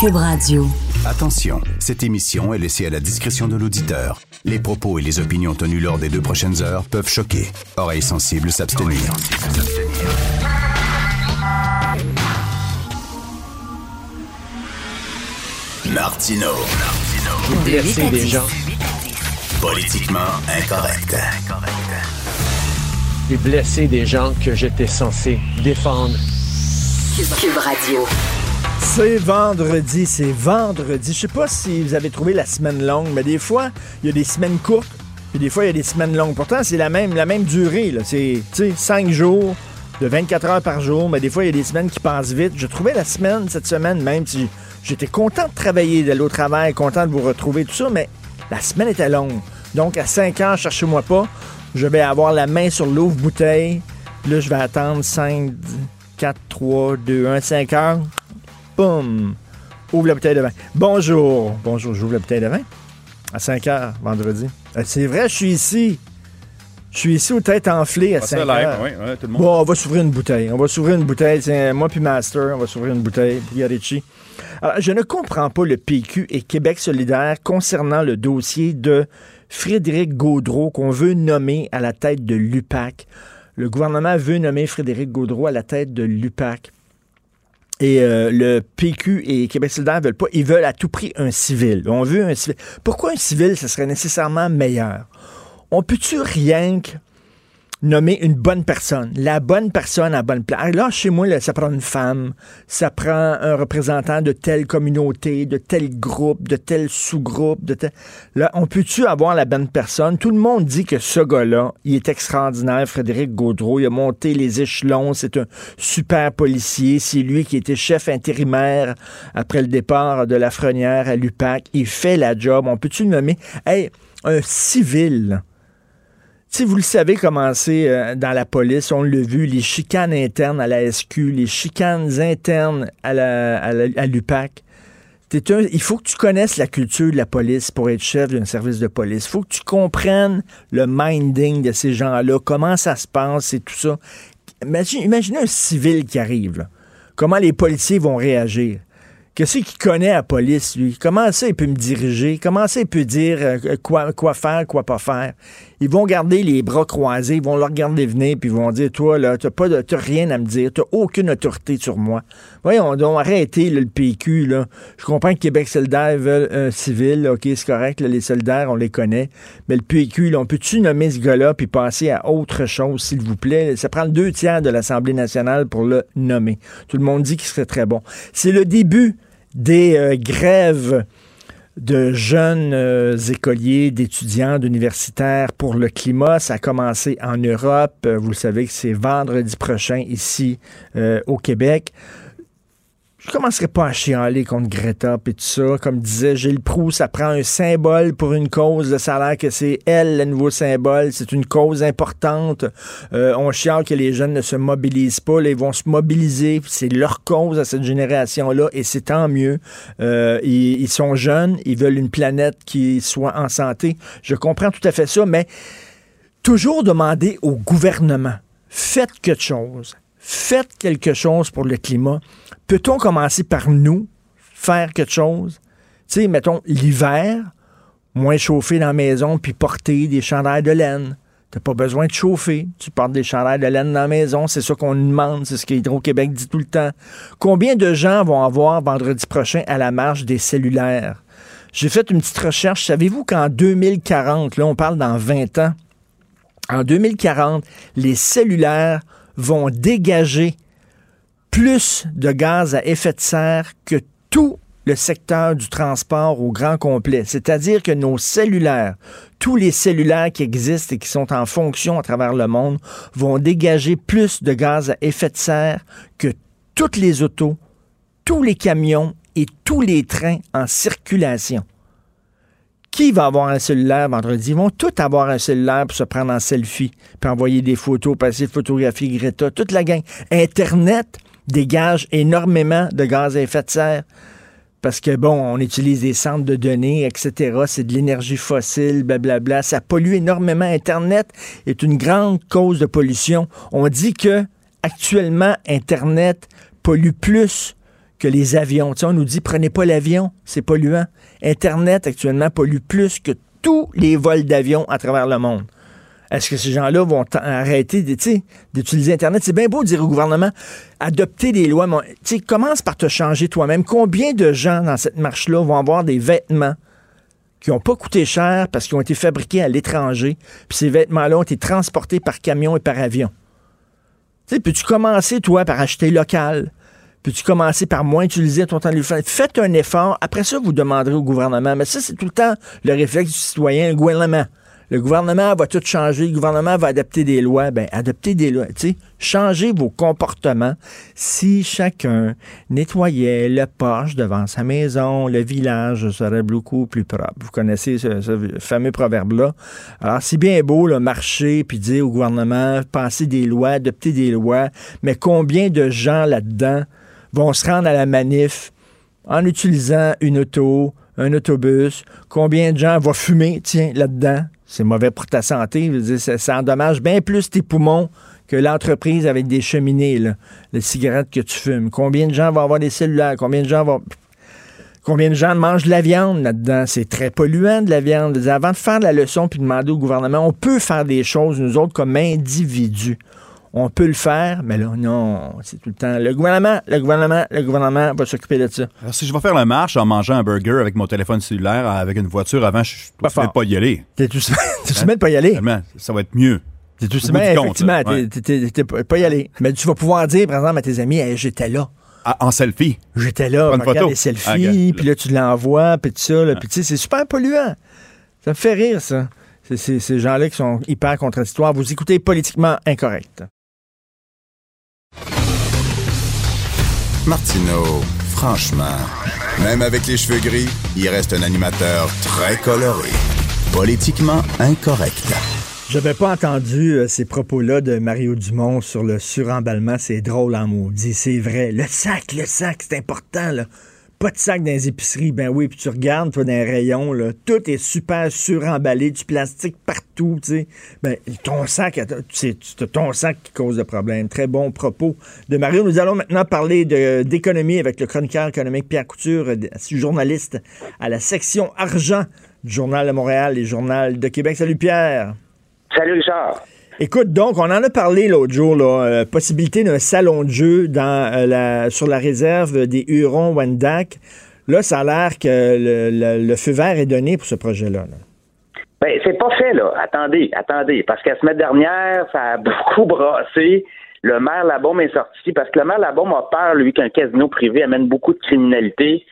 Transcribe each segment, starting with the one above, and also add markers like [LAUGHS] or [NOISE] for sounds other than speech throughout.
Cube Radio. Attention, cette émission est laissée à la discrétion de l'auditeur. Les propos et les opinions tenues lors des deux prochaines heures peuvent choquer. Oreilles sensibles s'abstenir. Martino. blesser des gens. Politiquement incorrect. J'ai blessé des gens que j'étais censé défendre. Cube Radio. C'est vendredi, c'est vendredi. Je sais pas si vous avez trouvé la semaine longue, mais des fois, il y a des semaines courtes, puis des fois, il y a des semaines longues. Pourtant, c'est la même, la même durée. C'est, tu sais, 5 jours de 24 heures par jour, mais des fois, il y a des semaines qui passent vite. Je trouvais la semaine, cette semaine même, si j'étais content de travailler, d'aller au travail, content de vous retrouver, tout ça, mais la semaine était longue. Donc, à 5 heures, cherchez-moi pas, je vais avoir la main sur l'ouvre-bouteille. Là, je vais attendre 5, 4, 3, 2, 1, 5 heures. Boum! Ouvre la bouteille de vin. Bonjour. Bonjour, j'ouvre la bouteille de vin. À 5 heures, vendredi. Euh, C'est vrai, je suis ici. Je suis ici aux têtes enflées à Pas 5 ça heures. oui, ouais, tout le monde. Bon, on va s'ouvrir une bouteille. On va s'ouvrir une bouteille. Tiens, moi puis Master, on va s'ouvrir une bouteille. Puis. Alors, je ne comprends pas le PQ et Québec solidaire concernant le dossier de Frédéric Gaudreau qu'on veut nommer à la tête de l'UPAC. Le gouvernement veut nommer Frédéric Gaudreau à la tête de l'UPAC. Et euh, le PQ et Québec solidaire veulent pas. Ils veulent à tout prix un civil. On veut un civil. Pourquoi un civil, ce serait nécessairement meilleur? On peut-tu rien que nommer une bonne personne, la bonne personne à bonne place. Là, chez moi, là, ça prend une femme, ça prend un représentant de telle communauté, de tel groupe, de tel sous-groupe, de tel... Là, on peut-tu avoir la bonne personne? Tout le monde dit que ce gars-là, il est extraordinaire, Frédéric Gaudreau, il a monté les échelons, c'est un super policier, c'est lui qui était chef intérimaire après le départ de la Frenière à l'UPAC, il fait la job, on peut-tu nommer? Hey, un civil, si vous le savez comment c'est euh, dans la police, on l'a vu, les chicanes internes à la SQ, les chicanes internes à l'UPAC. Il faut que tu connaisses la culture de la police pour être chef d'un service de police. Il faut que tu comprennes le minding de ces gens-là, comment ça se passe et tout ça. Imagine- imaginez un civil qui arrive. Comment les policiers vont réagir? Qu'est-ce qu'il connaît la police, lui? Comment ça, il peut me diriger? Comment ça, il peut dire euh, quoi, quoi faire, quoi pas faire? Ils vont garder les bras croisés, ils vont le regarder venir, puis ils vont dire, toi, là, t'as pas de, t'as rien à me dire, t'as aucune autorité sur moi. Voyons donc, arrêtez, là, le PQ, là. Je comprends que Québec solidaire veulent un civil, là, OK, c'est correct, les soldats, on les connaît. Mais le PQ, là, on peut-tu nommer ce gars-là, puis passer à autre chose, s'il vous plaît? Ça prend deux tiers de l'Assemblée nationale pour le nommer. Tout le monde dit qu'il serait très bon. C'est le début des euh, grèves de jeunes euh, écoliers, d'étudiants, d'universitaires pour le climat. Ça a commencé en Europe. Euh, vous le savez que c'est vendredi prochain ici euh, au Québec. Je commencerai pas à chialer contre Greta et tout ça. Comme disait Gilles Proux, ça prend un symbole pour une cause. Ça a l'air que c'est elle, le nouveau symbole. C'est une cause importante. Euh, on chiale que les jeunes ne se mobilisent pas. Là, ils vont se mobiliser. C'est leur cause à cette génération-là et c'est tant mieux. Euh, ils, ils sont jeunes. Ils veulent une planète qui soit en santé. Je comprends tout à fait ça, mais toujours demander au gouvernement, faites quelque chose. Faites quelque chose pour le climat. Peut-on commencer par nous, faire quelque chose? Tu sais, mettons, l'hiver, moins chauffer dans la maison, puis porter des chandails de laine. T'as pas besoin de chauffer. Tu portes des chandails de laine dans la maison. C'est ça qu'on nous demande. C'est ce que Hydro-Québec dit tout le temps. Combien de gens vont avoir vendredi prochain à la marche des cellulaires? J'ai fait une petite recherche. Savez-vous qu'en 2040, là, on parle dans 20 ans, en 2040, les cellulaires vont dégager plus de gaz à effet de serre que tout le secteur du transport au grand complet. C'est-à-dire que nos cellulaires, tous les cellulaires qui existent et qui sont en fonction à travers le monde, vont dégager plus de gaz à effet de serre que toutes les autos, tous les camions et tous les trains en circulation. Qui va avoir un cellulaire vendredi? Ils vont tous avoir un cellulaire pour se prendre en selfie, puis envoyer des photos, passer photographier Greta, toute la gang. Internet dégage énormément de gaz à effet de serre parce que, bon, on utilise des centres de données, etc. C'est de l'énergie fossile, blablabla. Ça pollue énormément. Internet est une grande cause de pollution. On dit que, actuellement, Internet pollue plus que les avions. Tu sais, on nous dit, prenez pas l'avion, c'est polluant. Internet, actuellement, pollue plus que tous les vols d'avion à travers le monde. Est-ce que ces gens-là vont arrêter d'utiliser Internet? C'est bien beau de dire au gouvernement, adopter des lois. Mais, commence par te changer toi-même. Combien de gens dans cette marche-là vont avoir des vêtements qui n'ont pas coûté cher parce qu'ils ont été fabriqués à l'étranger, puis ces vêtements-là ont été transportés par camion et par avion? Peux-tu commencer, toi, par acheter local? Peux-tu commencer par moins utiliser ton temps de Faites un effort. Après ça, vous demanderez au gouvernement. Mais ça, c'est tout le temps le réflexe du citoyen, le gouvernement le gouvernement va tout changer, le gouvernement va adopter des lois. Ben, adopter des lois, tu sais, changez vos comportements. Si chacun nettoyait le porche devant sa maison, le village serait beaucoup plus propre. Vous connaissez ce, fameux proverbe-là. Alors, c'est bien beau, le marcher, puis dire au gouvernement, penser des lois, adopter des lois, mais combien de gens là-dedans vont se rendre à la manif en utilisant une auto, un autobus? Combien de gens vont fumer, tiens, là-dedans? C'est mauvais pour ta santé. ça, endommage bien plus tes poumons que l'entreprise avec des cheminées, les cigarettes que tu fumes. Combien de gens vont avoir des cellulaires? Combien de gens vont. Combien de gens mangent de la viande là-dedans? C'est très polluant de la viande. Avant de faire la leçon puis de demander au gouvernement, on peut faire des choses, nous autres, comme individus. On peut le faire, mais là, non, c'est tout le temps le gouvernement, le gouvernement, le gouvernement va s'occuper de ça. Alors, si je vais faire la marche en mangeant un burger avec mon téléphone cellulaire, avec une voiture avant, je ne dois pas y aller. T'es tout [LAUGHS] hein? de pas y aller. Ça va être mieux. T'es tout semaine, effectivement, t'es pas y aller. Mais tu vas pouvoir dire, par exemple, à tes amis, j'étais là. Ah, en selfie. J'étais là, on regarde les selfies, puis là, tu l'envoies, puis tout ça, puis tu sais, c'est super polluant. Ça me fait rire, ça. C'est ces gens-là qui sont hyper contradictoires. Vous écoutez politiquement incorrect. Martineau, franchement, même avec les cheveux gris, il reste un animateur très coloré. Politiquement incorrect. J'avais pas entendu euh, ces propos-là de Mario Dumont sur le suremballement. C'est drôle en maudit. C'est vrai. Le sac, le sac, c'est important. Là pas de sac dans les épiceries. Ben oui, puis tu regardes, toi, dans les rayons, là, tout est super suremballé, du plastique partout, tu sais. Ben, ton sac, c'est ton sac qui cause le problème. Très bon propos de Mario. Nous allons maintenant parler d'économie avec le chroniqueur économique Pierre Couture, journaliste à la section argent du Journal de Montréal et Journal de Québec. Salut Pierre. Salut Richard. Écoute, donc, on en a parlé l'autre jour, là, euh, possibilité d'un salon de jeu euh, sur la réserve des Hurons-Wendat. Là, ça a l'air que le, feu vert est donné pour ce projet-là. Ben, c'est pas fait, là. Attendez, attendez. Parce que la semaine dernière, ça a [LAUGHS] beaucoup brassé. Le maire Labaume est sorti parce que le maire Labaume a peur, lui, qu'un casino privé amène beaucoup de criminalité.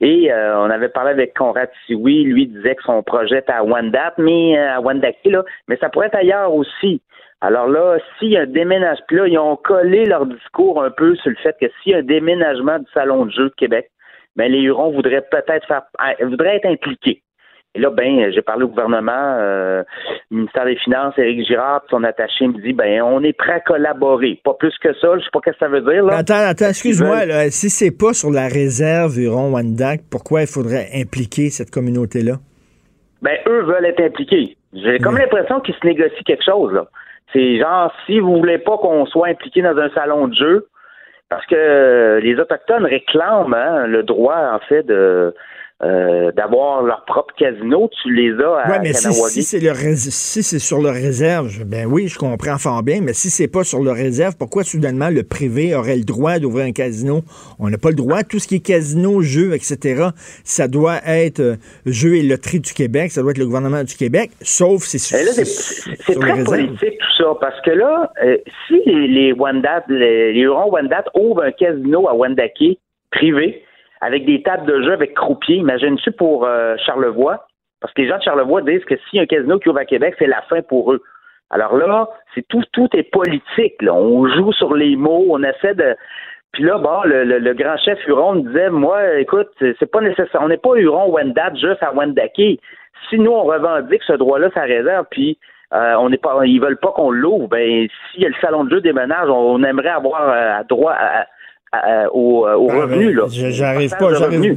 Et euh, on avait parlé avec Conrad Sioui, lui disait que son projet était à Wendat, mais à Wendake, là, mais ça pourrait être ailleurs aussi. Alors là, s'il y a un déménagement, là, ils ont collé leur discours un peu sur le fait que s'il y a un déménagement du Salon de jeu de Québec, ben les Hurons voudraient peut-être faire voudraient être impliqués. Et là, ben, j'ai parlé au gouvernement, euh, ministère des Finances, Éric Girard, son attaché me dit, ben, on est prêt à collaborer. Pas plus que ça, je sais pas ce que ça veut dire, là. Attends, attends, excuse-moi, si c'est pas sur la réserve Huron-Wendat, pourquoi il faudrait impliquer cette communauté-là? Ben, eux veulent être impliqués. J'ai comme l'impression qu'ils se négocient quelque chose, là. C'est genre, si vous voulez pas qu'on soit impliqué dans un salon de jeu, parce que les Autochtones réclament hein, le droit, en fait, de euh, d'avoir leur propre casino, tu les as à ouais, mais si, c'est si c'est sur le réserve, ben oui, je comprends fort bien, mais si c'est pas sur le réserve, pourquoi soudainement le privé aurait le droit d'ouvrir un casino? On n'a pas le droit. Tout ce qui est casino, jeux, etc., ça doit être euh, Jeux et Loterie du Québec, ça doit être le gouvernement du Québec, sauf si c'est C'est très politique tout ça, parce que là, euh, si les, les Wendat, les, les Wendat ouvrent un casino à Wendake privé, avec des tables de jeu avec croupiers. Imagine-tu pour euh, Charlevoix? Parce que les gens de Charlevoix disent que si un casino qui ouvre à Québec, c'est la fin pour eux. Alors là, c'est tout, tout est politique. Là. On joue sur les mots, on essaie de. Puis là, bon, le, grand chef Huron disait, moi, écoute, c'est pas nécessaire. On n'est pas Huron Wendat juste à Wendake. Si nous on revendique ce droit-là, ça réserve, puis euh, on n'est pas, ils veulent pas qu'on l'ouvre. Ben, s'il y a le salon de jeu des ménages, on, aimerait avoir euh, droit à, au, euh, ah, revenu. Là. J'arrive pas,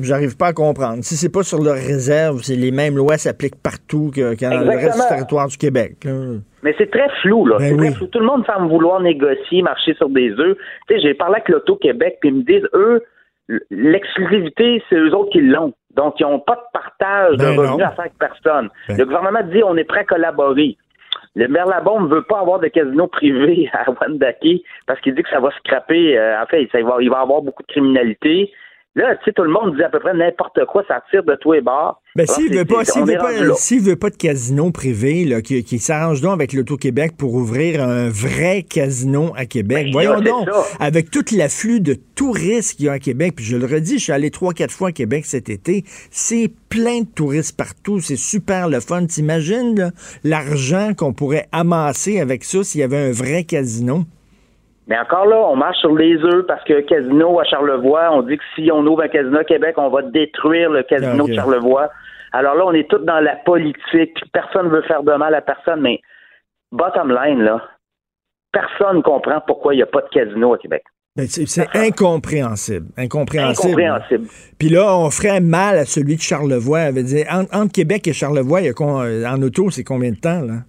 j'arrive pas à comprendre. Si c'est pas sur leur réserve, c'est les mêmes lois s'appliquent partout que, dans le reste du territoire du Québec. Mais c'est très flou, là. Ben très flou. Tout le monde semble vouloir négocier, marcher sur des œufs. Tu sais, j'ai parlé avec l'Auto-Québec, puis ils me disent, eux, l'exclusivité, c'est eux autres qui l'ont. Donc, ils n'ont pas de partage de ben revenus à faire avec personne. Ben. Le gouvernement dit on est prêt à collaborer. Le maire Labon ne veut pas avoir de casino privé [LAUGHS] à Wendake parce qu'il dit que ça va scraper. Euh, en fait, il va, il va avoir beaucoup de criminalité. Là, tu sais, tout le monde dit à peu près n'importe quoi, ça tire de tous les bords. Ben, s'il veut pas, s'il veut pas, veut pas de casino privé, là, qui, qui s'arrange donc avec l'Auto-Québec pour ouvrir un vrai casino à Québec. Ben, Voyons donc, avec tout l'afflux de touristes qu'il y a à Québec, puis je le redis, je suis allé trois, quatre fois à Québec cet été, c'est plein de touristes partout, c'est super le fun. T'imagines, l'argent qu'on pourrait amasser avec ça s'il y avait un vrai casino? Mais encore là, on marche sur les œufs parce que casino à Charlevoix, on dit que si on ouvre un casino à Québec, on va détruire le casino de Charlevoix. Alors là, on est tous dans la politique. Personne ne veut faire de mal à personne, mais bottom line, là, personne ne comprend pourquoi il n'y a pas de casino à Québec. Ben, c'est incompréhensible. Incompréhensible. Incompréhensible. Puis là, on ferait mal à celui de Charlevoix. Dire, entre, Québec et Charlevoix, il y a, en auto, c'est combien de temps, là?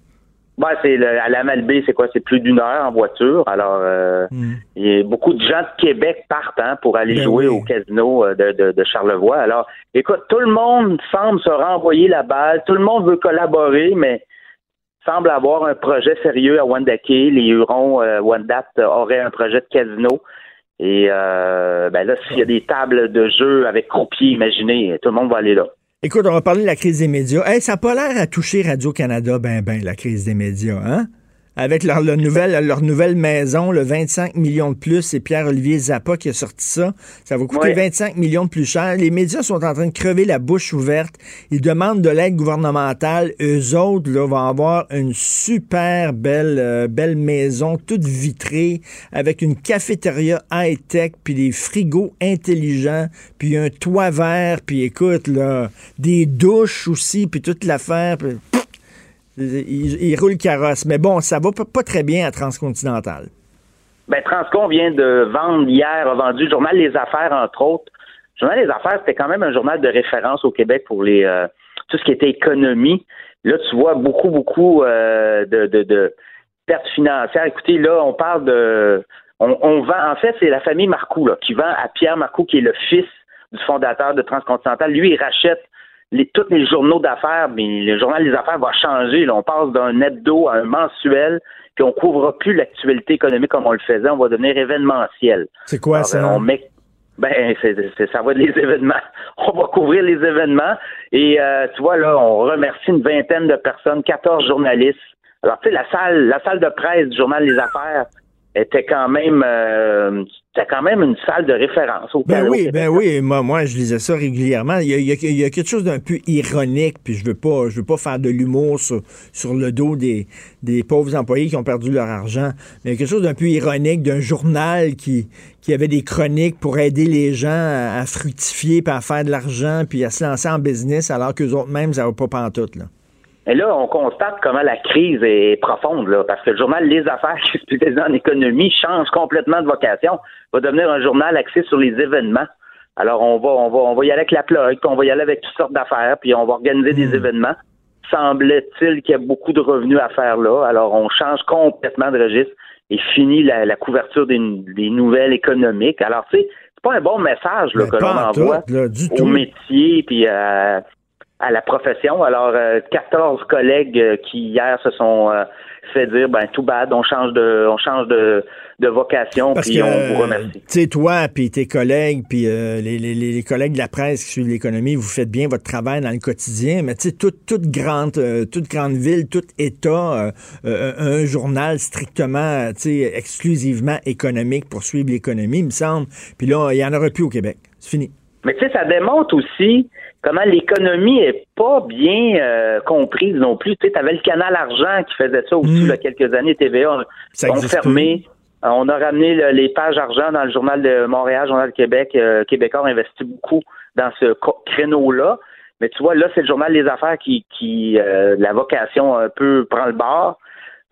Ben, c'est à la Malbaie, c'est quoi? C'est plus d'une heure en voiture. Alors, euh, hmm. il y a beaucoup de gens de Québec partent hein, pour aller ben jouer au casino euh, de, de, Charlevoix. Alors, écoute, tout le monde semble se renvoyer la balle. Tout le monde veut collaborer, mais semble avoir un projet sérieux à Wendake. Les Hurons, euh, Wendat auraient un projet de casino. Et euh, ben là, s'il y a des tables de jeu avec croupiers, imaginez, tout le monde va aller là. Écoute, on va parler de la crise des médias. ça n'a pas l'air à toucher Radio-Canada, ben, ben, la crise des médias, hein? Avec leur, nouvelle, leur nouvelle maison, le 25 millions de plus. C'est Pierre-Olivier Zappa qui a sorti ça. Ça va coûter 25 millions de plus cher. Les médias sont en train de crever la bouche ouverte. Ils demandent de l'aide gouvernementale. Eux autres là, vont avoir une super belle, euh, belle maison, toute vitrée, avec une cafétéria high-tech, puis des frigos intelligents, puis un toit vert, puis écoute, là, des douches aussi, puis toute l'affaire. Il, roule carrosse. Mais bon, ça va pas, très bien à Transcontinental. Ben, Transcon vient de vendre hier, a vendu le journal Les Affaires, entre autres. Le journal Les Affaires, c'était quand même un journal de référence au Québec pour les euh, tout ce qui était économie. Là, tu vois beaucoup, beaucoup euh, de, pertes financières. Écoutez, là, on parle de. On, vend. En fait, c'est la famille Marcoux là, qui vend à Pierre Marcoux, qui est le fils du fondateur de Transcontinental. Lui, il rachète les, tous les journaux d'affaires, mais le journal des affaires va changer. on passe d'un hebdo à un mensuel, puis on couvre plus l'actualité économique comme on le faisait. On va devenir événementiel. C'est quoi ça? On met, ben, c'est, ça va être les [LAUGHS] événements. On va couvrir les événements. Et euh, tu vois, là, on remercie une vingtaine de personnes, 14 journalistes. Alors, tu sais, la salle, la salle de presse du journal des affaires, était quand même euh, c'était quand même une salle de référence au Ben oui, ben oui, moi, moi je lisais ça régulièrement. Il y a, quelque chose d'un peu ironique, puis je veux pas je veux pas faire de l'humour sur, sur, le dos des, des pauvres employés qui ont perdu leur argent, mais il y a quelque chose d'un peu ironique d'un journal qui, qui avait des chroniques pour aider les gens à, fructifier, puis à faire de l'argent, puis à se lancer en business, alors qu'eux autres mêmes, ça va pas pantoute, là. Et là, on constate comment la crise est profonde, là, parce que le journal Les Affaires, [LAUGHS] qui est spécialisé en économie, change complètement de vocation, va devenir un journal axé sur les événements. Alors, on va, on va, on va y aller avec la plug, puis on va y aller avec toutes sortes d'affaires, puis on va organiser des hmm. événements. Semblait-il qu'il y a beaucoup de revenus à faire là. Alors, on change complètement de registre et finit la, couverture des, nouvelles économiques. Alors, tu sais, c'est pas un bon message là, que l'on envoie au métier, puis à à la profession. Alors, 14 euh, collègues euh, qui hier se sont euh, fait dire ben tout bad, on change de on change de, de vocation puis on vous remercie. Tu sais toi puis tes collègues puis les, les, les, collègues de la presse qui suivent l'économie, vous faites bien votre travail dans le quotidien, mais tu sais toute toute grande toute grande ville, tout état un journal strictement tu sais exclusivement économique pour suivre l'économie, il me semble. Puis là, il y en aurait plus au Québec. C'est fini. Mais tu sais ça démontre aussi comment l'économie est pas bien euh, comprise non plus. Tu sais, avais le canal argent qui faisait ça aussi hmm. il y a quelques années, TVA ont fermé. On a ramené les pages argent dans le journal de Montréal, journal de Québec. Euh, Québécois investit beaucoup dans ce créneau-là. Mais tu vois, là, c'est le journal des affaires qui, qui euh, la vocation un peu prend le bord.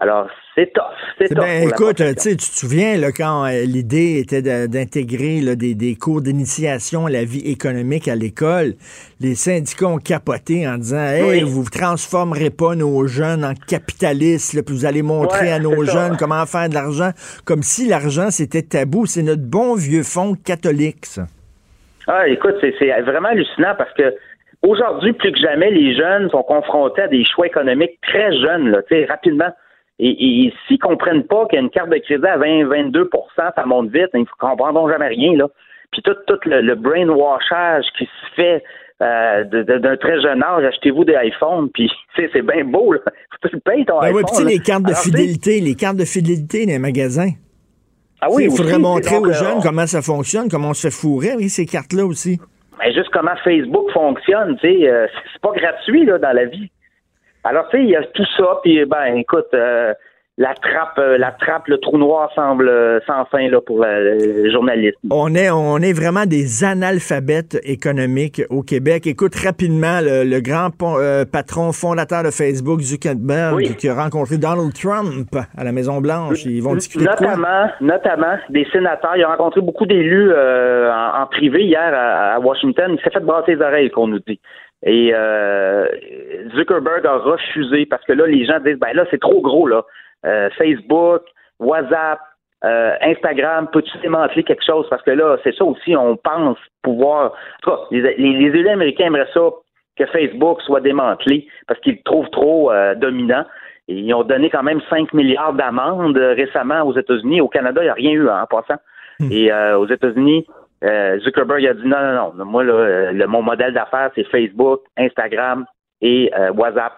Alors, c'est tough. C'est ben, écoute, tu te souviens là, quand euh, l'idée était d'intégrer des, des, cours d'initiation à la vie économique à l'école, les syndicats ont capoté en disant Hey, vous ne transformerez pas nos jeunes en capitalistes, puis vous allez montrer à nos jeunes comment faire de l'argent, comme si l'argent c'était tabou. C'est notre bon vieux fonds catholique, ça. Ah, écoute, c'est vraiment hallucinant parce que aujourd'hui, plus que jamais, les jeunes sont confrontés à des choix économiques très jeunes, là, rapidement. Et, et s'ils comprennent pas qu'il y a une carte de crédit à 20, 22% ça monte vite, ils ne comprendront jamais rien, là. Puis tout, tout le, brainwashage qui se fait euh, d'un très jeune âge, achetez-vous des iPhones, puis [LAUGHS] c'est bien beau, là. [LAUGHS] Tu payes ton ben iPhone. Oui, les cartes de fidélité, les cartes de fidélité dans les magasins. Ah oui, il faudrait montrer aux jeunes comment ça fonctionne, comment on se fait fourrer avec ces cartes-là aussi. Mais juste comment Facebook fonctionne, tu sais, euh, c'est pas gratuit là dans la vie. Alors tu sais, il y a tout ça, puis ben écoute, euh, la trappe, euh, la trappe, le trou noir semble euh, sans fin là, pour le journalisme. On est, on est vraiment des analphabètes économiques au Québec. Écoute rapidement le, grand euh, patron fondateur de Facebook, Zuckerberg, qui a rencontré Donald Trump à la Maison Blanche. Ils vont discuter notamment, de quoi? notamment des sénateurs. Il a rencontré beaucoup d'élus en, privé hier à, Washington. Il s'est fait brasser les oreilles, qu'on nous dit. Et Zuckerberg a refusé parce que là, les gens disent ben là, c'est trop gros là. Euh, Facebook, WhatsApp, euh, Instagram, peux-tu démanteler quelque chose? Parce que là, c'est ça aussi, on pense pouvoir. En tout cas, les, élus américains aimeraient ça que Facebook soit démantelé parce qu'ils le trouvent trop euh, dominant. Et ils ont donné quand même 5 milliards d'amendes récemment aux États-Unis. Au Canada, il n'y a rien eu hein, en passant. Hmm. Et aux États-Unis, Zuckerberg a dit non, non, non. Moi, le, mon modèle d'affaires, c'est Facebook, Instagram et WhatsApp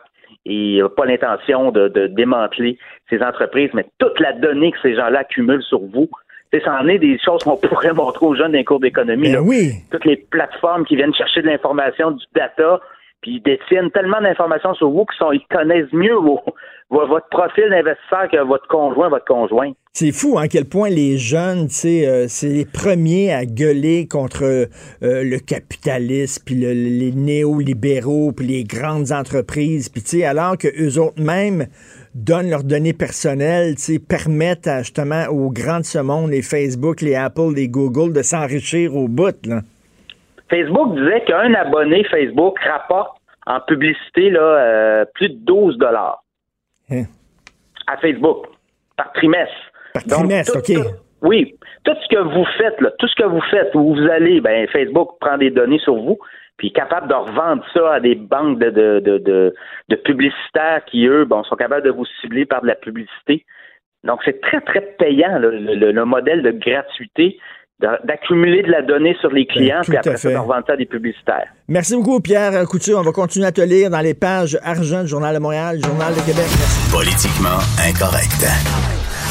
et n'a pas l'intention de, démanteler ces entreprises, mais toute la donnée que ces gens-là accumulent sur vous, ça en est des choses qu'on [LAUGHS] pourrait montrer aux jeunes d'un cours d'économie. Ben oui. Toutes les plateformes qui viennent chercher de l'information, du data, puis ils détiennent tellement d'informations sur vous qu'ils connaissent mieux votre profil d'investisseur que votre conjoint, votre conjoint. C'est fou, à hein, quel point les jeunes, euh, c'est les premiers à gueuler contre euh, le capitalisme, puis les néolibéraux, puis les grandes entreprises, puis alors que eux autres même donnent leurs données personnelles, permettent justement aux grands de ce monde, les Facebook, les Apple, les Google, de s'enrichir au bout. Là. Facebook disait qu'un abonné Facebook rapporte en publicité là, euh, plus de 12 dollars hein? à Facebook par trimestre. Par trimestre, OK. oui. Tout ce que vous faites, là, tout ce que vous faites, où vous allez, ben, Facebook prend des données sur vous, puis est capable de revendre ça à des banques de, de, de, de, publicitaires qui, eux, bon, sont capables de vous cibler par de la publicité. Donc, c'est très, très payant, le, modèle de gratuité d'accumuler de la donnée sur les ben, clients, puis après ça, de revendre ça à des publicitaires. Merci beaucoup, Pierre Couture. On va continuer à te lire dans les pages argent du Journal de Montréal, Journal de Québec. Politiquement incorrect.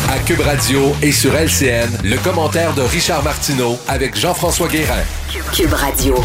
À Cube Radio et sur LCN, le commentaire de Richard Martineau avec Jean-François Guérin. Cube Radio.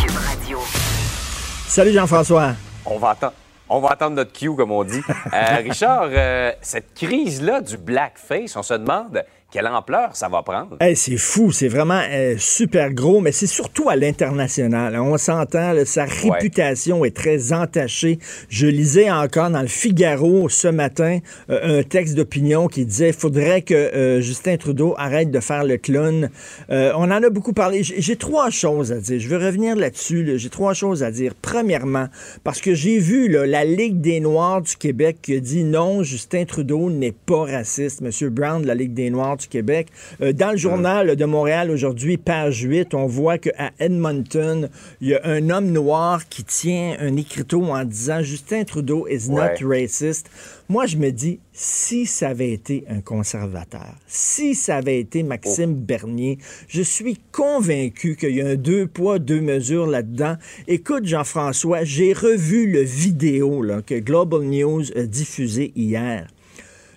Salut Jean-François. On va attendre. On va attendre notre cue, comme on dit. [LAUGHS] Euh, Richard, euh, cette crise-là du blackface, on se demande quelle ampleur ça va prendre? c'est fou, c'est vraiment euh, super gros, mais c'est surtout à l'international. On s'entend, sa réputation est très entachée. Je lisais encore dans le Figaro ce matin euh, un texte d'opinion qui disait faudrait que euh, Justin Trudeau arrête de faire le clown. on en a beaucoup parlé. J'ai trois choses à dire. Je veux revenir là-dessus. J'ai trois choses à dire. Premièrement, parce que j'ai vu la Ligue des Noirs du Québec qui a dit non, Justin Trudeau n'est pas raciste. Monsieur Brown de la Ligue des Noirs du Québec. Euh, dans le journal de Montréal aujourd'hui, page 8, on voit qu'à Edmonton, il y a un homme noir qui tient un écriteau en disant Justin Trudeau is not racist. Moi, je me dis, si ça avait été un conservateur, si ça avait été Maxime oh. Bernier, je suis convaincu qu'il y a un deux poids, deux mesures là-dedans. Écoute, Jean-François, j'ai revu le vidéo que Global News a diffusé hier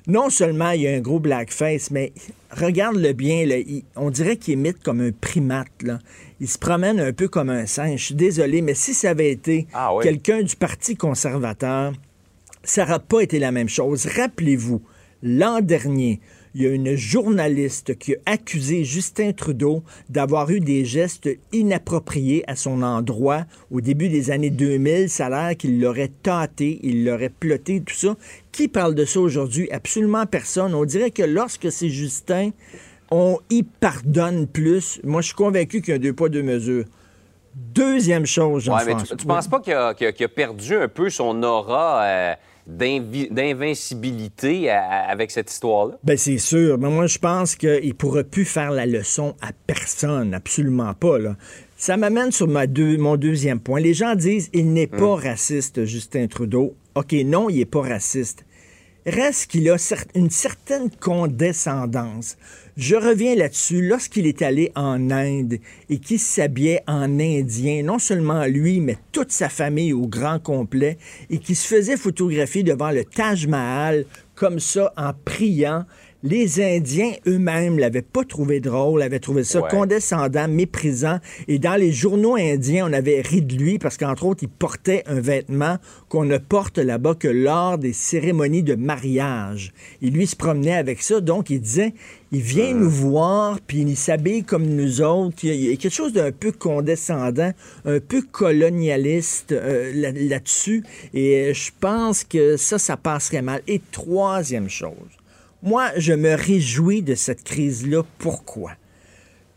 non seulement il y a un gros blackface, mais regarde-le bien, on dirait qu'il imite comme un primate. Il se promène un peu comme un singe. Je suis désolé, mais si ça avait été ah quelqu'un du Parti conservateur, ça n'aurait pas été la même chose. Rappelez-vous, l'an dernier, il y a une journaliste qui a accusé Justin Trudeau d'avoir eu des gestes inappropriés à son endroit au début des années 2000. Ça a l'air qu'il l'aurait tâté, il l'aurait ploté, tout ça. Qui parle de ça aujourd'hui? Absolument personne. On dirait que lorsque c'est Justin, on y pardonne plus. Moi, je suis convaincu qu'il y a deux poids, deux mesures. Deuxième chose, Jean-François. tu, ne penses pas qu'il a, perdu un peu son aura... Euh, d'invincibilité avec cette histoire-là? Ben c'est sûr. Mais moi, je pense qu'il ne pourra plus faire la leçon à personne. Absolument pas. Là Ça m'amène sur ma deux, mon deuxième point. Les gens disent il n'est pas Hmm. raciste, Justin Trudeau. OK, non, il n'est pas raciste. Reste qu'il a une certaine condescendance. Je reviens là-dessus. Lorsqu'il est allé en Inde et qu'il s'habillait en Indien, non seulement lui, mais toute sa famille au grand complet, et qui se faisait photographier devant le Taj Mahal comme ça en priant, les Indiens eux-mêmes l'avaient pas trouvé drôle, avaient trouvé ça Ouais. condescendant, méprisant. Et dans les journaux indiens, on avait ri de lui parce qu'entre autres, il portait un vêtement qu'on ne porte là-bas que lors des cérémonies de mariage. Et lui se promenait avec ça, donc il disait, il vient nous voir, puis il s'habille comme nous autres. Il y a- il quelque chose d'un peu condescendant, un peu colonialiste euh, là- là-dessus. Et euh, je pense que ça, ça passerait mal. Et troisième chose, moi, je me réjouis de cette crise-là. Pourquoi?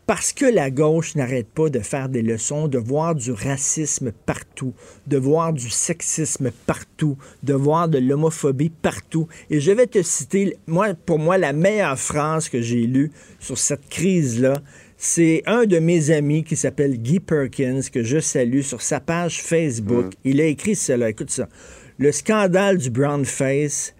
Parce que la gauche n'arrête pas de faire des leçons, de voir du racisme partout, de voir du sexisme partout, de voir de l'homophobie partout. Et je vais te citer, moi, pour moi, la meilleure phrase que j'ai lue sur cette crise-là, c'est un de mes amis qui s'appelle Guy Perkins, que je salue, sur sa page Facebook. Il a écrit cela, écoute ça. Le scandale du brown face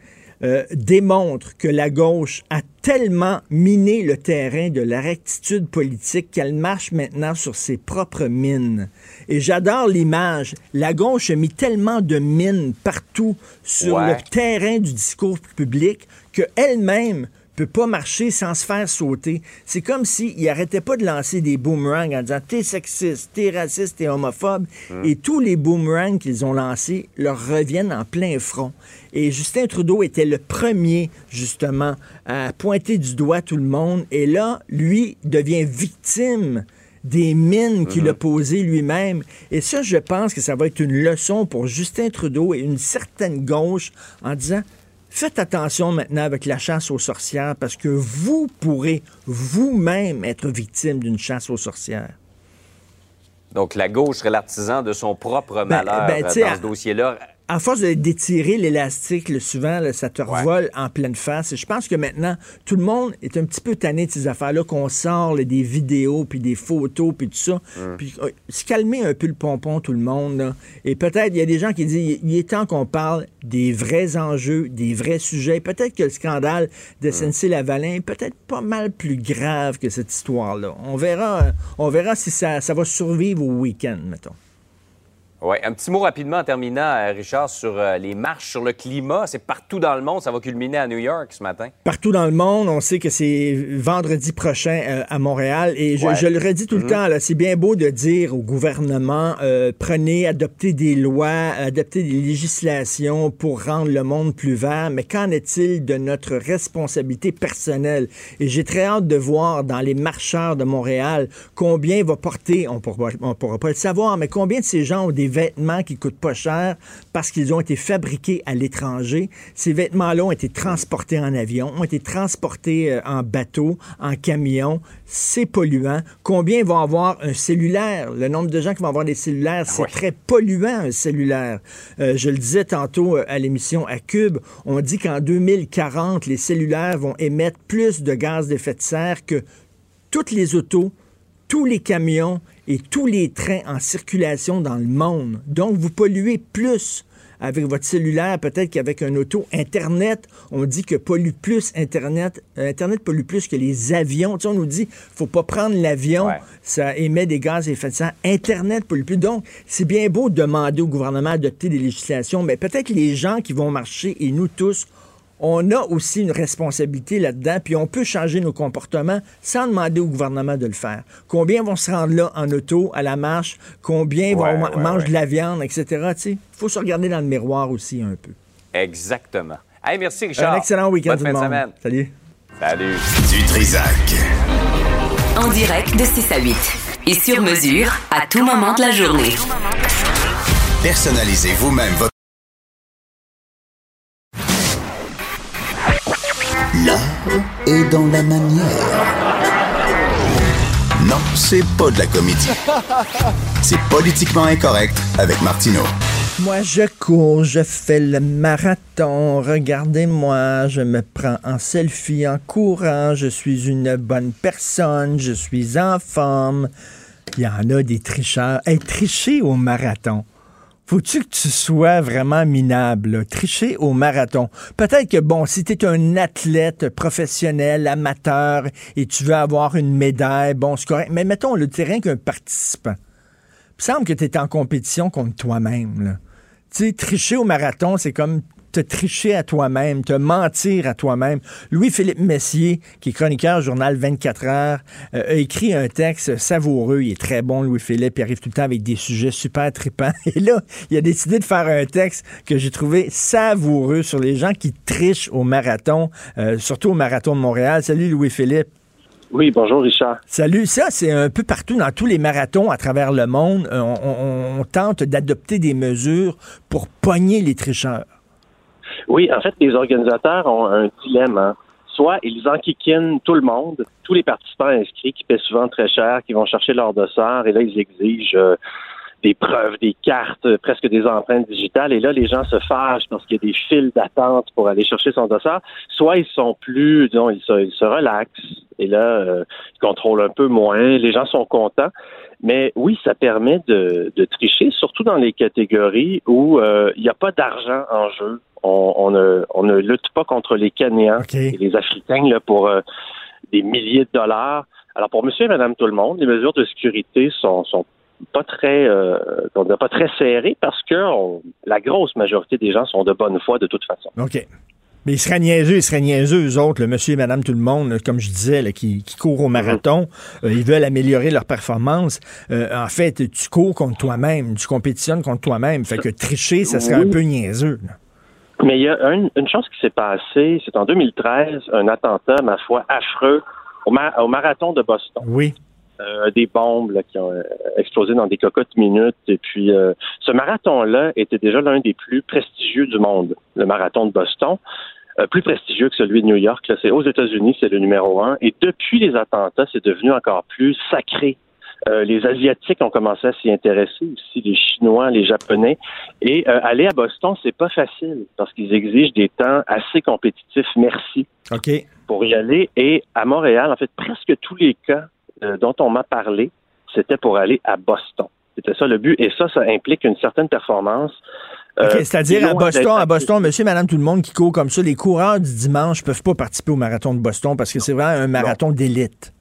euh, démontre que la gauche a tellement miné le terrain de la rectitude politique qu'elle marche maintenant sur ses propres mines. Et j'adore l'image. La gauche a mis tellement de mines partout sur Ouais. le terrain du discours public qu'elle-même peut pas marcher sans se faire sauter. C'est comme s'il n'arrêtait pas de lancer des boomerangs en disant t'es sexiste, t'es raciste, t'es homophobe. Et tous les boomerangs qu'ils ont lancés leur reviennent en plein front. Et Justin Trudeau était le premier, justement, à pointer du doigt tout le monde. Et là, lui devient victime des mines qu'il a posées lui-même. Et ça, je pense que ça va être une leçon pour Justin Trudeau et une certaine gauche en disant Faites attention maintenant avec la chasse aux sorcières parce que vous pourrez vous-même être victime d'une chasse aux sorcières. Donc, la gauche serait l'artisan de son propre malheur ben, euh, dans ce dossier-là. À force de- d'étirer l'élastique, là, souvent, là, ça te revole en pleine face. Et je pense que maintenant, tout le monde est un petit peu tanné de ces affaires-là, qu'on sort là, des vidéos, puis des photos, puis tout ça. Puis euh, se calmer un peu le pompon, tout le monde. là. Et peut-être, il y a des gens qui disent, il est temps qu'on parle des vrais enjeux, des vrais sujets. Peut-être que le scandale de SNC-Lavalin est peut-être pas mal plus grave que cette histoire-là. On verra, euh, on verra si ça, ça va survivre au week-end, mettons. Oui, un petit mot rapidement en terminant, euh, Richard, sur euh, les marches sur le climat. C'est partout dans le monde. Ça va culminer à New York ce matin. partout dans le monde. On sait que c'est vendredi prochain euh, à Montréal. Et je, Ouais. je le redis tout le temps, là, c'est bien beau de dire au gouvernement, euh, prenez, adoptez des lois, adoptez des législations pour rendre le monde plus vert. Mais qu'en est-il de notre responsabilité personnelle? Et j'ai très hâte de voir dans les marcheurs de Montréal combien va porter, on on pourra pas le savoir, mais combien de ces gens ont des vêtements qui coûtent pas cher parce qu'ils ont été fabriqués à l'étranger. Ces vêtements-là ont été transportés en avion, ont été transportés euh, en bateau, en camion. C'est polluant. Combien vont avoir un cellulaire? Le nombre de gens qui vont avoir des cellulaires, c'est Ouais. très polluant, un cellulaire. Euh, je le disais tantôt euh, à l'émission à Cube, on dit qu'en 2040, les cellulaires vont émettre plus de gaz d'effet de serre que toutes les autos, tous les camions et tous les trains en circulation dans le monde. Donc, vous polluez plus avec votre cellulaire, peut-être qu'avec un auto. Internet, on dit que pollue plus Internet. Euh, Internet pollue plus que les avions. Tu sais, on nous dit, faut pas prendre l'avion, Ouais. ça émet des gaz à effet de serre. Internet pollue plus. Donc, c'est bien beau de demander au gouvernement d'adopter des législations, mais peut-être les gens qui vont marcher et nous tous, on a aussi une responsabilité là-dedans, puis on peut changer nos comportements sans demander au gouvernement de le faire. Combien vont se rendre là en auto, à la marche? Combien Ouais, vont ma- ouais, mangent ouais. de la viande, etc. Il faut se regarder dans le miroir aussi un peu. Exactement. Hey, merci, Richard. Un excellent week-end tout le monde. semaine. Salut. Salut. Du Trisac. En direct de 6 à 8. Et sur mesure à tout moment de la journée. Personnalisez vous-même votre dans la manière. Non, c'est pas de la comédie. C'est politiquement incorrect avec Martineau. Moi, je cours, je fais le marathon. Regardez-moi, je me prends en selfie en courant. Je suis une bonne personne, je suis en forme. il y en a des tricheurs. Être tricher au marathon. Faut-tu que tu sois vraiment minable, tricher au marathon? Peut-être que, bon, si tu es un athlète professionnel, amateur, et tu veux avoir une médaille, bon, c'est correct. Mais mettons, le terrain qu'un participant. Il semble que tu es en compétition contre toi-même. Tu sais, tricher au marathon, c'est comme te tricher à toi-même, te mentir à toi-même. Louis-Philippe Messier, qui est chroniqueur au journal 24 heures, euh, a écrit un texte savoureux. Il est très bon, Louis-Philippe. Il arrive tout le temps avec des sujets super tripants. [LAUGHS] Et là, il a décidé de faire un texte que j'ai trouvé savoureux sur les gens qui trichent au marathon, euh, surtout au marathon de Montréal. Salut, Louis-Philippe. Oui, bonjour Richard. Salut. Ça, c'est un peu partout dans tous les marathons à travers le monde. Euh, on tente d'adopter des mesures pour pogner les tricheurs. Oui, en fait, les organisateurs ont un dilemme. Hein. Soit ils enquiquinent tout le monde, tous les participants inscrits qui paient souvent très cher, qui vont chercher leur dossard, et là, ils exigent euh, des preuves, des cartes, euh, presque des empreintes digitales. Et là, les gens se fâchent parce qu'il y a des files d'attente pour aller chercher son dossard. Soit ils sont plus, disons, ils se, ils se relaxent. Et là, euh, ils contrôlent un peu moins. Les gens sont contents. Mais oui, ça permet de, de tricher, surtout dans les catégories où il n'y a pas d'argent en jeu on, ne, lutte pas contre les Kenyans et les Africains là, pour euh, des milliers de dollars. Alors pour monsieur et madame tout le monde, les mesures de sécurité sont, sont pas très euh, pas très serrées parce que la grosse majorité des gens sont de bonne foi de toute façon. OK. Mais ils seraient niaiseux, ils seraient niaiseux, eux autres, le monsieur et madame tout le monde, comme je disais, qui, courent au marathon. Euh, ils veulent améliorer leur performance. en fait, tu cours contre toi-même, tu compétitionnes contre toi-même. Fait que tricher, ça serait un peu niaiseux. Mais il y a une, chose qui s'est passée, c'est en 2013, un attentat, ma foi, affreux au, marathon de Boston. Oui. Euh, des bombes qui ont euh, explosé dans des cocottes minutes. Et puis, euh, ce marathon-là était déjà l'un des plus prestigieux du monde, le marathon de Boston. plus prestigieux que celui de New York. C'est aux États-Unis, c'est le numéro un. Et depuis les attentats, c'est devenu encore plus sacré les Asiatiques ont commencé à s'y intéresser aussi, les Chinois, les Japonais. Et euh, aller à Boston, c'est pas facile parce qu'ils exigent des temps assez compétitifs. Merci. OK. Pour y aller. Et à Montréal, en fait, presque tous les cas euh, dont on m'a parlé, c'était pour aller à Boston. C'était ça le but. Et ça, ça implique une certaine performance. C'est-à-dire à Boston, à Boston, monsieur, madame, tout le monde qui court comme ça, les coureurs du dimanche peuvent pas participer au marathon de Boston parce que c'est vraiment un marathon d'élite.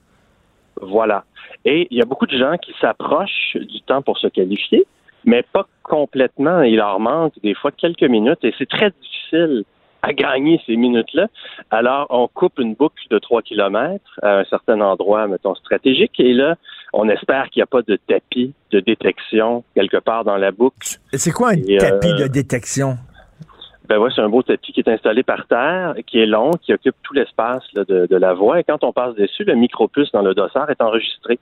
Voilà. Et il y a beaucoup de gens qui s'approchent du temps pour se qualifier, mais pas complètement. Il leur manque des fois quelques minutes et c'est très difficile à gagner ces minutes-là. Alors, on coupe une boucle de 3 km à un certain endroit, mettons, stratégique, et là, on espère qu'il n'y a pas de tapis de détection quelque part dans la boucle. C'est quoi un tapis de détection? Ben ouais, c'est un beau tapis qui est installé par terre, qui est long, qui occupe tout l'espace de, de, la voie. Et quand on passe dessus, le micropuce dans le dossard est enregistré.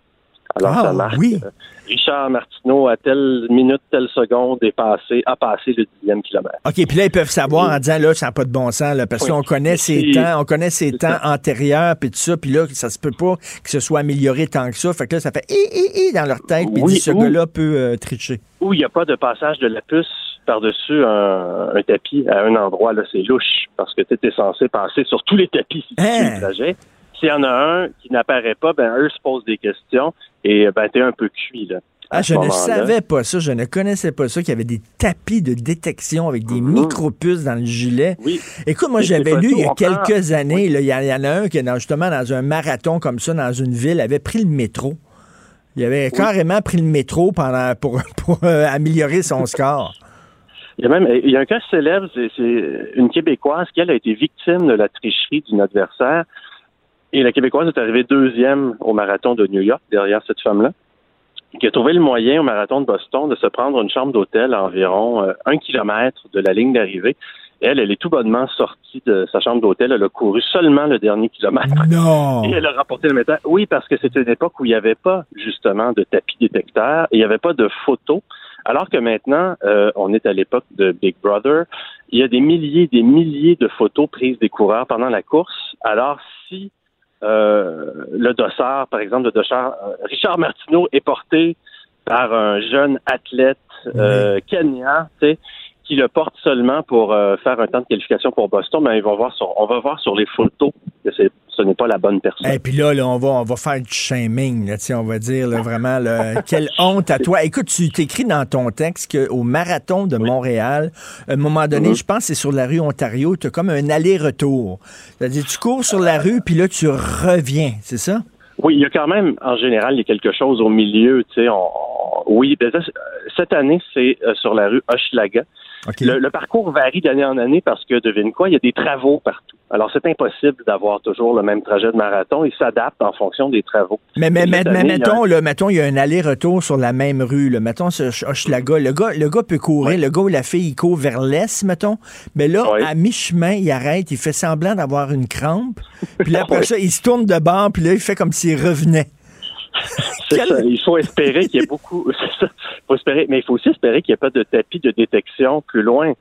Alors, ça ah, marque. Oui. Euh, Richard Martineau, à telle minute, telle seconde, est passé, a passé le dixième kilomètre. OK, puis là, ils peuvent savoir en disant, là, ça n'a pas de bon sens, là, parce qu'on connaît ses temps, on connaît ses temps antérieurs, puis tout ça, puis là, ça se peut pas que ce soit amélioré tant que ça. Fait que là, ça fait hi, hi, hi dans leur tête, puis oui, ce gars-là peut euh, tricher. Ou il n'y a pas de passage de la puce par-dessus un, tapis à un endroit, là, c'est louche, parce que tu étais censé passer sur tous les tapis si tu hein? trajet s'il y en a un qui n'apparaît pas, ben eux se posent des questions et ben t'es un peu cuit là. Ah, je ne savais pas ça, je ne connaissais pas ça, qu'il y avait des tapis de détection avec des mhm. micropuces dans le gilet. Oui. Écoute, moi, j'avais lu il y a quelques années, il y, en a un qui, justement, dans un marathon comme ça, dans une ville, avait pris le métro. Il avait carrément pris le métro pendant, pour, [LAUGHS] euh, améliorer son score. Il y a même il y a un cas célèbre, c'est une Québécoise qui, elle, a été victime de la tricherie d'une adversaire. Et la Québécoise est arrivée deuxième au marathon de New York, derrière cette femme-là, qui a trouvé le moyen au marathon de Boston de se prendre une chambre d'hôtel à environ euh, un kilomètre de la ligne d'arrivée. Elle, elle est tout bonnement sortie de sa chambre d'hôtel. Elle a couru seulement le dernier kilomètre. Non! Et elle a rapporté le métal. Oui, parce que c'était une époque où il n'y avait pas, justement, de tapis détecteur. Il n'y avait pas de photos. Alors que maintenant, euh, on est à l'époque de Big Brother. Il y a des milliers, des milliers de photos prises des coureurs pendant la course. Alors, si euh, le dossard, par exemple, le dossard euh, Richard Martineau est porté par un jeune athlète euh, kenyan, qui le portent seulement pour euh, faire un temps de qualification pour Boston, mais ils vont voir sur, on va voir sur les photos que ce n'est pas la bonne personne. Et puis là, on, va, on va faire du shaming, là, on va dire vraiment, [LAUGHS] quelle honte à toi. Écoute, tu t'écris dans ton texte qu'au marathon de Montréal, à un moment donné, mhm. je pense que c'est sur la rue Ontario, tu as comme un aller-retour. C'est-à-dire, tu cours sur la rue, puis là, tu reviens, c'est ça? Oui, il y a quand même, en général, il y a quelque chose au milieu. Tu sais, oui, ben, cette année, c'est euh, sur la rue Hochelaga. Le, parcours varie d'année en année parce que, devine quoi, il y a des travaux partout. Alors, c'est impossible d'avoir toujours le même trajet de marathon. Il s'adapte en fonction des travaux. Mais, mais, mais, mettons, il mettons, il y a un aller-retour sur la même rue. Là. Mettons, Hochelaga. Le gars, le gars peut courir. Le gars ou la fille, il court vers l'est, mettons. Mais là, à mi-chemin, il arrête. Il fait semblant d'avoir une crampe. Puis là, [LAUGHS] après ça, il se tourne de bord. Puis là, il fait comme s'il revenait. [LAUGHS] Il faut espérer qu'il y ait beaucoup. [LAUGHS] faut espérer, mais il faut aussi espérer qu'il n'y ait pas de tapis de détection plus loin.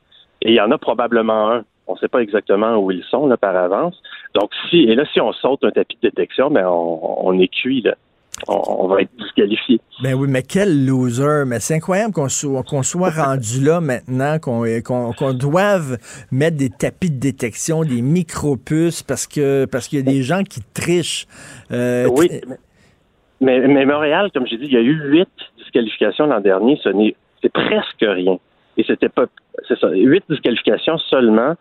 Et il y en a probablement un. On ne sait pas exactement où ils sont là, par avance. Donc, si, et là, si on saute un tapis de détection, ben, on, est cuit, là. On, va être disqualifié. Ben oui, mais quel loser. Mais c'est incroyable qu'on soit, qu'on soit [LAUGHS] rendu là maintenant, qu'on, qu'on, doive mettre des tapis de détection, des micro-puces, parce que parce qu'il y a des gens qui trichent. Euh, oui. Mais, mais Montréal, comme j'ai dit, il y a eu huit disqualifications l'an dernier. Ce n'est c'est presque rien. Et c'était pas c'est ça, huit disqualifications seulement.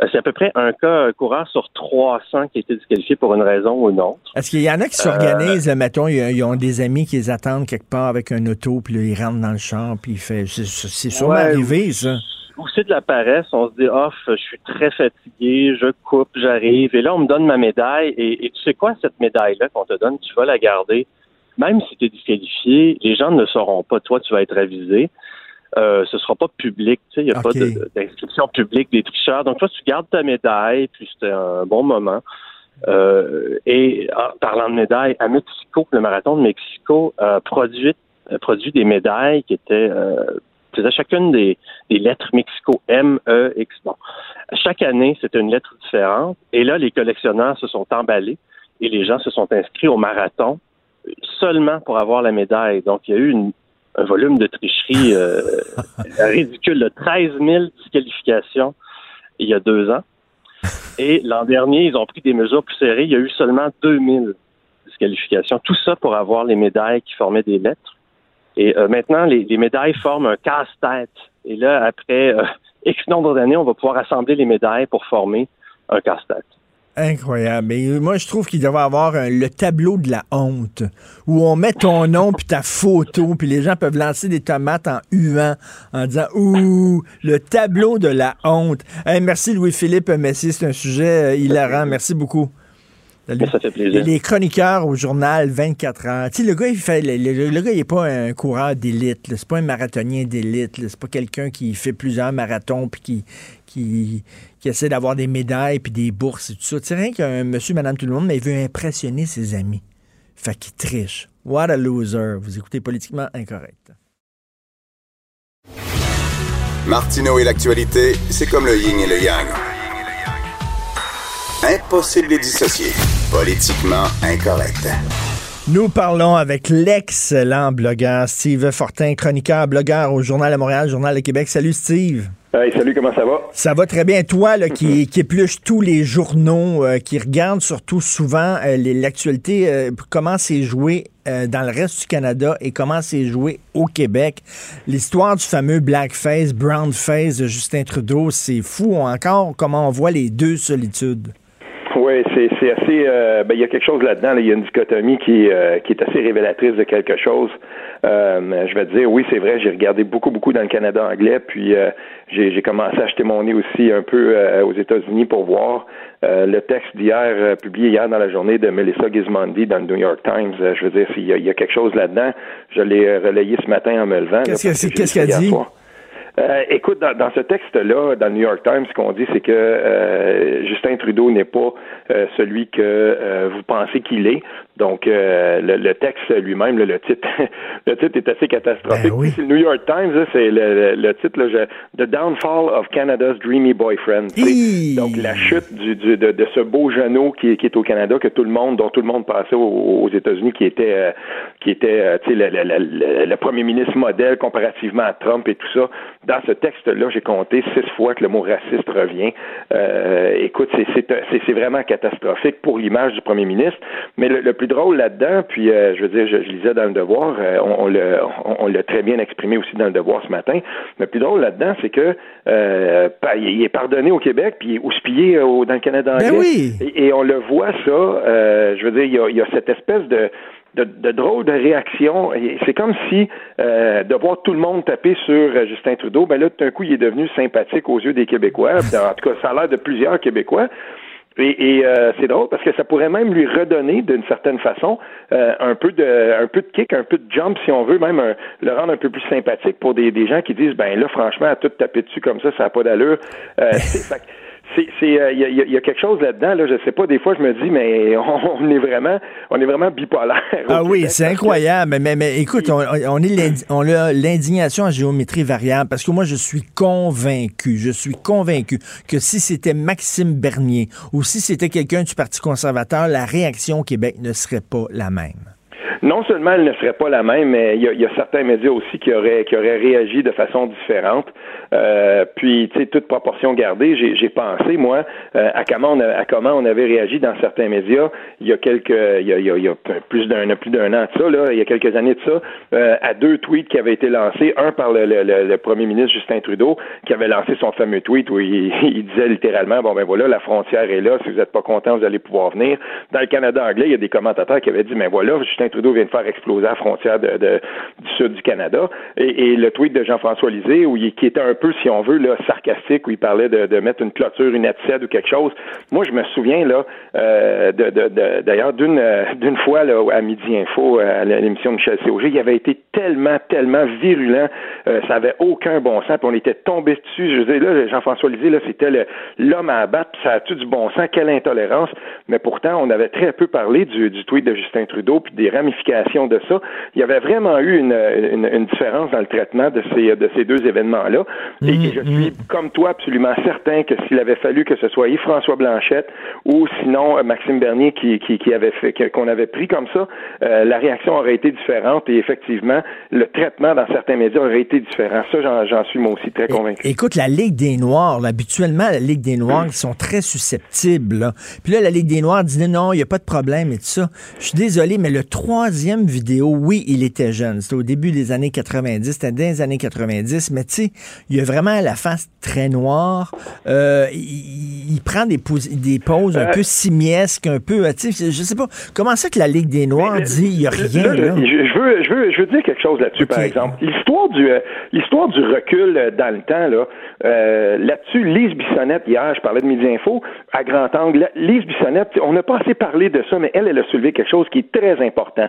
Euh, c'est à peu près un cas un coureur sur 300 qui a été disqualifié pour une raison ou une autre. Est-ce qu'il y en a qui s'organisent, euh, mettons, ils, ont des amis qui les attendent quelque part avec un auto, puis là, ils rentrent dans le champ, puis il fait. C'est sûrement arrivé, ça. Ou c'est de la paresse, on se dit, off, je suis très fatigué, je coupe, j'arrive, et là, on me donne ma médaille, et, et tu sais quoi, cette médaille-là qu'on te donne, tu vas la garder même si tu es disqualifié, les gens ne sauront pas. Toi, tu vas être avisé. Euh, ce sera pas public, tu sais, il n'y a pas d'inscription publique des tricheurs. Donc toi, tu gardes ta médaille, puis c'était un bon moment. Euh, et en parlant de médailles, à Mexico, le marathon de Mexico a produit, produit des médailles qui étaient euh, chacune des, des, lettres Mexico M, E, X. Bon. Chaque année, c'était une lettre différente. Et là, les collectionneurs se sont emballés et les gens se sont inscrits au marathon seulement pour avoir la médaille. Donc, il y a eu un volume de tricherie euh, [LAUGHS] ridicule de 13 000 disqualifications il y a deux ans. Et l'an dernier, ils ont pris des mesures plus serrées. Il y a eu seulement 2000 disqualifications. Tout ça pour avoir les médailles qui formaient des lettres. Et euh, maintenant, les, médailles forment un casse-tête. Et là, après euh, [LAUGHS] X nombre d'années, on va pouvoir assembler les médailles pour former un casse-tête. Incroyable. Mais moi, je trouve qu'il devrait avoir le tableau de la honte, où on met ton nom puis ta photo, puis les gens peuvent lancer des tomates en huant, en disant ouh, le tableau de la honte. merci Louis-Philippe Messi, c'est un sujet euh, hilarant. Merci beaucoup. Ça fait plaisir. Les chroniqueurs au journal 24 heures. Tu sais, le gars, il fait. Le, gars, il n'est pas un coureur d'élite. C'est pas un marathonien d'élite. C'est pas quelqu'un qui fait plusieurs marathons puis qui, qui, qui essaie d'avoir des médailles puis des bourses et tout ça. C'est rien qu'un monsieur, madame, tout le monde, mais il veut impressionner ses amis. Fait qu'il triche. What a loser. Vous écoutez politiquement incorrect. Martineau et l'actualité, c'est comme le yin et le yang. Impossible de dissocier. Politiquement incorrect. Nous parlons avec l'excellent blogueur Steve Fortin, chroniqueur, blogueur au Journal de Montréal, Journal de Québec. Salut Steve. Hey, salut, comment ça va? Ça va très bien. Toi, là, qui, qui épluche tous les journaux, euh, qui regarde surtout souvent euh, l'actualité, euh, comment c'est joué dans le reste du Canada et comment c'est joué au Québec. L'histoire du fameux blackface, brownface de Justin Trudeau, c'est fou encore comment on voit les deux solitudes. Oui, c'est assez. Euh, ben, il y a quelque chose là-dedans. il y a une dichotomie qui, euh, qui est assez révélatrice de quelque chose. Euh, je vais te dire, oui, c'est vrai. J'ai regardé beaucoup, beaucoup dans le Canada anglais, puis j'ai commencé à acheter mon nez aussi un peu aux États-Unis pour voir le texte d'hier, publié hier dans la journée de Melissa Gismondi dans le New York Times. je veux dire, il y, a, quelque chose là-dedans. Je l'ai relayé ce matin en me levant. Qu'est-ce qu'elle dit? Euh, écoute, dans, ce texte-là, dans le New York Times, ce qu'on dit, c'est que euh, Justin Trudeau n'est pas euh, celui que vous pensez qu'il est. Donc, le, texte lui-même, le titre, [LAUGHS] le titre est assez catastrophique. Ben c'est le New York Times, c'est le, titre, là, The Downfall of Canada's Dreamy Boyfriend. Donc, la chute du, de, ce beau genou qui, qui, est au Canada, que tout le monde, dont tout le monde passait aux, États-Unis, qui était, qui était, tu sais, le, le, premier ministre modèle comparativement à Trump et tout ça. dans ce texte-là, j'ai compté six fois que le mot raciste revient. Euh, écoute, c'est vraiment catastrophique pour l'image du premier ministre. Mais le, plus drôle là-dedans, puis euh, je veux dire, je, lisais dans le Devoir, euh, on, on l'a très bien exprimé aussi dans le Devoir ce matin. Le plus drôle là-dedans, c'est que il est pardonné au Québec, puis il est houspillé dans le Canada ben anglais. oui. et, on le voit ça. je veux dire, il y a, il y a cette espèce de de, de drôles de réactions. C'est comme si euh, de voir tout le monde taper sur euh, Justin Trudeau, ben là, tout d'un coup, il est devenu sympathique aux yeux des Québécois. [LAUGHS] En tout cas, ça a l'air de plusieurs Québécois. Et, euh, c'est drôle parce que ça pourrait même lui redonner d'une certaine façon un peu de un peu de kick, un peu de jump si on veut, même le rendre un peu plus sympathique pour des, des gens qui disent ben là franchement à tout taper dessus comme ça, ça n'a pas d'allure. [LAUGHS] c'est il euh, y, a, quelque chose là-dedans là je sais pas des fois je me dis mais on, est vraiment on est vraiment bipolaire ah oui c'est incroyable mais, mais, écoute on, on est on a l'indignation en géométrie variable parce que moi je suis convaincu je suis convaincu que si c'était Maxime Bernier ou si c'était quelqu'un du Parti conservateur la réaction au Québec ne serait pas la même non seulement elle ne serait pas la même, mais il y, a, certains médias aussi qui auraient, qui auraient réagi de façon différente. Euh, puis, tu sais, toute proportion gardée, j'ai pensé, moi, euh, à, comment on avait réagi dans certains médias il y a quelques, il y a, il y a, plus d'un plus d'un an de ça, là, il y a quelques années de ça, euh, à deux tweets qui avaient été lancés, un par le, le, le, premier ministre Justin Trudeau, qui avait lancé son fameux tweet où il, [LAUGHS] il, disait littéralement, bon ben voilà, la frontière est là, si vous n'êtes pas content, vous allez pouvoir venir. Dans le Canada anglais, il y a des commentateurs qui avaient dit, ben voilà, Justin Trudeau vient de faire exploser la frontière du sud du Canada. Et, et le tweet de Jean-François Lisée, où il, qui était un peu, si on veut, là, sarcastique, où il parlait de, mettre une clôture, une assiette ou quelque chose. Moi, je me souviens, là, euh, d'ailleurs, d'une, d'une fois, là, à Midi Info, à l'émission de Michel Cog, il avait été tellement, tellement virulent, euh, ça avait aucun bon sens, puis on était tombé dessus. Je dire, là, Jean-François Lisée, là, c'était l'homme à abattre, puis ça a tout du bon sens, quelle intolérance. Mais pourtant, on avait très peu parlé du, du tweet de Justin Trudeau, puis des ramifications de ça. Il y avait vraiment eu une, une, différence dans le traitement de ces, de ces deux événements-là. Et mm, je suis, mm. comme toi, absolument certain que s'il avait fallu que ce soit Yves-François Blanchette ou sinon euh, Maxime Bernier qui, qui, qui avait fait, qu'on avait pris comme ça, euh, la réaction aurait été différente et effectivement, le traitement dans certains médias aurait été différent. Ça, j'en suis moi aussi très convaincu. Écoute, la Ligue des Noirs, habituellement, la Ligue des Noirs, ils sont très susceptibles. Puis là, la Ligue des Noirs dit non, il n'y a pas de problème et tout ça. Je suis désolé, mais le troisième vidéo, oui, il était jeune. C'était au début des années 90, c'était dans les années 90, mais tu sais, il a vraiment la face très noire. Euh, il, prend des, des poses un euh, peu simiesques, un peu, tu sais, je sais pas. Comment ça que la Ligue des Noirs dit il n'y a rien là? Je, veux, je, veux, je veux dire quelque chose là-dessus, par exemple. L'histoire du, euh, l'histoire du recul dans le temps, là, là-dessus, Lise Bissonnette, hier, je parlais de Midi Info, à grand angle, Lise Bissonnette, on n'a pas assez parlé de ça, mais elle, elle a soulevé quelque chose qui est très important.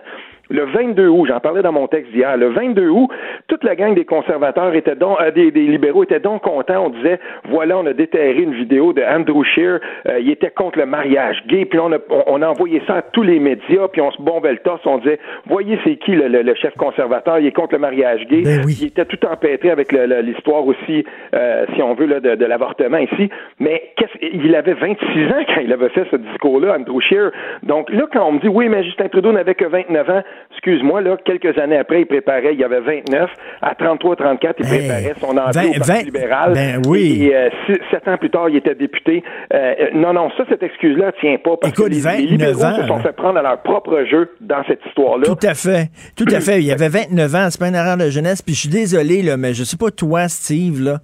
Le 22 août, j'en parlais dans mon texte d'hier, le 22 août, toute la gang des conservateurs était donc, euh, des, libéraux étaient donc contents. On disait, voilà, on a déterré une vidéo de Andrew Scheer, euh, il était contre le mariage gay, puis on a, on, a envoyé ça à tous les médias, puis on se bombait le torse, on disait, voyez c'est qui le, chef conservateur, il est contre le mariage gay, ben il était tout empêtré avec l'histoire aussi, euh, si on veut, là, de, l'avortement ici, mais il avait 26 ans quand il avait fait ce discours-là, Andrew Scheer. Donc là, quand on me dit, oui, mais Justin Trudeau n'avait que 29 ans, excuse-moi, là, quelques années après, il préparait, il y avait 29, à 33, 34, il préparait son entrée au Parti libéral. Ben oui. Et euh, sept ans plus tard, il était député. Euh, non, non, ça, cette excuse-là tient pas. Parce Écoute, que les, 29 libéraux ans, se sont fait prendre à leur propre jeu dans cette histoire-là. Tout à fait. Tout à fait. Il y avait 29 ans, c'est pas une erreur de jeunesse. Puis je suis désolé, là, mais je sais pas toi, Steve, là,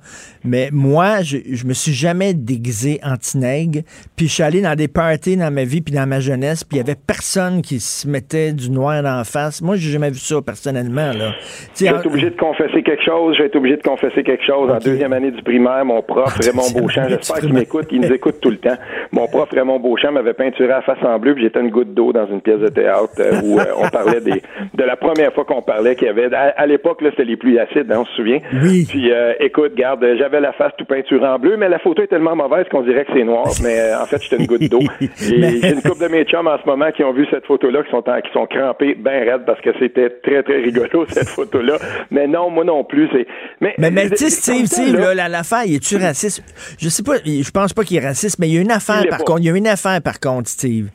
mais moi, je, je me suis jamais déguisé anti-nègre. Puis je suis allé dans des parties dans ma vie puis dans ma jeunesse, puis il y avait personne qui se mettait du noir dans la face. Moi, j'ai jamais vu ça personnellement. Là. J'ai été obligé de confesser quelque chose. J'ai été obligé de confesser quelque chose. En deuxième année du primaire, mon prof [LAUGHS] Raymond Beauchamp, j'espère qu'il m'écoute, qu'il nous écoute tout le temps. Mon prof Raymond Beauchamp m'avait peinturé à face en bleu, puis j'étais une goutte d'eau dans une pièce de théâtre euh, où euh, on parlait des, de la première fois qu'on parlait qu'il y avait. À, l'époque, là, c'était les pluies acides, hein, on se souvient. Oui. Puis euh, écoute, garde, j'avais la face tout peinturée en bleu, mais la photo est tellement mauvaise qu'on dirait que c'est noir. [LAUGHS] Mais en fait, j'étais une goutte d'eau. [LAUGHS] J'ai une couple de mes chums en ce moment qui ont vu cette photo-là, qui sont qui sont crampés bien parce que c'était très, très rigolo, [LAUGHS] cette photo-là. Mais non, moi non plus. C'est... Mais, mais, mais tu sais, Steve, Steve, là, l'affaire, il est-tu raciste? Je sais pas, je pense pas qu'il est raciste, mais il y a une affaire, par contre. Il y a une affaire, par contre, Steve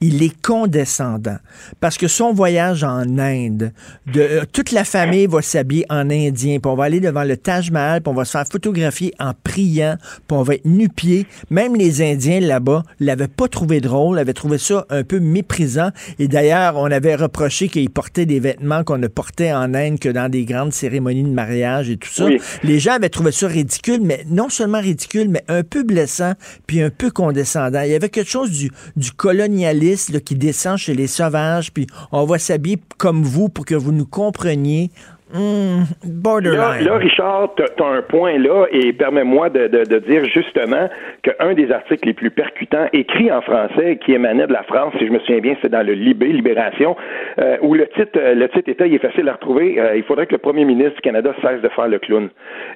il est condescendant. Parce que son voyage en Inde, de, euh, toute la famille va s'habiller en indien, puis on va aller devant le Taj Mahal, puis on va se faire photographier en priant, puis on va être nu-pied. Même les Indiens là-bas l'avaient pas trouvé drôle, avaient trouvé ça un peu méprisant. Et d'ailleurs, on avait reproché qu'il portait des vêtements qu'on ne portait en Inde que dans des grandes cérémonies de mariage et tout ça. Les gens avaient trouvé ça ridicule, mais non seulement ridicule, mais un peu blessant, puis un peu condescendant. Il y avait quelque chose du, du colonialisme qui descend chez les sauvages, puis on va s'habiller comme vous pour que vous nous compreniez. Borderline. Là, Richard, tu as un point là, et permets-moi de, de, dire justement qu'un des articles les plus percutants, écrit en français, qui émanait de la France, si je me souviens bien, c'est dans le Libé, Libération, euh, où le titre, le titre était, il est facile à retrouver, euh, il faudrait que le premier ministre du Canada cesse de faire le clown.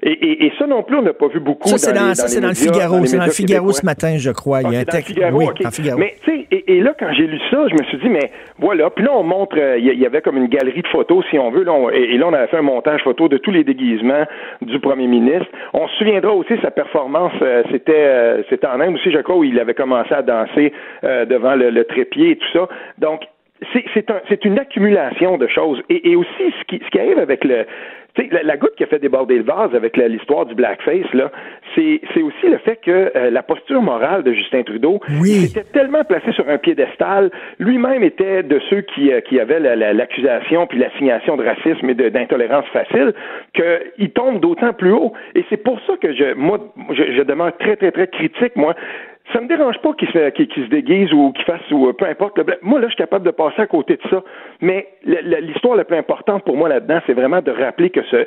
Et, et, ça non plus, on n'a pas vu beaucoup. Ça, c'est dans, ça, c'est dans le Figaro, c'est dans le Figaro ce matin, je crois. il y a un texte. Oui, Figaro. Mais tu sais, et, là, quand j'ai lu ça, je me suis dit, mais voilà. Puis là, on montre, euh, il y, avait comme une galerie de photos, si on veut, là, et, là, on a fait un montage photo de tous les déguisements du premier ministre. On se souviendra aussi sa performance, euh, c'était euh, c'était en Inde aussi, je crois, où il avait commencé à danser euh, devant le, trépied et tout ça. Donc, c'est un, une accumulation de choses. Et, et aussi, ce qui, ce qui arrive avec le, la, la, goutte qui a fait déborder le vase avec l'histoire du blackface, là, c'est aussi le fait que euh, la posture morale de Justin Trudeau était tellement placé sur un piédestal. Lui-même était de ceux qui, euh, qui avaient l'accusation puis l'assignation de racisme et d'intolérance facile qu'il tombe d'autant plus haut. Et c'est pour ça que je, moi, je, je demeure très, très, très critique, moi, ça me dérange pas qu'il se, se déguise ou qu'il fasse ou peu importe. Moi, là, je suis capable de passer à côté de ça. Mais l'histoire la plus importante pour moi là-dedans, c'est vraiment de rappeler que ce,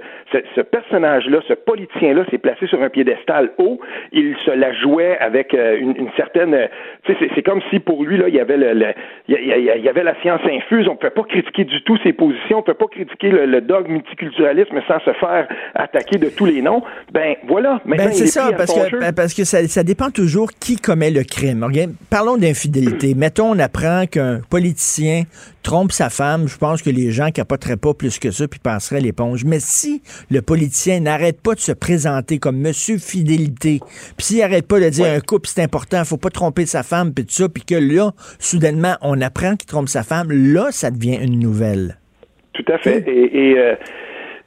ce, personnage-là, ce politicien-là, s'est placé sur un piédestal haut. Il se la jouait avec euh, une, une, certaine. Euh, c'est comme si pour lui, là, il y avait le, il, y, avait la science infuse. On ne peut pas critiquer du tout ses positions. On ne peut pas critiquer le, dogme multiculturalisme sans se faire attaquer de tous les noms. Ben voilà. Ben, c'est ça, parce que, parce que ça, ça dépend toujours qui commet le crime. Parlons d'infidélité. Mettons, on apprend qu'un politicien trompe sa femme. Je pense que les gens capoteraient pas plus que ça puis passeraient l'éponge. Mais si le politicien n'arrête pas de se présenter comme Monsieur Fidélité, puis s'il n'arrête pas de dire un couple c'est important, faut pas tromper sa femme puis tout ça, puis que là, soudainement, on apprend qu'il trompe sa femme, là, ça devient une nouvelle. Tout à fait. Et, euh,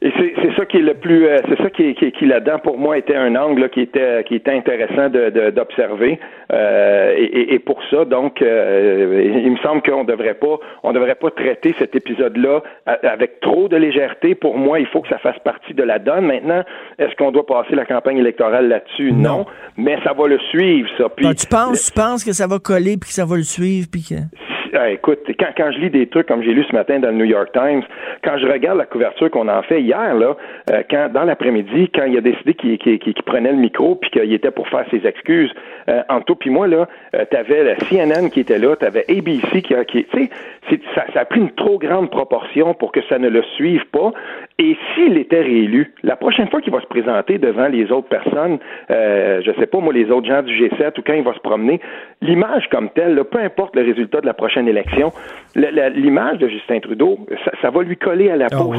et c'est ça qui est le plus, euh, c'est ça qui, qui, qui là-dedans pour moi était un angle qui était qui était intéressant de d'observer euh, et, et, pour ça donc euh, il me semble qu'on devrait pas on devrait pas traiter cet épisode-là avec trop de légèreté. Pour moi, il faut que ça fasse partie de la donne. Maintenant, est-ce qu'on doit passer la campagne électorale là-dessus? Non. mais ça va le suivre ça. Puis, tu penses, tu penses que ça va coller puis que ça va le suivre puis que ah, écoute, quand, quand je lis des trucs comme j'ai lu ce matin dans le New York Times, quand je regarde la couverture qu'on en fait hier, là, euh, quand dans l'après-midi, quand il a décidé qu'il prenait le micro puis qu'il était pour faire ses excuses, euh, Anto puis moi là, euh, t'avais la CNN qui était là, t'avais ABC qui, qui tu sais, ça, ça a pris une trop grande proportion pour que ça ne le suive pas. Et s'il était réélu, la prochaine fois qu'il va se présenter devant les autres personnes, euh, je sais pas moi les autres gens du G7 ou quand il va se promener, l'image comme telle, peu importe le résultat de la prochaine élection, l'image de Justin Trudeau, ça, va lui coller à la ah peau.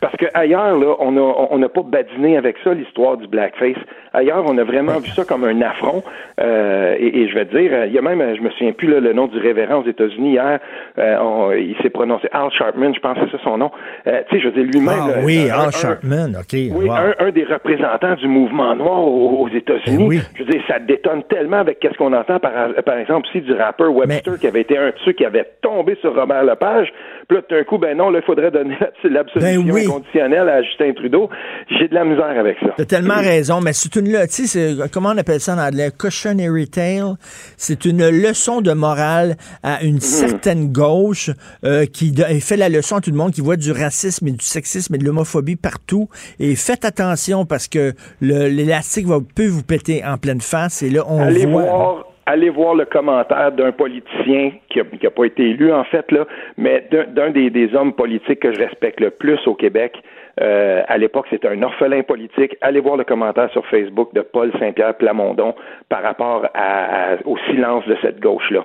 Parce qu'ailleurs, là, on n'a on a pas badiné avec ça, l'histoire du blackface. Ailleurs, on a vraiment vu ça comme un affront. Euh, et, et, je vais te dire, il y a même, je me souviens plus le nom du révérend aux États-Unis hier. Euh, il s'est prononcé Al Sharpman, je pense que c'est ça son nom. Euh, tu sais, je veux dire lui-même. Ah oui, Al Sharpman, ok. Oui, un, des représentants du mouvement noir aux, États-Unis. Eh oui. Je veux dire, ça détonne tellement avec qu'est-ce qu'on entend par, par exemple aussi du rappeur Webster qui avait été un dessus qui avait tombé sur Robert Lepage. Puis là, d'un coup, ben non, là, il faudrait donner l'absolution ben inconditionnelle à Justin Trudeau. J'ai de la misère avec ça. T'as tellement raison, mais c'est une, tu sais, comment on appelle ça en anglais? Cautionary tale. C'est une leçon de morale à une mhm. certaine gauche euh, qui fait la leçon à tout le monde, qui voit du racisme et du sexisme et de l'homophobie partout. Et faites attention parce que l'élastique va peut vous péter en pleine face. Et là, on Allez voit... Voir allez voir le commentaire d'un politicien qui n'a pas été élu, en fait, là, mais d'un des, des, hommes politiques que je respecte le plus au Québec. Euh, à l'époque, c'était un orphelin politique. Allez voir le commentaire sur Facebook de Paul Saint-Pierre Plamondon par rapport au silence de cette gauche-là.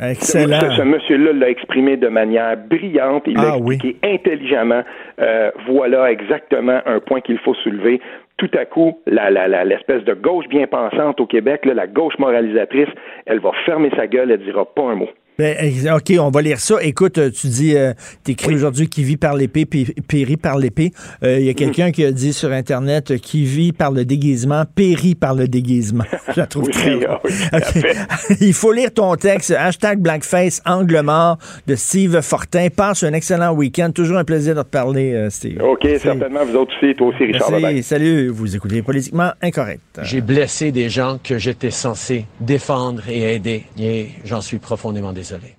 Excellent. Ce, monsieur-là l'a exprimé de manière brillante, il l'a ah expliqué intelligemment. Euh, voilà exactement un point qu'il faut soulever tout à coup, l'espèce de gauche bien pensante au Québec, la gauche moralisatrice, elle va fermer sa gueule, elle dira pas un mot. Ben, OK, on va lire ça. Écoute, euh, tu dis, euh, tu écris aujourd'hui qui vit par l'épée, périt par l'épée. Euh, il y a quelqu'un qui a dit sur Internet qui vit par le déguisement, périt par le déguisement. [LAUGHS] Je la trouve très ah [LAUGHS] Il faut lire ton texte, hashtag Blackface, angle mort de Steve Fortin. Passe un excellent week-end. Toujours un plaisir de te parler, Steve. OK, certainement. Vous autres aussi, toi aussi, Richard. Merci, salut. Vous écoutez Politiquement Incorrect. J'ai blessé des gens que j'étais censé défendre et aider. Et j'en suis profondément désolé.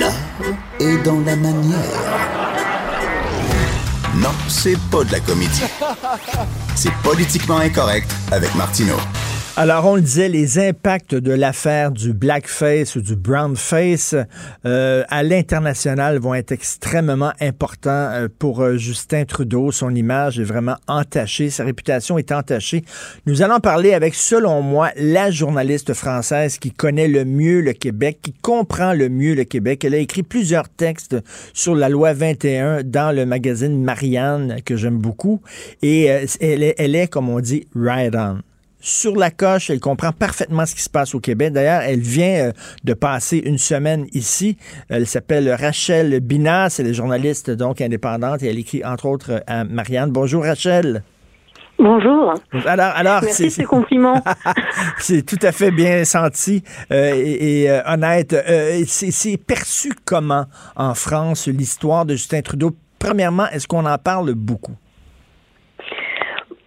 L'art est dans la manière. Non, c'est pas de la comédie. C'est politiquement incorrect avec Martineau. Alors, on le disait, les impacts de l'affaire du blackface ou du brownface euh, à l'international vont être extrêmement importants euh, pour euh, Justin Trudeau. Son image est vraiment entachée, sa réputation est entachée. Nous allons parler avec, selon moi, la journaliste française qui connaît le mieux le Québec, qui comprend le mieux le Québec. Elle a écrit plusieurs textes sur la loi 21 dans le magazine Marianne, que j'aime beaucoup. Et elle, est, elle est, comme on dit, right on sur la coche, elle comprend parfaitement ce qui se passe au Québec. D'ailleurs, elle vient euh, de passer une semaine ici. Elle s'appelle Rachel Binas, elle est journaliste donc indépendante et elle écrit entre autres à Marianne. Bonjour Rachel. Bonjour. Alors, alors c'est ces compliments. [LAUGHS] c'est tout à fait bien senti euh, et, euh, honnête. c'est perçu comment en France l'histoire de Justin Trudeau? Premièrement, est-ce qu'on en parle beaucoup?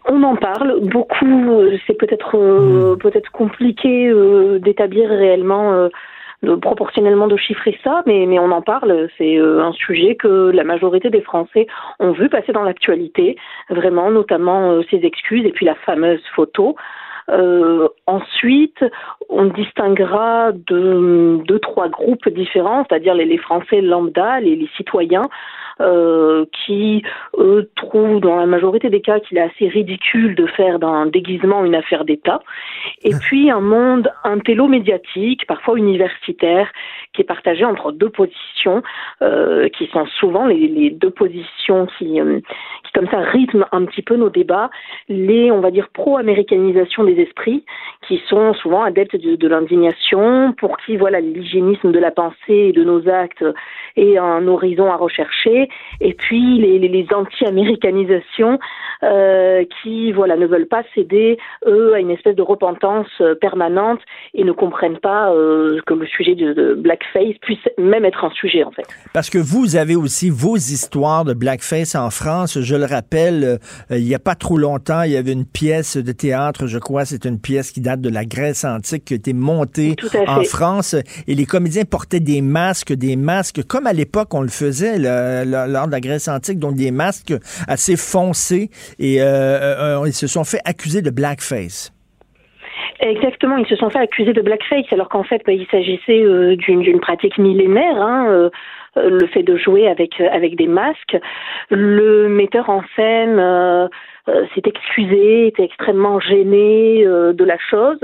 On en parle beaucoup. C'est peut-être euh, hmm. peut-être compliqué euh, d'établir réellement. Euh, proportionnellement de chiffrer ça, mais, mais on en parle. C'est un sujet que la majorité des Français ont vu passer dans l'actualité, vraiment, notamment ses excuses et puis la fameuse photo. ensuite, on distinguera de deux, trois groupes différents, c'est-à-dire les, les, Français lambda, les, les citoyens, euh, qui eux trouvent dans la majorité des cas qu'il est assez ridicule de faire d'un déguisement une affaire d'État. Et ah. puis un monde intello médiatique, parfois universitaire, qui est partagé entre deux positions, euh, qui sont souvent les, les deux positions qui, euh, qui comme ça rythment un petit peu nos débats, les on va dire pro-américanisation des esprits, qui sont souvent adeptes de, de l'indignation, pour qui voilà l'hygiénisme de la pensée et de nos actes est un horizon à rechercher et puis les, les, anti-américanisations euh, qui voilà ne veulent pas céder eux à une espèce de repentance euh, permanente et ne comprennent pas euh, que le sujet de, blackface puisse même être un sujet en fait. Parce que vous avez aussi vos histoires de blackface en France. Je le rappelle, il n'y a pas trop longtemps, il y avait une pièce de théâtre, je crois, c'est une pièce qui date de la Grèce antique qui a été montée en France et les comédiens portaient des masques, des masques comme à l'époque on le faisait. Le, lors de la Grèce antique, donc des masques assez foncés, et euh, euh, euh, ils se sont fait accuser de blackface. Exactement, ils se sont fait accuser de blackface alors qu'en fait bah, il s'agissait d'une pratique millénaire. Hein, le fait de jouer avec avec des masques. Le metteur en scène s'est excusé, était extrêmement gêné de la chose.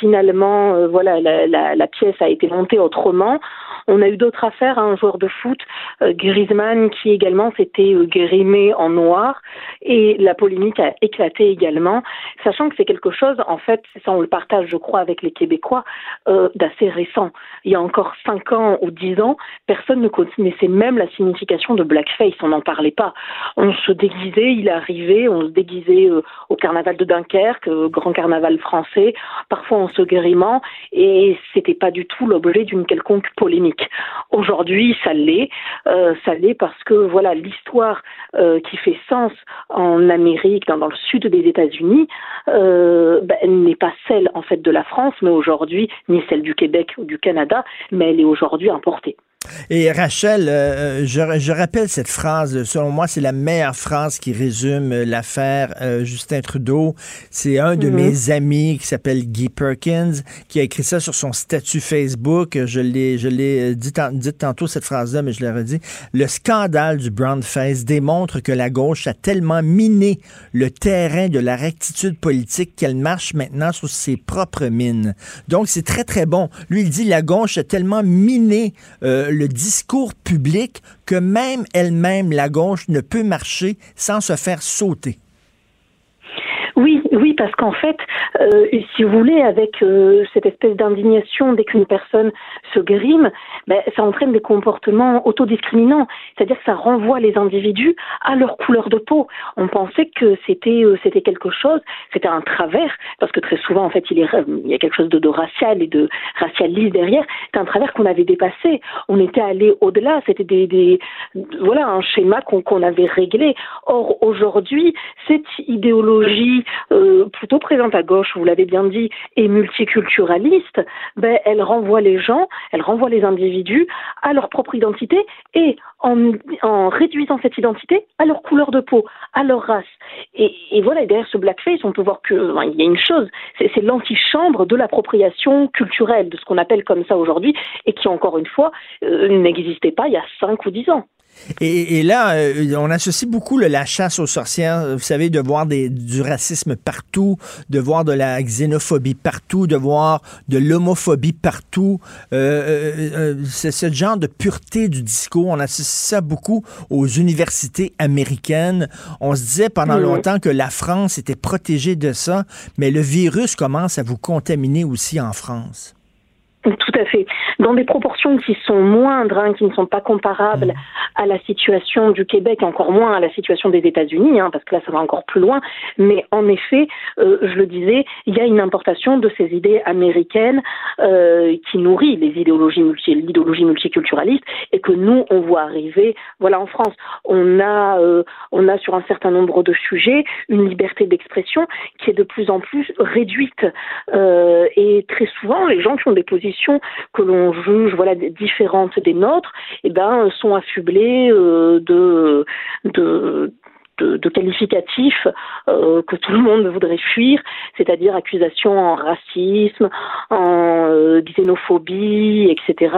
finalement, voilà, la, pièce a été montée autrement. On a eu d'autres affaires, hein, un joueur de foot, euh, Griezmann, qui également s'était euh, grimé en noir, et la polémique a éclaté également, sachant que c'est quelque chose, en fait, ça on le partage, je crois, avec les Québécois, euh, d'assez récent. Il y a encore cinq ans ou dix ans, personne ne connaissait même la signification de blackface, on n'en parlait pas. On se déguisait, il arrivait, on se déguisait au carnaval de Dunkerque, grand carnaval français, parfois en se grimant, et c'était pas du tout l'objet d'une quelconque polémique. Aujourd'hui, ça l'est. Euh, ça l'est parce que voilà l'histoire euh, qui fait sens en Amérique, dans, le sud des États-Unis, euh, ben, n'est pas celle en fait de la France, mais aujourd'hui ni celle du Québec ou du Canada, mais elle est aujourd'hui importée. Et Rachel, euh, je, rappelle cette phrase, selon moi, c'est la meilleure phrase qui résume l'affaire euh, Justin Trudeau. C'est un de mhm. mes amis qui s'appelle Guy Perkins qui a écrit ça sur son statut Facebook. Je l'ai, je l'ai dit, dit, tantôt cette phrase-là, mais je l'ai redit. Le scandale du brown face démontre que la gauche a tellement miné le terrain de la rectitude politique qu'elle marche maintenant sur ses propres mines. Donc, c'est très, très bon. Lui, il dit la gauche a tellement miné euh, le discours public que même elle-même, la gauche, ne peut marcher sans se faire sauter. Oui, Oui, parce qu'en fait, euh, si vous voulez, avec euh, cette espèce d'indignation dès qu'une personne se grime, ben, ça entraîne des comportements autodiscriminants. C'est-à-dire que ça renvoie les individus à leur couleur de peau. On pensait que c'était euh, c'était quelque chose, c'était un travers, parce que très souvent, en fait, il, y a quelque chose de, racial et de racialiste derrière. C'est un travers qu'on avait dépassé. On était allé au-delà. C'était des, des, voilà un schéma qu'on qu'on avait réglé. Or aujourd'hui, cette idéologie euh, plutôt présente à gauche, vous l'avez bien dit, et multiculturaliste, ben, elle renvoie les gens, elle renvoie les individus à leur propre identité et en, réduisant cette identité à leur couleur de peau, à leur race. Et, voilà, derrière ce blackface, on peut voir que il y a une chose, c'est l'antichambre de l'appropriation culturelle, de ce qu'on appelle comme ça aujourd'hui, et qui encore une fois euh, n'existait pas il y a 5 ou 10 ans. Et, là, euh, on associe beaucoup la chasse aux sorcières, vous savez, de voir des, du racisme partout, de voir de la xénophobie partout, de voir de l'homophobie partout. Euh, euh, c'est ce genre de pureté du discours. On associe ça beaucoup aux universités américaines. On se disait pendant longtemps que la France était protégée de ça, mais le virus commence à vous contaminer aussi en France. Tout à fait. Dans des proportions qui sont moindres, hein, qui ne sont pas comparables mmh. à la situation du Québec, encore moins à la situation des États-Unis, hein, parce que là, ça va encore plus loin. Mais en effet, euh, je le disais, il y a une importation de ces idées américaines euh, qui nourrit les idéologies multi, l'idéologie multiculturaliste et que nous, on voit arriver. Voilà, en France, on a, euh, on a sur un certain nombre de sujets une liberté d'expression qui est de plus en plus réduite. et très souvent, les gens qui ont des positions que l'on juge voilà différentes des nôtres, eh ben sont affublés euh, de, de qualificatifs euh, que tout le monde voudrait fuir, c'est-à-dire accusations en racisme, en euh, xénophobie, etc.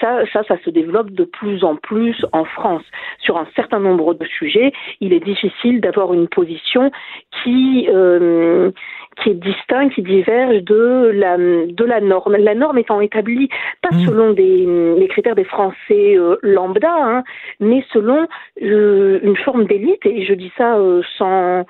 Ça, ça, ça se développe de plus en plus en France. Sur un certain nombre de sujets, il est difficile d'avoir une position qui qui est distinct, qui diverge de la, de la norme. La norme étant établie pas mmh. selon des, les critères des Français euh, lambda, hein, mais selon euh, une forme d'élite, et je dis ça euh, sans,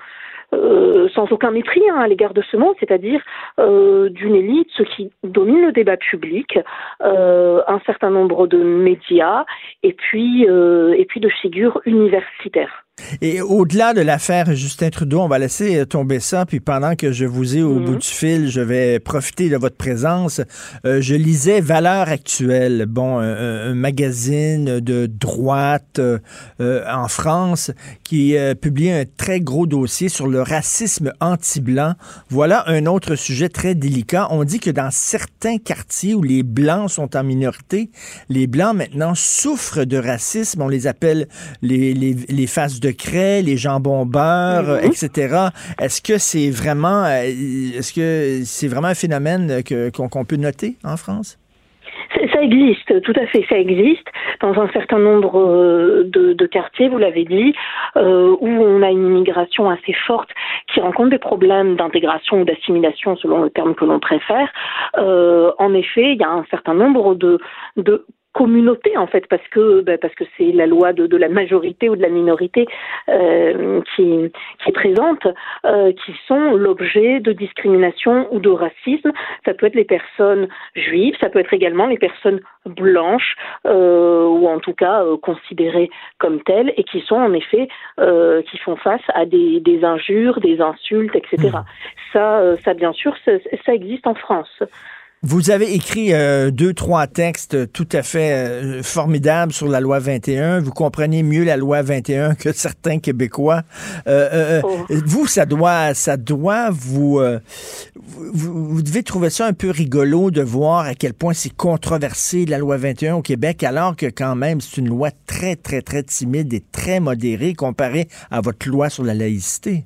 sans aucun mépris hein, à l'égard de ce monde, c'est-à-dire d'une élite, ce qui domine le débat public, un certain nombre de médias et puis, et puis de figures universitaires. Et au-delà de l'affaire Justin Trudeau, on va laisser euh, tomber ça. Puis pendant que je vous ai au bout mhm. du fil, je vais profiter de votre présence. Euh, je lisais Valeurs actuelles, bon, un, magazine de droite euh, en France qui publie un très gros dossier sur le racisme anti-blanc. Voilà un autre sujet très délicat. On dit que dans certains quartiers où les blancs sont en minorité, les blancs maintenant souffrent de racisme. On les appelle les, les, les faces de craie, les jambons beurre, mhm. etc. Est-ce que c'est vraiment, euh, est-ce que c'est vraiment un phénomène qu'on peut noter en France? Ça existe, tout à fait, ça existe dans un certain nombre euh, de, quartiers, vous l'avez dit, euh, où on a une immigration assez forte qui rencontre des problèmes d'intégration ou d'assimilation selon le terme que l'on préfère. en effet, il y a un certain nombre de, de communauté en fait parce que ben, parce que c'est la loi de, de, la majorité ou de la minorité euh, qui, qui est présente euh, qui sont l'objet de discrimination ou de racisme. Ça peut être les personnes juives ça peut être également les personnes blanches euh, ou en tout cas euh, considérées comme telles et qui sont en effet euh, qui font face à des, des injures des insultes etc mmh. ça euh, ça bien sûr ça, ça existe en France vous avez écrit euh, deux, trois textes tout à fait euh, formidables sur la loi 21. Vous comprenez mieux la loi 21 que [LAUGHS] certains Québécois. Euh, oh. Vous, ça doit, ça doit vous, vous, vous, devez trouver ça un peu rigolo de voir à quel point c'est controversé la loi 21 au Québec, alors que quand même c'est une loi très, très, très timide et très modérée comparée à votre loi sur la laïcité.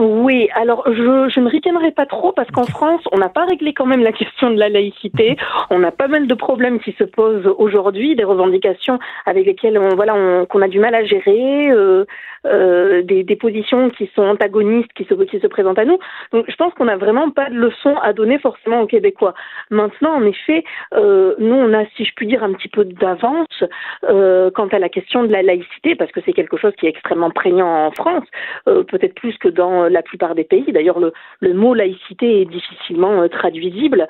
Oui, alors je, je ne retiendrai pas trop parce qu'en France, on n'a pas réglé quand même la question de la laïcité. [LAUGHS] On a pas mal de problèmes qui se posent aujourd'hui, des revendications avec lesquelles on voilà qu'on a du mal à gérer. Euh, euh, des, des, positions qui sont antagonistes, qui se, qui se présentent à nous. Donc je pense qu'on n'a vraiment pas de leçon à donner forcément aux Québécois. Maintenant, en effet, euh, nous on a, si je puis dire, un petit peu d'avance euh, quant à la question de la laïcité, parce que c'est quelque chose qui est extrêmement prégnant en France, euh, peut-être plus que dans la plupart des pays. D'ailleurs, le, le mot laïcité est difficilement euh, traduisible.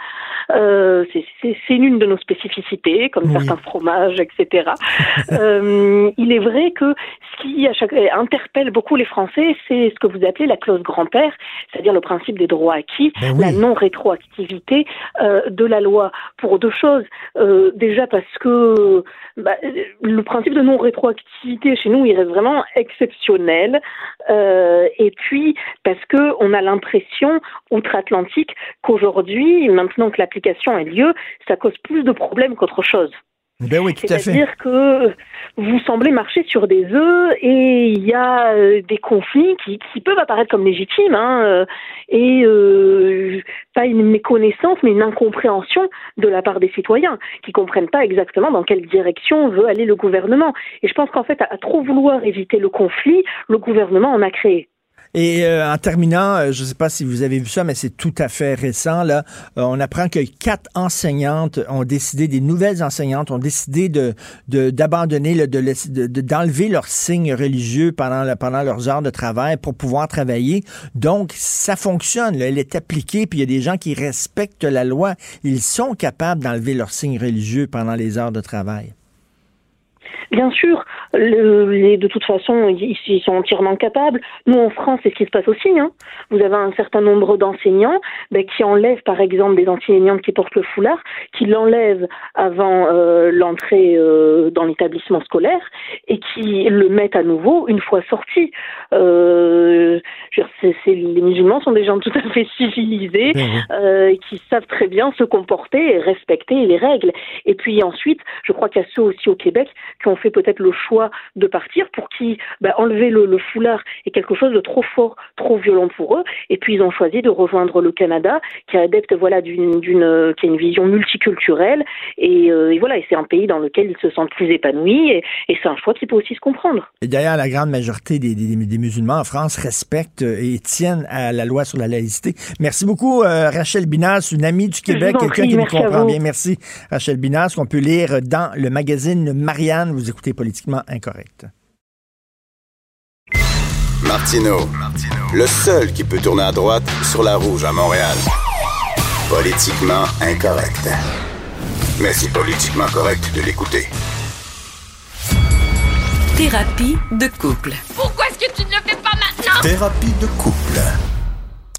Euh, c'est l'une de nos spécificités, comme certains fromages, etc. [LAUGHS] euh, il est vrai que ce qui à chaque, interpelle beaucoup les Français, c'est ce que vous appelez la clause grand-père, c'est-à-dire le principe des droits acquis, ben la non-rétroactivité euh, de la loi, pour deux choses. Euh, déjà parce que bah, le principe de non-rétroactivité chez nous, il reste vraiment exceptionnel. Euh, et puis parce que on a l'impression outre-Atlantique qu'aujourd'hui, maintenant que l'application a lieu, ça cause plus de problèmes qu'autre chose. Ben oui. C'est-à-dire que vous semblez marcher sur des œufs et il y a euh, des conflits qui, peuvent apparaître comme légitimes hein, euh, et euh, pas une méconnaissance mais une incompréhension de la part des citoyens qui comprennent pas exactement dans quelle direction veut aller le gouvernement. Et je pense qu'en fait, à trop vouloir éviter le conflit, le gouvernement en a créé. Et euh, en terminant, euh, je ne sais pas si vous avez vu ça, mais c'est tout à fait récent. Là, euh, on apprend que quatre enseignantes ont décidé, des nouvelles enseignantes ont décidé de d'abandonner, de, d'enlever leurs signes religieux pendant pendant leurs heures de travail pour pouvoir travailler. Donc ça fonctionne. Là, elle est appliquée, puis il y a des gens qui respectent la loi. Ils sont capables d'enlever leurs signes religieux pendant les heures de travail. Bien sûr, le, de toute façon, ils, ils, sont entièrement capables. Nous, en France, c'est ce qui se passe aussi. Hein. Vous avez un certain nombre d'enseignants ben, qui enlèvent, par exemple, des enseignantes qui portent le foulard, qui l'enlèvent avant euh, l'entrée euh, dans l'établissement scolaire et qui le mettent à nouveau une fois sortis. Euh, les musulmans sont des gens tout à fait civilisés, qui savent très bien se comporter et respecter les règles. Et puis ensuite, je crois qu'il y a ceux aussi au Québec qui ont fait peut-être le choix de partir, pour qui bah, enlever le, foulard est quelque chose de trop fort, trop violent pour eux. Et puis ils ont choisi de rejoindre le Canada, qui est adepte voilà d'une, d'une qui a une vision multiculturelle. Et, euh, et voilà, et c'est un pays dans lequel ils se sentent plus épanouis. Et, et c'est un choix qui peut aussi se comprendre. Et d'ailleurs, la grande majorité des, des, des, musulmans en France respectent et tiennent à la loi sur la laïcité. Merci beaucoup, euh, Rachel Binas, une amie du Québec, quelqu'un qui nous comprend bien. Merci, Rachel Binas, qu'on peut lire dans le magazine Marianne. Vous écoutez Politiquement Incorrect. Martino, le seul qui peut tourner à droite sur la rouge à Montréal. Politiquement incorrect. Mais c'est politiquement correct de l'écouter. Thérapie de couple. Pourquoi est-ce que tu ne le fais pas maintenant? Thérapie de couple.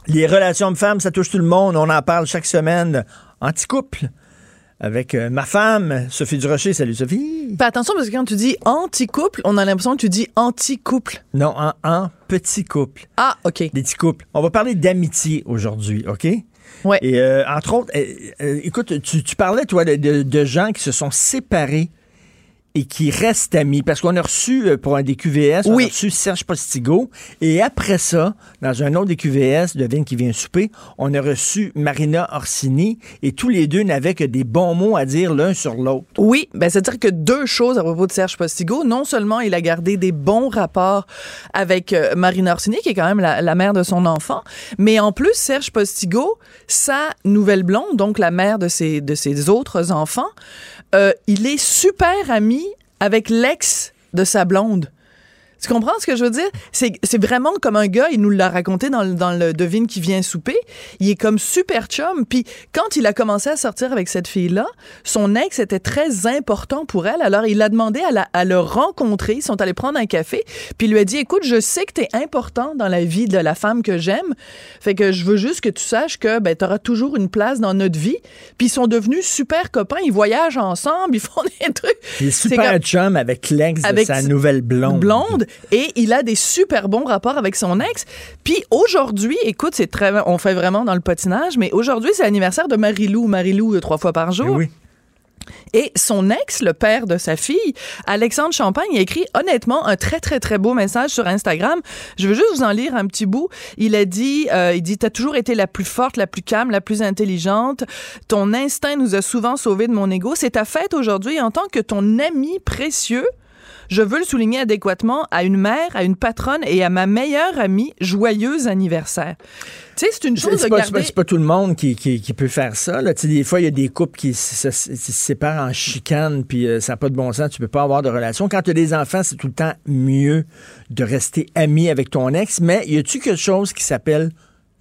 Les relations de femmes, ça touche tout le monde. On en parle chaque semaine. Anti-couple avec euh, ma femme, Sophie Durocher. Salut Sophie. Fais attention parce que quand tu dis anti-couple, on a l'impression que tu dis anti-couple. Non, un, petit couple. Ah, OK. Des petits couples. On va parler d'amitié aujourd'hui, OK? Ouais. Et euh, entre autres, euh, écoute, tu, parlais, toi, de, gens qui se sont séparés et qui restent amis. Parce qu'on a reçu, euh, pour un des QVS, on a reçu Serge Postigo. Et après ça, dans un autre des QVS, devine qui vient souper, on a reçu Marina Orsini. Et tous les deux n'avaient que des bons mots à dire l'un sur l'autre. Oui, ben c'est-à-dire que deux choses à propos de Serge Postigo. Non seulement il a gardé des bons rapports avec euh, Marina Orsini, qui est quand même la, mère de son enfant, mais en plus, Serge Postigo, sa nouvelle blonde, donc la mère de ses, de ses autres enfants, euh, il est super ami avec l'ex de sa blonde. Tu comprends ce que je veux dire? C'est, vraiment comme un gars, il nous l'a raconté dans le, dans le Devine qui vient souper. Il est comme super chum. Puis quand il a commencé à sortir avec cette fille-là, son ex était très important pour elle. Alors il a demandé à, la, à le rencontrer. Ils sont allés prendre un café. Puis il lui a dit Écoute, je sais que tu es important dans la vie de la femme que j'aime. Fait que je veux juste que tu saches que ben, tu auras toujours une place dans notre vie. Puis ils sont devenus super copains. Ils voyagent ensemble. Ils font [LAUGHS] des trucs. Il est super chum avec l'ex de sa nouvelle blonde. Blonde et il a des super bons rapports avec son ex. Puis aujourd'hui, écoute, c'est très, on fait vraiment dans le patinage, mais aujourd'hui, c'est l'anniversaire de Marie-Lou. Marie-Lou, euh, trois fois par jour. Eh oui. Et son ex, le père de sa fille, Alexandre Champagne, a écrit honnêtement un très très très beau message sur Instagram. Je veux juste vous en lire un petit bout. Il a dit, euh, il dit, t'as toujours été la plus forte, la plus calme, la plus intelligente. Ton instinct nous a souvent sauvés de mon ego. C'est ta fête aujourd'hui en tant que ton ami précieux Je veux le souligner adéquatement à une mère, à une patronne et à ma meilleure amie. Joyeux anniversaire. Tu sais, c'est une chose C'est de pas, garder... c'est pas- tout le monde qui, qui- qui peut faire ça. Là. Tu sais, Des fois, il y a des couples qui se, se- se séparent en chicane, puis euh, ça n'a pas de bon sens. Tu peux pas avoir de relation. Quand tu as des enfants, c'est tout le temps mieux de rester ami avec ton ex. Mais y a-tu quelque chose qui s'appelle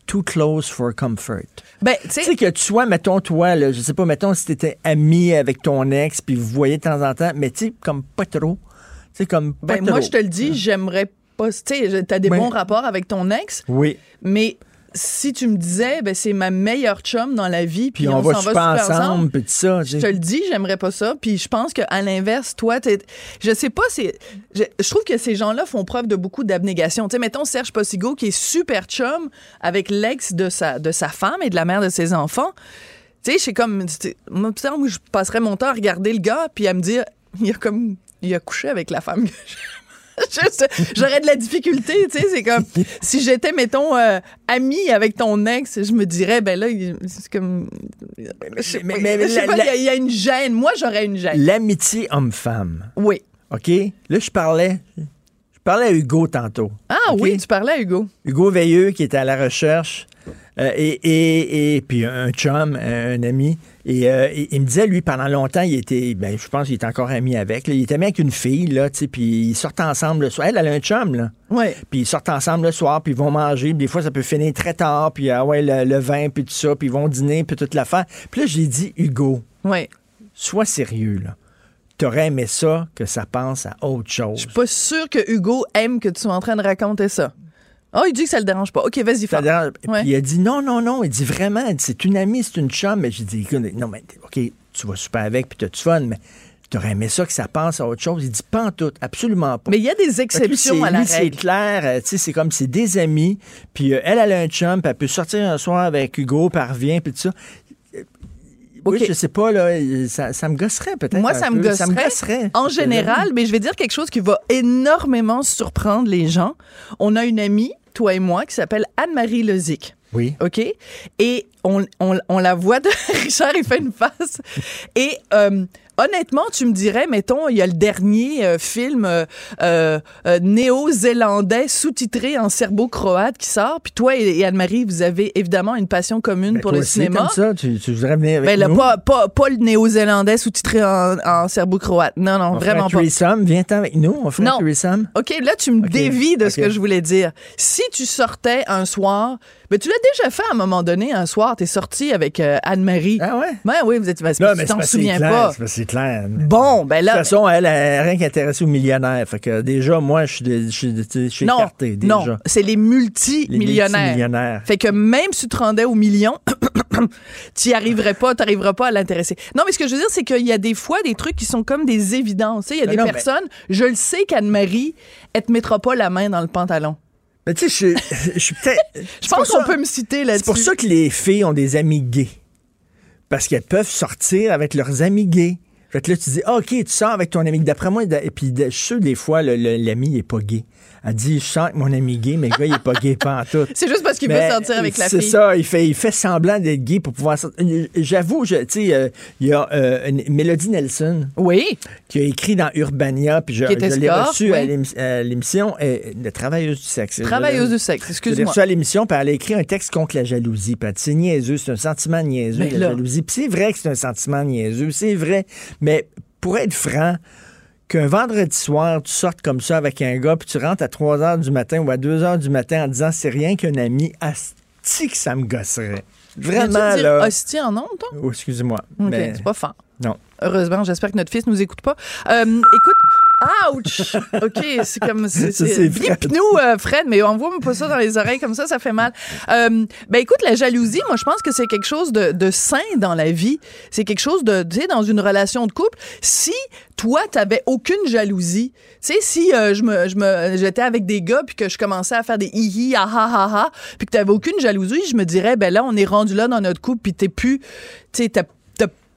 too close for comfort? Ben, tu sais que tu sois, mettons, toi, là, je sais pas, mettons, si tu étais ami avec ton ex, puis vous voyez de temps en temps, mais tu sais, comme pas trop. Comme pas Ben, moi, je te le dis, j'aimerais pas... Tu sais, t'as des Ouais. bons rapports avec ton ex, Oui. mais si tu me disais, ben, c'est ma meilleure chum dans la vie, puis, Puis on, va s'en super super ensemble, ensemble puis tout ça. Je te le dis, j'aimerais pas ça. Puis je pense qu'à l'inverse, toi, t'es- je sais pas, c'est, je, je trouve que ces gens-là font preuve de beaucoup d'abnégation. Tu sais, mettons Serge Possigo qui est super chum avec l'ex de sa, de sa femme et de la mère de ses enfants. Tu sais, c'est comme, moi, je passerais mon temps à regarder le gars puis à me dire, [LAUGHS] il a comme, il a couché avec la femme que [LAUGHS] J'aurais de la difficulté, tu sais, c'est comme si j'étais, mettons, euh, amie avec ton ex, je me dirais, ben là, c'est comme, je sais pas, il y a- il y, a une gêne. Moi, j'aurais une gêne. L'amitié homme-femme. Oui. OK? Là, je parlais. Je parlais à Hugo tantôt. Ah oui, tu parlais à Hugo. Hugo Veilleux, qui était à la recherche, euh, et, et, et puis un chum, un, un ami. Et euh, il me disait, lui, pendant longtemps, il était, ben, je pense qu'il était encore ami avec. là. Il était ami avec une fille, là, tu sais, puis ils sortent ensemble le soir. Elle, elle a un chum, là. Ouais. Puis ils sortent ensemble le soir, puis ils vont manger. Puis Des fois, ça peut finir très tard, puis ah ouais, le, le vin, puis tout ça, puis ils vont dîner, puis toute l'affaire. Puis là, j'ai dit, Hugo, Ouais. sois sérieux, là. T'aurais aimé ça que ça pense à autre chose. Je suis pas sûre que Hugo aime que tu sois en train de raconter ça. Oh, il dit que ça le dérange pas. OK, vas-y, fais. dérange. Ouais. Puis il a dit non, non, non. Il dit vraiment, c'est une amie, c'est une chum. Mais j'ai dit, écoute, non, mais OK, tu vas super avec, puis t'as du fun, mais t'aurais aimé ça que ça pense à autre chose. Il dit pas en tout, absolument pas. Mais il y a des lui, exceptions c'est- à la lui, c'est règle. clair, euh, tu sais, c'est comme c'est des amis, puis euh, elle, elle a un chum, puis elle peut sortir un soir avec Hugo, puis elle revient, puis tout ça. Euh, Oui, OK. je sais pas, là, ça, ça me gosserait peut-être. Moi, ça me, gosserait, Ça me gosserait. En général, mais je vais dire quelque chose qui va énormément surprendre les gens. On a une amie, toi et moi, qui s'appelle Anne-Marie Lezic. Oui. OK? Et on, on- on la voit de... [LAUGHS] Richard, il fait une face. Et euh, honnêtement, tu me dirais, mettons, il y a le dernier euh, film euh, euh, néo-zélandais sous-titré en serbo-croate qui sort. Puis toi et, et Anne-Marie, vous avez évidemment une passion commune Ben, pour toi le aussi, cinéma. comme ça, tu, tu voudrais venir avec Ben nous? pas, pas, pas le néo-zélandais sous-titré en, en serbo-croate. Non, non, On vraiment un pas. threesome. Viens-t'en avec nous, on ferait Non. un threesome. OK, là, tu me OK, dévis de ce que je voulais dire. Si tu sortais un soir, ben, tu l'as déjà fait à un moment donné, un soir, t'es sorti avec euh, Anne-Marie. Ah ouais? Ben oui, vous êtes, ben, Non, mais tu t'en souviens clair, pas. c'est clair. Bon, ben De là. toute façon, elle n'a rien qu'intéressé aux millionnaires. Fait que déjà, moi, je suis, écarté déjà. non, c'est les multimillionnaires. multimillionnaires. Fait que même si tu te rendais au million, [COUGHS] tu n'y arriverais pas, tu n'arriverais pas à l'intéresser. Non, mais ce que je veux dire, c'est qu'il y a des fois des trucs qui sont comme des évidences. Il y a Non, des non, mais- personnes, je le sais qu'Anne-Marie, elle te mettra pas la main dans le pantalon. Mais tu sais, je, [LAUGHS] je suis peut-être. Je pense qu'on peut me citer là-dessus. C'est pour ça que les filles ont des amis gays. Parce qu'elles peuvent sortir avec leurs amis gays. Fait que là, tu dis, ah, OK, tu sors avec ton ami. D'après moi, et puis je suis sûr, des fois, l'ami n'est pas gay. Elle dit, je sors avec mon ami gay, mais le gars, il n'est pas gay, pas en tout. [LAUGHS] C'est juste parce qu'il veut sortir avec la C'est fille. ça, il fait, il fait semblant d'être gay pour pouvoir sortir. Euh, J'avoue, je- tu sais, euh, il y a euh, une- Mélodie Nelson. Oui. Qui a écrit dans Urbania, puis je, est l'ai reçue à oui. l'émi- à l'émission, de Travailleuse du sexe. Travailleuse du sexe, je l'ai excuse-moi. reçue à l'émission, puis elle a écrit un texte contre la jalousie. Puis elle dit, c'est niaiseux, c'est un sentiment niaiseux, Mais la là- jalousie. Puis c'est vrai que c'est un sentiment niaiseux, c'est vrai. Mais pour être franc, qu'un vendredi soir, tu sortes comme ça avec un gars, puis tu rentres à 3 h du matin ou à 2 h du matin en disant c'est rien qu'un ami, asti que ça me gosserait. Vraiment, dire là. hostie en ondes, toi? Oh, excusez-moi. OK, mais- c'est pas fort. Non. Heureusement, j'espère que notre fils nous écoute pas. Euh, écoute, ouch! OK, c'est comme... [LAUGHS] Viens Fred. euh, Fred, mais envoie-moi pas ça dans les oreilles comme ça, ça fait mal. Euh, ben écoute, la jalousie, moi, je pense que c'est quelque chose de, de sain dans la vie. C'est quelque chose de, tu sais, dans une relation de couple. Si toi, t'avais aucune jalousie, tu sais, si euh, je me, je me, j'étais avec des gars puis que je commençais à faire des hi-hi, ah ha ha ha, puis que t'avais aucune jalousie, je me dirais, ben là, on est rendu là dans notre couple puis t'es plus, tu sais, t'as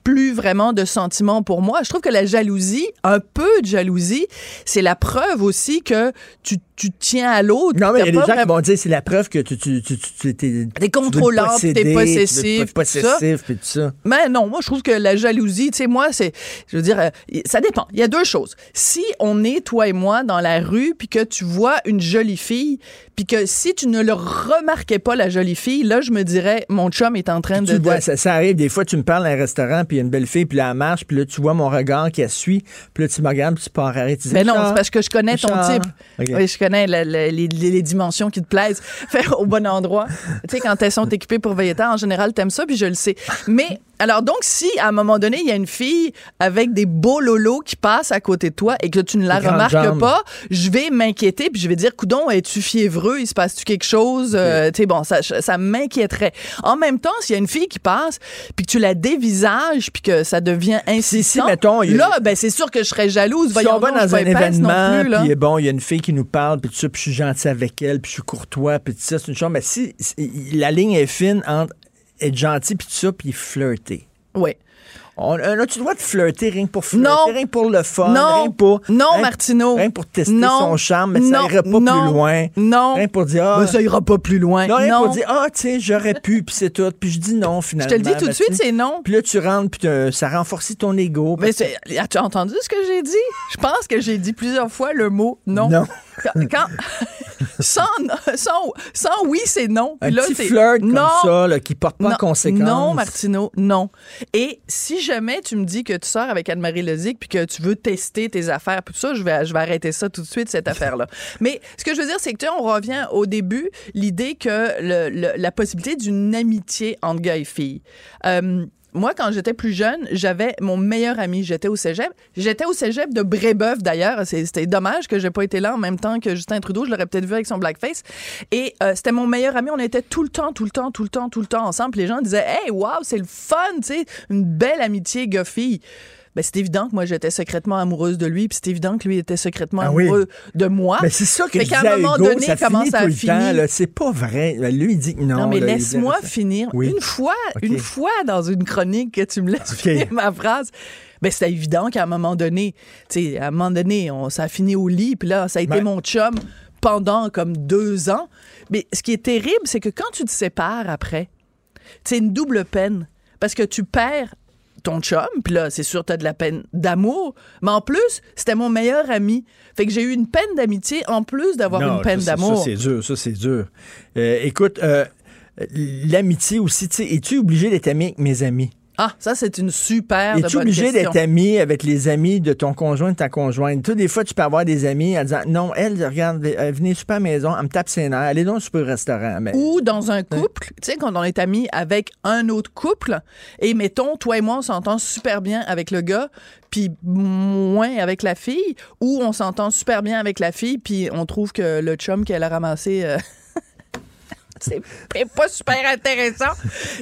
plus vraiment de sentiments pour moi. Je trouve que la jalousie, un peu de jalousie, c'est la preuve aussi que tu tu tiens à l'autre. Non, mais il y a des gens qui vont dire c'est la preuve que tu, tu, tu, tu, t'es, T'es veux t'es possessif, possessif, puis tout ça. Mais non, moi je trouve que la jalousie, tu sais, moi c'est, je veux dire, euh, ça dépend. Il y a deux choses. Si on est toi et moi dans la rue, puis que tu vois une jolie fille, puis que si tu ne le remarquais pas la jolie fille, là je me dirais, mon chum est en train de. vois, ça, arrive des fois, tu me parles à un restaurant, puis il y a une belle fille, puis là, elle marche, puis là, tu vois mon regard qui la suit, puis là, tu me regardes, puis tu pars arrêter. Tu dis, Mais non, Richard, c'est parce que je connais ton type. Connais le- le- les, les- dimensions qui te plaisent. Fait [LAUGHS] au bon endroit. tu sais, quand elles sont équipées pour veiller tard, en général, t'aimes ça, puis je le sais. Mais, alors donc, si à un moment donné, il y a une fille avec des beaux lolos qui passe à côté de toi et que tu ne la remarques pas, je vais m'inquiéter, puis je vais dire, coudon, es-tu fiévreux? Il se passe-tu quelque chose? Euh, tu sais, bon, ça, ça m'inquiéterait. En même temps, s'il y a une fille qui passe, puis que tu la dévisages, puis que ça devient insistant, mettons, a- là, ben, c'est sûr que je serais jalouse. Si Voyons on va dans un événement, plus, puis bon, il y a une fille qui nous parle, puis tout ça, puis je suis gentil avec elle, puis je suis courtois, puis tout ça, c'est une chose. Mais si, si- la ligne est fine entre être gentil, puis tout ça, puis flirter. Oui. On, on a-tu le droit de flirter rien que pour flirter, Non. rien que pour le fun, Non. rien que pour... Non, rien- Martineau. Rien que pour tester Non. son charme, mais ça ira pas plus loin. Non. Rien pour dire... Ah, ça ira pas plus loin. non, rien pour dire, ah, tiens, j'aurais pu, puis c'est tout. Puis je dis non, Je finalement. te le dis tout de suite, tu sais. c'est non. Puis là, tu rentres, puis ça renforce ton ego. Mais as-tu entendu ce que j'ai dit? Je pense que j'ai dit plusieurs fois le mot non. Non. Quand- [LAUGHS] sans, sans, sans oui, c'est non. Un là, petit flirt comme non. ça, là, qui porte pas non, en conséquence. Non, Martineau, non. Et si jamais tu me dis que tu sors avec Anne-Marie Lezic puis que tu veux tester tes affaires, puis tout ça, je vais, je vais arrêter ça tout de suite, cette affaire-là. Mais ce que je veux dire, c'est que tu on revient au début, l'idée que le- le- la possibilité d'une amitié entre gars et filles. Euh, moi, quand j'étais plus jeune, j'avais mon meilleur ami. J'étais au cégep. J'étais au cégep de Brébeuf, d'ailleurs. C'était dommage que j'ai pas été là en même temps que Justin Trudeau. Je l'aurais peut-être vu avec son blackface. Et euh, c'était mon meilleur ami. On était tout le temps, tout le temps, tout le temps, tout le temps ensemble. Les gens disaient Hey, wow, c'est le fun, tu sais, une belle amitié gars-fille. Ben, c'est évident que moi, j'étais secrètement amoureuse de lui, puis c'est évident que lui était secrètement Ah oui. amoureux de moi. Mais c'est ça que je un moment Hugo, donné, ça comment finit ça. C'est pas vrai. Ben, Lui, il dit non. Non, mais laisse-moi finir. Oui. Une fois, une fois dans une chronique que tu me laisses finir ma phrase. Ben, c'était évident qu'à un moment donné, tu sais, à un moment donné, on, ça a fini au lit, puis là, ça a été Ben- mon chum pendant comme deux ans. Mais ce qui est terrible, c'est que quand tu te sépares après, c'est une double peine. Parce que tu perds ton chum, puis là, c'est sûr, t'as de la peine d'amour, mais en plus, c'était mon meilleur ami. Fait que j'ai eu une peine d'amitié en plus d'avoir une peine d'amour. Ça, c'est dur. Ça, c'est dur. Euh, écoute, euh, l'amitié aussi, tu sais, es-tu obligé d'être ami avec mes amis? Ah, ça, c'est une super Es-tu obligé d'être ami avec les amis de ton conjoint, de ta conjointe? Tu des fois, tu peux avoir des amis en disant, non, elle, regarde, euh, venez super à la maison, elle me tape ses nerfs, allez donc super au restaurant. Mais, Ou dans un couple, tu sais, quand on est amis avec un autre couple, et mettons, toi et moi, on s'entend super bien avec le gars, puis moins avec la fille, ou on s'entend super bien avec la fille, puis on trouve que le chum qu'elle a ramassé... euh, C'est pas super intéressant.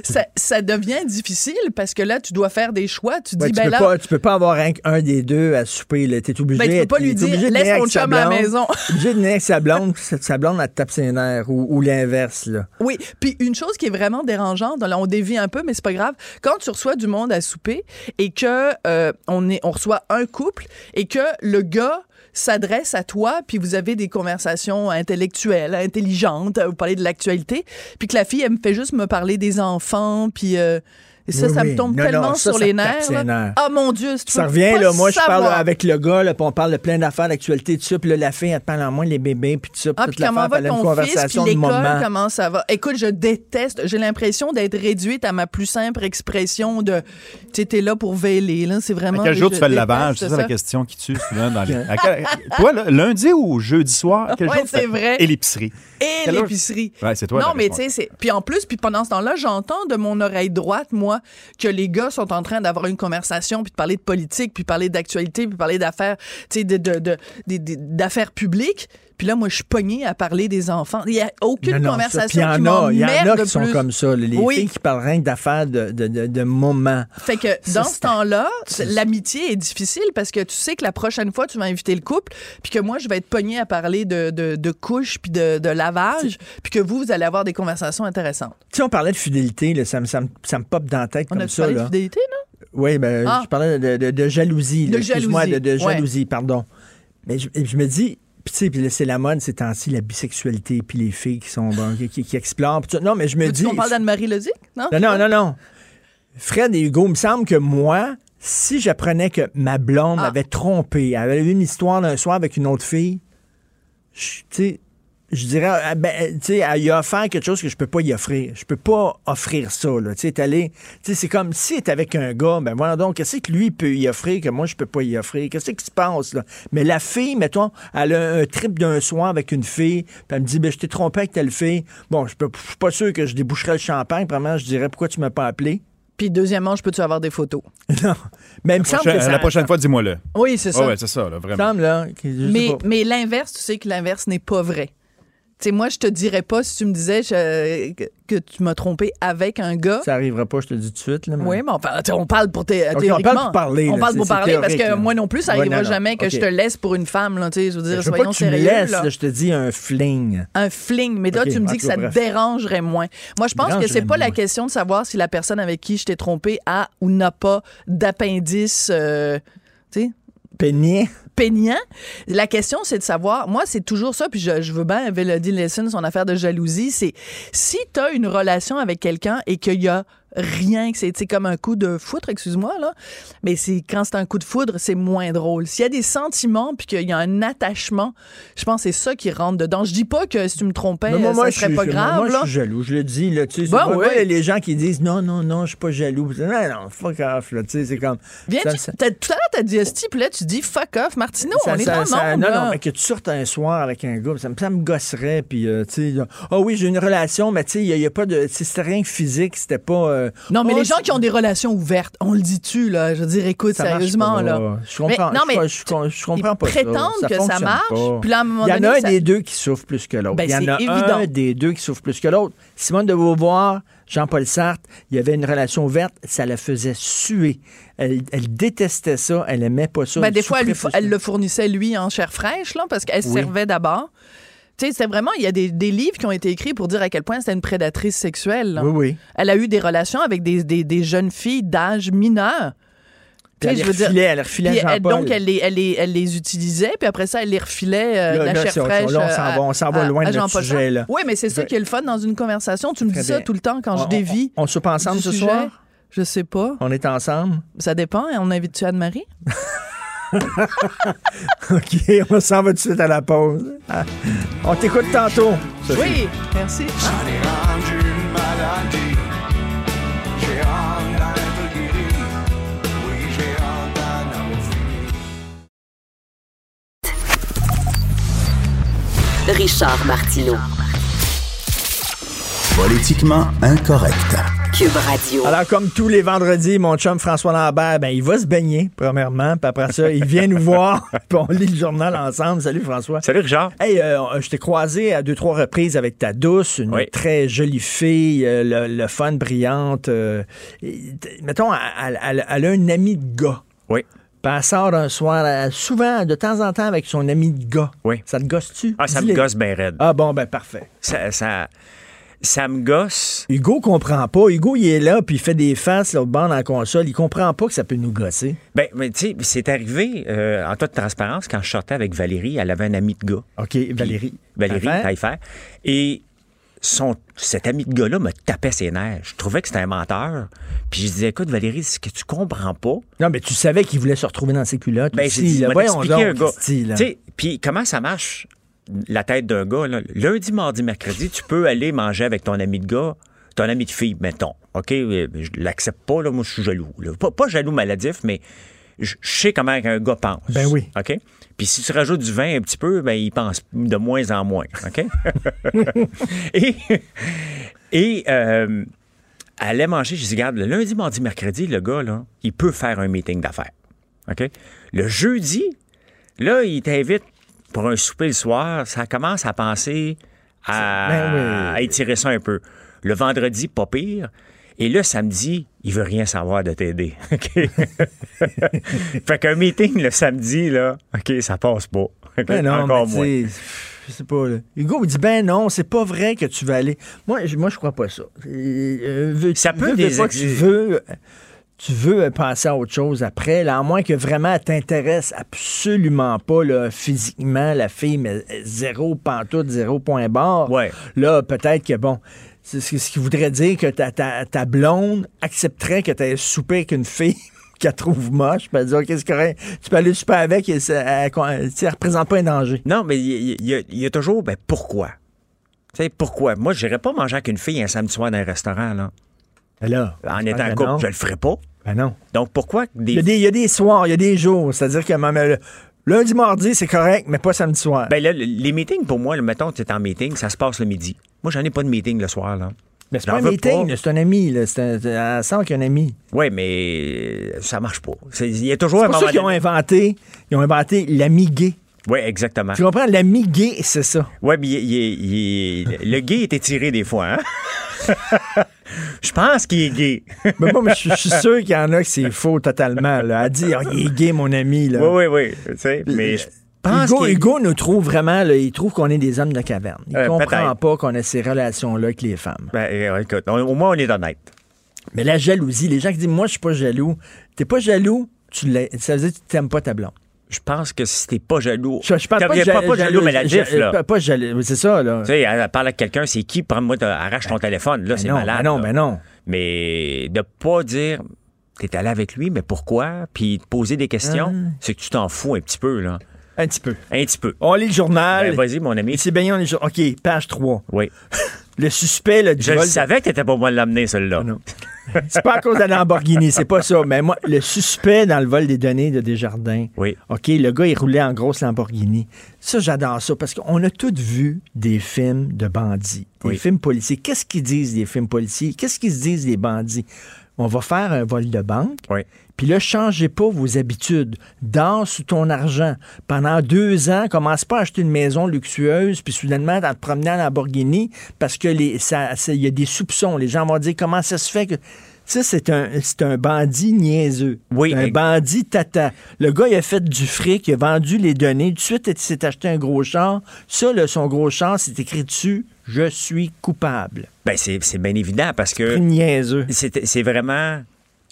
Ça, ça devient difficile parce que là, tu dois faire des choix. Tu dis, Ouais, tu, ben peux là, pas, tu peux pas avoir un, un des deux à souper. Tu es obligé Ben, tu peux pas t'es lui dire, laisse ton chum à la maison. T'es [LAUGHS] obligé de avec sa blonde, sa, sa blonde, elle te tape ses nerfs, ou, ou l'inverse. là. Oui, puis une chose qui est vraiment dérangeante, là on dévie un peu, mais c'est pas grave. Quand tu reçois du monde à souper et que euh, on est, on reçoit un couple et que le gars s'adresse à toi, puis vous avez des conversations intellectuelles, intelligentes, vous parlez de l'actualité, puis que la fille, elle me fait juste me parler des enfants, puis euh, et ça, Oui, ça me tombe Non, tellement non, ça, sur ça les nerfs. Ah mon Dieu, tu Ça revient, là, moi, je parle avec le gars, là, puis on parle de plein d'affaires, d'actualité, tout ça, puis là, la fille, elle te parle en moins les bébés, puis tout ça, puis Ah, toute l'affaire, elle a une ton fils, puis conversation de l'école, moment. comment ça va? Écoute, je déteste, j'ai l'impression d'être réduite à ma plus simple expression de, tu sais, t'es là pour veiller, là, c'est vraiment... À quel jour tu fais le lavage? C'est ça, la question qui tue souvent dans les. [LAUGHS] À quel- Toi, là, lundi ou jeudi soir? Quel Ouais, jour tu c'est vrai. Et l'épicerie. Et l'épicerie. Ouais, c'est toi. non, mais tu sais, c'est. Puis en plus, puis pendant ce temps-là, j'entends de mon oreille droite, moi, que les gars sont en train d'avoir une conversation, puis de parler de politique, puis parler d'actualité, puis parler d'affaires, tu sais, de, de, d'affaires publiques. Puis là, moi, je suis pognée à parler des enfants. Il n'y a aucune Non, non, ça. conversation Puis il y en qui a, il y en a qui sont plus. comme ça, les Oui. filles qui parlent rien que d'affaires de, de, de, de moments. Fait que Ça, dans ce temps-là, l'amitié est difficile parce que tu sais que la prochaine fois, tu vas inviter le couple, puis que moi, je vais être pognée à parler de, de, de couches, puis de, de lavage, puis que vous, vous allez avoir des conversations intéressantes. Tu sais, on parlait de fidélité, là, ça, me, ça, me, ça me pop dans la tête On comme a ça. de fidélité, non? Oui, ben, Ah. je parlais de, de, de jalousie. De Excuse-moi, de, jalousie, ouais. jalousie, pardon. Mais je, je me dis, Puis tu sais, c'est la mode ces temps-ci, la bisexualité, puis les filles qui sont bon, qui, qui- qui explorent. Non, mais je me dis. qu'on parle d'Anne-Marie Leduc? Non? Non, non, non, non. Fred et Hugo, il me semble que moi, si j'apprenais que ma blonde Ah. m'avait trompé, elle avait eu une histoire d'un soir avec une autre fille, je- tu sais, je dirais, ah, ben, tu sais, elle y a offert quelque chose que je peux pas y offrir. Je peux pas offrir ça, là. Tu sais, t'es allé- tu sais, c'est comme si est avec un gars, ben voilà donc, qu'est-ce que lui peut y offrir que moi je peux pas y offrir? Qu'est-ce qui se passe, là? Mais la fille, mettons, elle a un trip d'un soir avec une fille, puis elle me dit, ben, je t'ai trompé avec telle fille. Bon, je peux- je suis pas sûr que je déboucherais le champagne. Vraiment, je dirais, pourquoi tu m'as pas appelé? Puis deuxièmement, je peux-tu avoir des photos? [LAUGHS] non. Mais il me semble que ça... La prochaine fois, dis-moi-le. Oui, c'est ça. Ouais, ouais, c'est ça, là, il me vraiment. semble, là, mais l'inverse, tu sais que l'inverse n'est pas vrai. Sais, moi, je te dirais pas si tu me disais je- que, tu m'as trompé avec un gars. Ça arrivera pas, je te dis tout de suite. Là, mais- Oui, mais enfin, tu sais, on parle pour Ok, on parle pour parler, On là, parle pour parler parce que là. moi non plus, ça n'arrivera jamais que je te laisse pour une femme. Là, je veux dire, Je veux pas soyons que tu me sérieux. laisses, là. là, je te dis un fling. Un fling, mais toi, Ok, tu me dis que ça te dérangerait moins. Moi, je pense que c'est pas la question de savoir si la personne avec qui je t'ai trompé a ou n'a pas d'appendice, euh, tu sais, Peigné. peignant? La question, c'est de savoir, moi, c'est toujours ça, puis je, je veux bien Elodie Lesson, son affaire de jalousie, c'est si tu as une relation avec quelqu'un et qu'il y a rien, que c'est comme un coup de foudre, excuse-moi, là, mais c'est quand c'est un coup de foudre, c'est moins drôle. S'il y a des sentiments puis qu'il y a un attachement, je pense que c'est ça qui rentre dedans. Je dis pas que si tu me trompais, moi, ça je serait pas grave, Moi, je là. suis jaloux, je le dis. Là, tu sais, Ben les gens qui disent non, non, non, je suis pas jaloux. Non, non, fuck off. Là, tu sais, c'est comme. Viens, ça- tu- ça- tout à l'heure, t'as dit esti, puis là, tu dis fuck off, Martineau, ça- on est dans le monde, Non, là. non, mais que tu sortes un soir avec un gars, ça me, ça me gosserait. Puis, euh, tu sais, ah oui, j'ai une relation, mais tu sais, il n'y a, pas de. C'était rien physique, c'était pas. euh, Non, mais oh, les gens c'est- qui ont des relations ouvertes, on le dit-tu, là? Je veux dire, écoute, Ça sérieusement, pas. là. Je comprends, Mais- non, mais je, je- je comprends pas ça. prétendent que ça marche, pas. puis là, à un moment Il y en donné, a un ça- des deux qui souffre plus que l'autre. Ben, Il y en a évident. un des deux qui souffre plus que l'autre. Simone de Beauvoir, Jean-Paul Sartre, il y avait une relation ouverte, ça la faisait suer. Elle, elle détestait ça, elle aimait pas ça. Ben, des fois, elle, le fournissait, lui, en chair fraîche, là, parce qu'elle Oui. servait d'abord. Tu sais, c'était vraiment, il y a des, des livres qui ont été écrits pour dire à quel point c'était une prédatrice sexuelle. là. Oui, oui. Elle a eu des relations avec des, des- des jeunes filles d'âge mineur. Elle je veux les dire- refilait, elle les refilait elle- donc, elle les, elle, les, elle les utilisait, puis après ça, elle les refilait euh, Là, la là, chair c'est fraîche. Là, on s'en va- on s'en va à- loin à de notre sujet, là. Oui, mais c'est ça qui est le fun dans une conversation. Tu me dis ça bien. tout le temps quand je On- dévie. On, on soupe ensemble du ce sujet? soir? Je sais pas. On est ensemble? Ça dépend. On invite-tu Anne-Marie? [LAUGHS] [LAUGHS] OK, on s'en va tout de suite à la pause. Ah, On t'écoute tantôt. Sophie. Oui, merci. Richard Martineau. Politiquement incorrect. Cube Radio. Alors, comme tous les vendredis, mon chum François Lambert, ben, il va se baigner, premièrement, puis après ça, il vient nous voir, [LAUGHS] puis on lit le journal ensemble. Salut, François. Salut, Richard. Hey, euh, je t'ai croisé à deux, trois reprises avec ta douce, une Oui. très jolie fille, euh, le, le fun, brillante. euh, mettons, elle, elle- elle a un ami de gars. Oui. Puis elle sort un soir, souvent, de temps en temps, avec son ami de gars. Oui. Ça te gosse-tu? Ah, ça me Dis-le. gosse bien raide. Ah bon, ben parfait. Ça, ça, ça me gosse. Hugo comprend pas. Hugo, il est là, puis il fait des faces, l'autre bord dans la console. Il comprend pas que ça peut nous gosser. Ben, mais tu sais, c'est arrivé euh, en toute transparence quand je sortais avec Valérie. Elle avait un ami de gars. OK, Valérie. Valérie Taillefer. Et son, cet ami de gars-là me tapait ses nerfs. Je trouvais que c'était un menteur. Puis je disais, écoute, Valérie, ce que tu comprends pas, Non, mais tu savais qu'il voulait se retrouver dans ses culottes. Ben, j'ai dit, là. Voyons donc, un gars. Christy, là. Tu sais, puis comment ça marche, la tête d'un gars? là? Lundi, mardi, mercredi, tu peux aller manger avec ton ami de gars, ton ami de fille, mettons. OK? Je l'accepte pas, là. Moi, je suis jaloux. là. Pas, pas jaloux maladif, mais je sais comment un gars pense. Ben oui. OK? Puis si tu rajoutes du vin un petit peu, ben il pense de moins en moins. OK? [LAUGHS] et et euh, allait manger. Je dis, regarde, le lundi, mardi, mercredi, le gars, là, il peut faire un meeting d'affaires. OK? Le jeudi, là, il t'invite pour un souper le soir. Ça commence à penser à, Ben oui. à étirer ça un peu. Le vendredi, pas pire. Et le samedi, il veut rien savoir de t'aider. [LAUGHS] OK? [LAUGHS] fait qu'un meeting le samedi, là, OK, ça passe pas. Ben non, Encore mais moins. je sais pas. Là. Hugo il dit ben non, c'est pas vrai que tu vas aller. Moi, je, moi, je crois pas ça. Euh, veux- Ça peut veux, des veux pas, ex- tu veux. Tu veux passer à autre chose après, là, à moins que vraiment elle t'intéresse absolument pas là, physiquement, la fille, mais zéro pantoute, zéro point barre. Ouais. Là, peut-être que bon. C'est ce qui voudrait dire que ta, ta, ta blonde accepterait que tu aies soupé avec une fille [LAUGHS] qu'elle trouve moche, puis elle dit, OK, c'est correct, tu peux aller souper avec, et ça, elle, elle représente pas un danger. Non, mais il y, a- il y a toujours, ben pourquoi? Tu sais, pourquoi? Moi, je n'irais pas manger avec une fille un samedi soir dans un restaurant, là. Là, En étant en non. couple, je le ferais pas. Ben non. Donc, pourquoi des Il y, a des, il y a des soirs, il y a des jours. C'est-à-dire que même, lundi, mardi, c'est correct, mais pas samedi soir. Ben là, le- les meetings, pour moi, le mettons, tu es en meeting, ça se passe le midi. Moi, j'en ai pas de meeting le soir, là. mais c'est pas un meeting, pas. c'est un ami. Là. C'est un, elle sent qu'il y a un ami. Oui, mais ça marche pas. Il y a toujours C'est un pour moment qu'ils ont inventé, ils ont inventé l'ami gay. Oui, exactement. Tu comprends? L'ami gay, c'est ça. Oui, mais il- il- il- le gay était tiré des fois, hein? [LAUGHS] Je pense qu'il est gay. [LAUGHS] Mais moi, je suis- je suis sûr qu'il y en a que c'est faux totalement. Là. Dit, Ah, [LAUGHS] il est gay, mon ami. Là. Oui, oui, oui. Tu sais, mais je pense Hugo, Hugo nous trouve vraiment, là, il trouve qu'on est des hommes de caverne. Il Euh, comprend pas qu'on a ces relations-là avec les femmes. Ben, euh, écoute, on- au moins, on est honnête. Mais la jalousie, les gens qui disent, moi, je suis pas jaloux. T'es pas jaloux, tu ça veut dire que tu t'aimes pas ta blonde. Je pense que si t'es pas jaloux. Je, je parle pas ja- pas, pas jaloux, mais la diff, là. Pas, pas jaloux, c'est ça, là. Tu sais, elle parle avec quelqu'un, c'est qui? Prends-moi, arrache ton téléphone. Là, Ben c'est malade. ben non, là. ben non. Mais de pas dire, t'es allé avec lui, mais pourquoi? Puis de poser des questions, Ah. c'est que tu t'en fous un petit peu, là. Un petit peu. Un petit peu. On lit le journal. Ben, vas-y, mon ami. C'est bien, on lit le journal. OK, page 3. Oui. [LAUGHS] Le suspect, Je le vol- savais que t'étais pas moi de l'amener, celui-là. [LAUGHS] C'est pas à cause de la Lamborghini, c'est pas ça. Mais moi, le suspect dans le vol des données de Desjardins. Oui. OK, le gars, il roulait en grosse Lamborghini. Ça, j'adore ça parce qu'on a tous vu des films de bandits, des Oui. films policiers. Qu'est-ce qu'ils disent, les films policiers? Qu'est-ce qu'ils se disent, les bandits? On va faire un vol de banque. Oui. Puis là, changez pas vos habitudes. Danse sous ton argent. Pendant deux ans, commence pas à acheter une maison luxueuse, puis soudainement, à te promener en Lamborghini, parce que les, ça, il y a des soupçons. Les gens vont dire comment ça se fait que. Ça, c'est un, c'est un bandit niaiseux. Oui, un bandit tata. Le gars, il a fait du fric, il a vendu les données. Tout de suite, il s'est acheté un gros char. Ça, là, son gros char, c'est écrit dessus Je suis coupable. Ben, c'est bien évident parce que. C'est niaiseux. C'est c'est vraiment.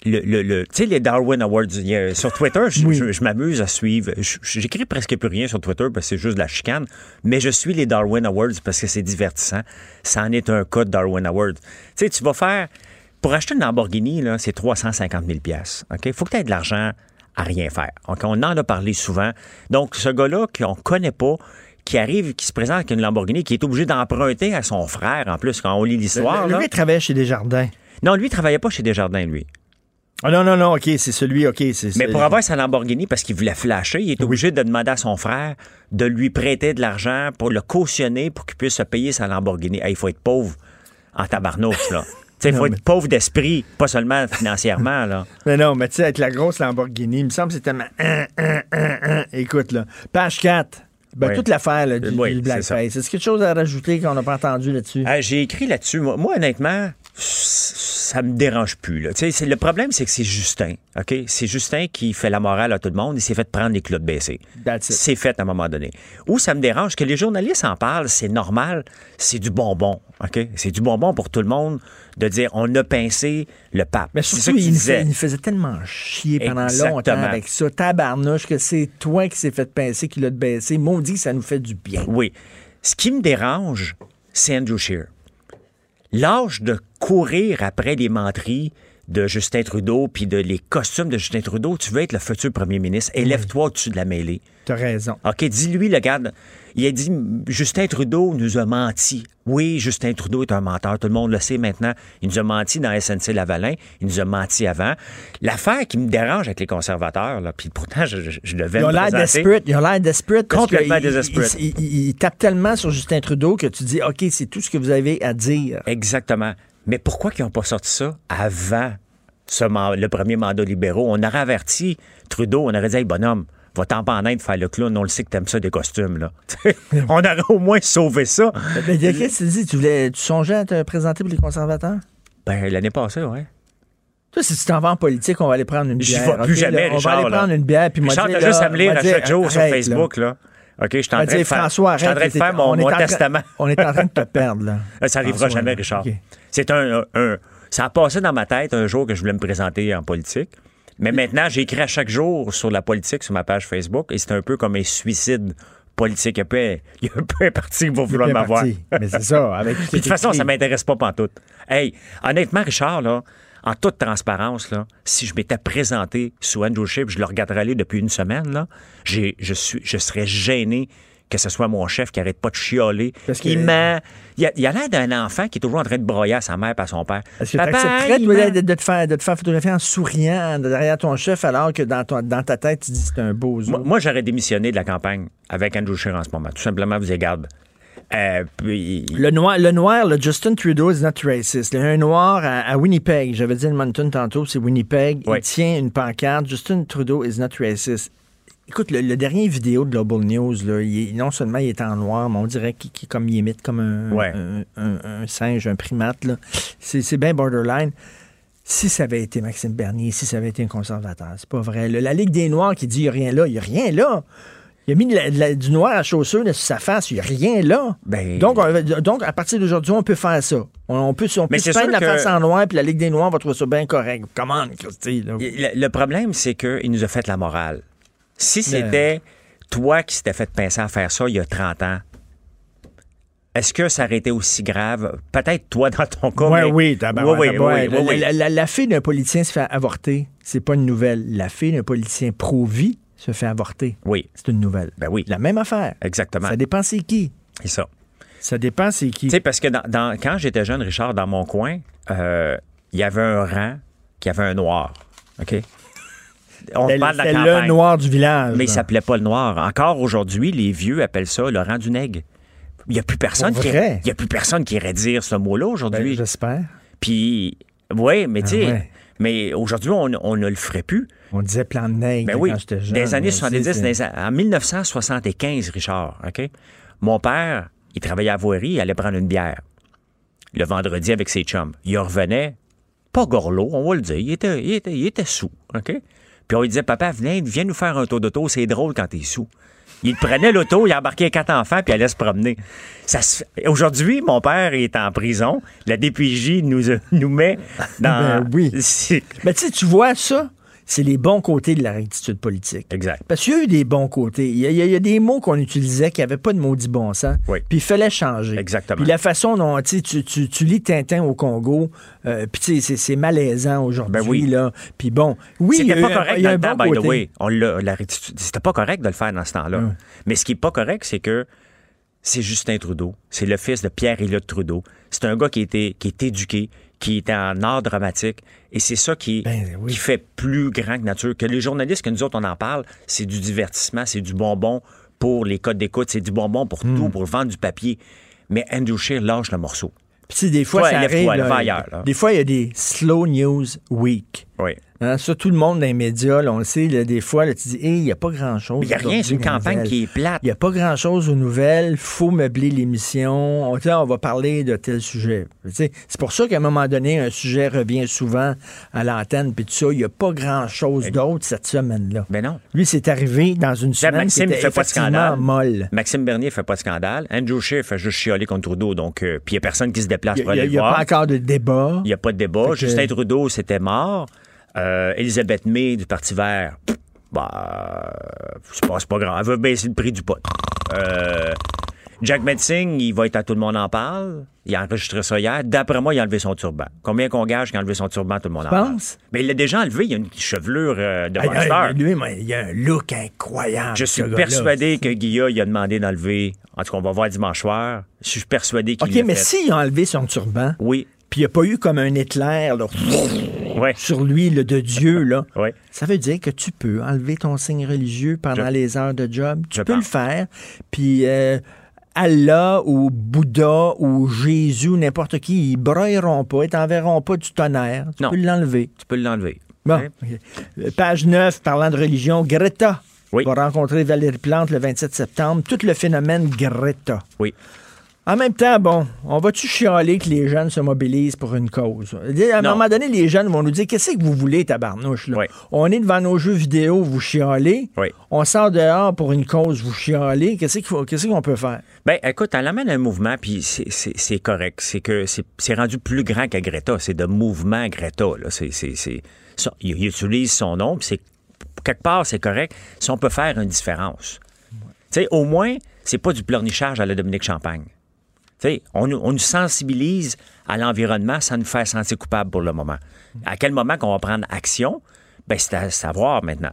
Le, le, le- tu sais, les Darwin Awards, a- sur Twitter, je, Oui. je- je m'amuse à suivre. J'écris presque plus rien sur Twitter parce que c'est juste de la chicane, mais je suis les Darwin Awards parce que c'est divertissant. Ça en est un cas de Darwin Awards. Tu sais, tu vas faire. Pour acheter une Lamborghini, c'est 350 000 Il faut que tu aies de l'argent à rien faire. OK? On en a parlé souvent. Donc, ce gars-là qu'on connaît pas, qui arrive, qui se présente avec une Lamborghini, qui est obligé d'emprunter à son frère, en plus, quand on lit l'histoire. Gars, il travaillait chez Desjardins. Non, lui, il travaillait pas chez Desjardins, lui. Ah non, non, non, OK, c'est celui, OK. c'est Mais pour avoir sa Lamborghini, parce qu'il voulait flasher, il est obligé de demander à son frère de lui prêter de l'argent pour le cautionner pour qu'il puisse se payer sa Lamborghini. Hey, il faut être pauvre en tabarnouche, là. [LAUGHS] Tu sais, il faut mais- être pauvre d'esprit, pas seulement financièrement, là. [LAUGHS] Mais non, mais tu sais, avec la grosse Lamborghini, il me semble que c'est tellement. Hein, hein, hein. Écoute, là. Page 4. Ben, Oui. toute l'affaire du, Oui, du blackface. Est-ce quelque chose à rajouter qu'on n'a pas entendu là-dessus? Ah, J'ai écrit là-dessus. Moi, moi, honnêtement, ça me dérange plus. Là. Le problème, c'est que c'est Justin. OK? C'est Justin qui fait la morale à tout le monde. Il s'est fait prendre les clous de baissés. C'est fait à un moment donné. Ou ça me dérange que les journalistes en parlent, c'est normal, c'est du bonbon. OK? C'est du bonbon pour tout le monde de dire on a pincé le pape. Mais surtout, il, disait. il faisait tellement chier pendant Exactement. longtemps avec ça. Tabarnouche, que c'est toi qui s'est fait pincer, qui l'a baissé. Maudit, ça nous fait du bien. Oui. Ce qui me dérange, c'est Andrew Scheer. L'âge de courir après les menteries de Justin Trudeau puis de les costumes de Justin Trudeau, tu veux être le futur premier ministre, élève-toi au-dessus de la mêlée. T'as raison. OK, dis-lui, le gars, il a dit Justin Trudeau nous a menti. Oui, Justin Trudeau est un menteur, tout le monde le sait maintenant. Il nous a menti dans SNC Lavalin, il nous a menti avant. L'affaire qui me dérange avec les conservateurs, là, puis pourtant, je, je, je devais Ils ont l'air desperate. Ils ont l'air desperate. Complètement desperate. Ils, ils- ils tapent tellement sur Justin Trudeau que tu dis, OK, c'est tout ce que vous avez à dire. Exactement. Mais pourquoi ils n'ont pas sorti ça avant ce le premier mandat libéraux? On aurait averti Trudeau, on aurait dit, hey, bonhomme, va-t'en pas en Inde faire le clown, on le sait que t'aimes ça des costumes, là. [LAUGHS] on aurait au moins sauvé ça. Mais de- qu'est-ce que tu dis? Tu, voulais, tu songeais à te présenter pour les conservateurs? Ben, l'année passée, ouais. Toi, si tu t'en vas en politique, on va aller prendre une J'y bière. vais plus OK, jamais, là, On va Richard, aller là. prendre une bière. Puis moi Richard, t'as juste là, à me lire on va à chaque jour sur Facebook, là. OK, je suis en va train de faire, François, je suis en arrête, train de faire t'es- mon, testament. On est en train de te perdre, là. [LAUGHS] Ça arrivera François, jamais. Richard. C'est un, un- Ça a passé dans ma tête un jour que je voulais me présenter en politique. Mais maintenant, j'écris à chaque jour sur la politique sur ma page Facebook et c'est un peu comme un suicide politique. Il y a, peu, il y a un peu un parti qui va vouloir m'avoir. Mais c'est ça, avec [LAUGHS] de toute façon, ça m'intéresse pas pantoute. Hey, honnêtement, Richard, là, en toute transparence, là, si je m'étais présenté sous Andrew puis je le regarderais aller depuis une semaine, là, j'ai- je, suis, je serais gêné que ce soit mon chef qui arrête pas de. Parce que- Il ment. Il a il a l'air d'un enfant qui est toujours en train de broyer à sa mère et à son père. Est-ce que tu Papa, accepterais de, de te faire, de te faire photographier en souriant derrière ton chef alors que dans, ton- dans ta tête, tu dis c'est un beau zoo? Moi, moi, j'aurais démissionné de la campagne avec Andrew Scheer en ce moment. Tout simplement, vous garde. Euh, puis, Le noir, le noir, le Justin Trudeau is not racist. Il y a un noir à, à Winnipeg. J'avais dit Edmonton tantôt, c'est Winnipeg. Il tient une pancarte. Justin Trudeau is not racist. Écoute, le, le dernier vidéo de Global News, là, il non seulement il est en noir, mais on dirait qu'il qu'il- comme il imite comme un, Ouais. un, un- un singe, un primate. C'est bien borderline. Si ça avait été Maxime Bernier, si ça avait été un conservateur, c'est pas vrai. la Ligue des Noirs qui dit il n'y a rien là, il n'y a rien là. Il a mis de la- de la- du noir à chaussure là, sur sa face, il n'y a rien là. Ben- donc, on- donc, à partir d'aujourd'hui, on peut faire ça. On, on peut, on peut se peindre la que- face en noir, puis la Ligue des Noirs va trouver ça bien correct. Comment, Christy? là? Le, le problème, c'est qu'il nous a fait la morale. Si c'était toi qui s'était fait pincer à faire ça il y a 30 ans, est-ce que ça aurait été aussi grave? Peut-être toi dans ton cas. Ouais, mais- oui, Oui, oui, oui, oui, oui. La, la- la fille d'un politicien se fait avorter. C'est pas une nouvelle. La fille d'un politicien pro-vie se fait avorter. Oui. C'est une nouvelle. Ben oui. La même affaire. Exactement. Ça dépend c'est qui. C'est ça. Ça dépend c'est qui. Tu sais, parce que dans, dans- quand j'étais jeune, Richard, dans mon coin, euh, il y avait un rang qui avait un noir. OK? On parle de la campagne. le noir du village. Mais il s'appelait pas le noir. Encore aujourd'hui, les vieux appellent ça le rang du nègre. Il n'y a plus personne qui vrai? il y a plus personne qui irait dire ce mot-là aujourd'hui. Ben, J'espère. Puis oui, mais tu sais, Ah ouais. mais aujourd'hui on, on ne le ferait plus. On disait plan de nègre Ben oui, quand j'étais jeune. des années Moi aussi, 70, c'est- dans les a- en 1975, Richard, OK? Mon père, il travaillait à Voirie, il allait prendre une bière le vendredi avec ses chums. Il revenait, pas gorlot, on va le dire, il était, il était, il était sous, OK? Puis on lui disait, papa, viens, viens nous faire un tour d'auto, c'est drôle quand t'es sous. Il prenait l'auto, il embarquait quatre enfants, puis il allait se promener. Ça se fait- Aujourd'hui, mon père est en prison. La DPJ nous, nous met [LAUGHS] dans... Ben oui. [LAUGHS] Mais tu sais, tu vois ça, c'est les bons côtés de la rectitude politique. Exact. Parce qu'il y a eu des bons côtés. Il y a, il y des mots qu'on utilisait qui n'avaient pas de maudit bon sens. Oui. Puis il fallait changer. Exactement. Puis la façon dont tu, tu, tu, lis Tintin au Congo, euh, puis c'est- malaisant aujourd'hui. Ben oui. là. Puis bon, oui, il y a C'était pas correct il y a dans temps, bon by the côté. way. On l'a- la rectitude- C'était pas correct de le faire dans ce temps-là. Hum. Mais ce qui est pas correct, c'est que c'est Justin Trudeau. C'est le fils de Pierre-Éliott Trudeau. C'est un gars qui, était, qui est éduqué, qui est en art dramatique. Et c'est ça qui, Ben qui fait plus grand que nature. Que les journalistes, que nous autres, on en parle, c'est du divertissement, c'est du bonbon pour les codes d'écoute, c'est du bonbon pour Hum. tout, pour vendre du papier. Mais Andrew Scheer lâche le morceau. Puis des fois, ça arrive. là, ailleurs. Des fois, il y a des slow news week. Oui. Hein, ça, tout le monde dans les médias, là, on le sait, là, des fois, là, tu dis, Hey, il n'y a pas grand-chose. Mais il n'y a rien, c'est une campagne nouvelles. qui est plate. Il n'y a pas grand-chose aux nouvelles. faut meubler l'émission. On, on va parler de tel sujet. C'est pour ça qu'à un moment donné, un sujet revient souvent à l'antenne. Puis tout ça, il n'y a pas grand-chose d'autre cette semaine-là. Ben non. Lui, c'est arrivé dans une semaine Maxime, qui il était fait pas de scandale. molle. Maxime Bernier fait pas de scandale. Andrew Scheer fait juste chialer contre Trudeau. Donc, euh, puis il n'y a personne qui se déplace Il pour n'y aller a, le voir. pas encore de débat. Il n'y a pas de débat. Fait que- Justin Trudeau, c'était mort. Euh, Elisabeth May du Parti vert, bah, c'est pas, pas grand. Elle veut baisser le prix du pot. Euh, Jack Metzing, il va être à Tout le monde en parle. Il a enregistré ça hier. D'après moi, il a enlevé son turban. Combien qu'on gage qu'il a enlevé son turban, tout le monde en parle? Mais il l'a déjà enlevé. Il a une chevelure euh, de Ah, lui, moi, il a un look incroyable. Je suis persuadé que Guilla, il a demandé d'enlever. En tout cas, on va voir dimanche soir. Je suis persuadé qu'il OK, mais s'il a enlevé son turban, Oui. Puis il n'y a pas eu comme un éclair là, Ouais. sur lui là, de Dieu, là, Ouais. ça veut dire que tu peux enlever ton signe religieux pendant Je- les heures de job. Tu Je peux pense. le faire. Puis euh, Allah ou Bouddha ou Jésus, n'importe qui, ils broyeront pas, ils t'enverront pas du tonnerre. Tu Non. peux l'enlever. Tu peux l'enlever. Bon. Euh, Page 9, parlant de religion, Greta Oui. va rencontrer Valérie Plante le 27 septembre. Tout le phénomène Greta. Oui. En même temps, bon, on va-tu chialer que les jeunes se mobilisent pour une cause? À un Non. moment donné, les jeunes vont nous dire Qu'est-ce que vous voulez, tabarnouche? Là? On est devant nos jeux vidéo, vous chialez. On sort dehors pour une cause, vous chialez. Qu'est-ce qu'on peut faire? Ben, écoute, elle amène un mouvement, puis c'est- correct. C'est que c'est rendu plus grand qu'à Greta. C'est de mouvement Greta. Là. Ça, il, il utilise son nom, puis c'est quelque part, c'est correct. Si on peut faire une différence. Tu sais, au moins, c'est pas du pleurnichage à la Dominique Champagne. On, nous- on nous sensibilise à l'environnement sans nous faire sentir coupable pour le moment. À quel moment qu'on va prendre action? Ben, c'est à savoir maintenant.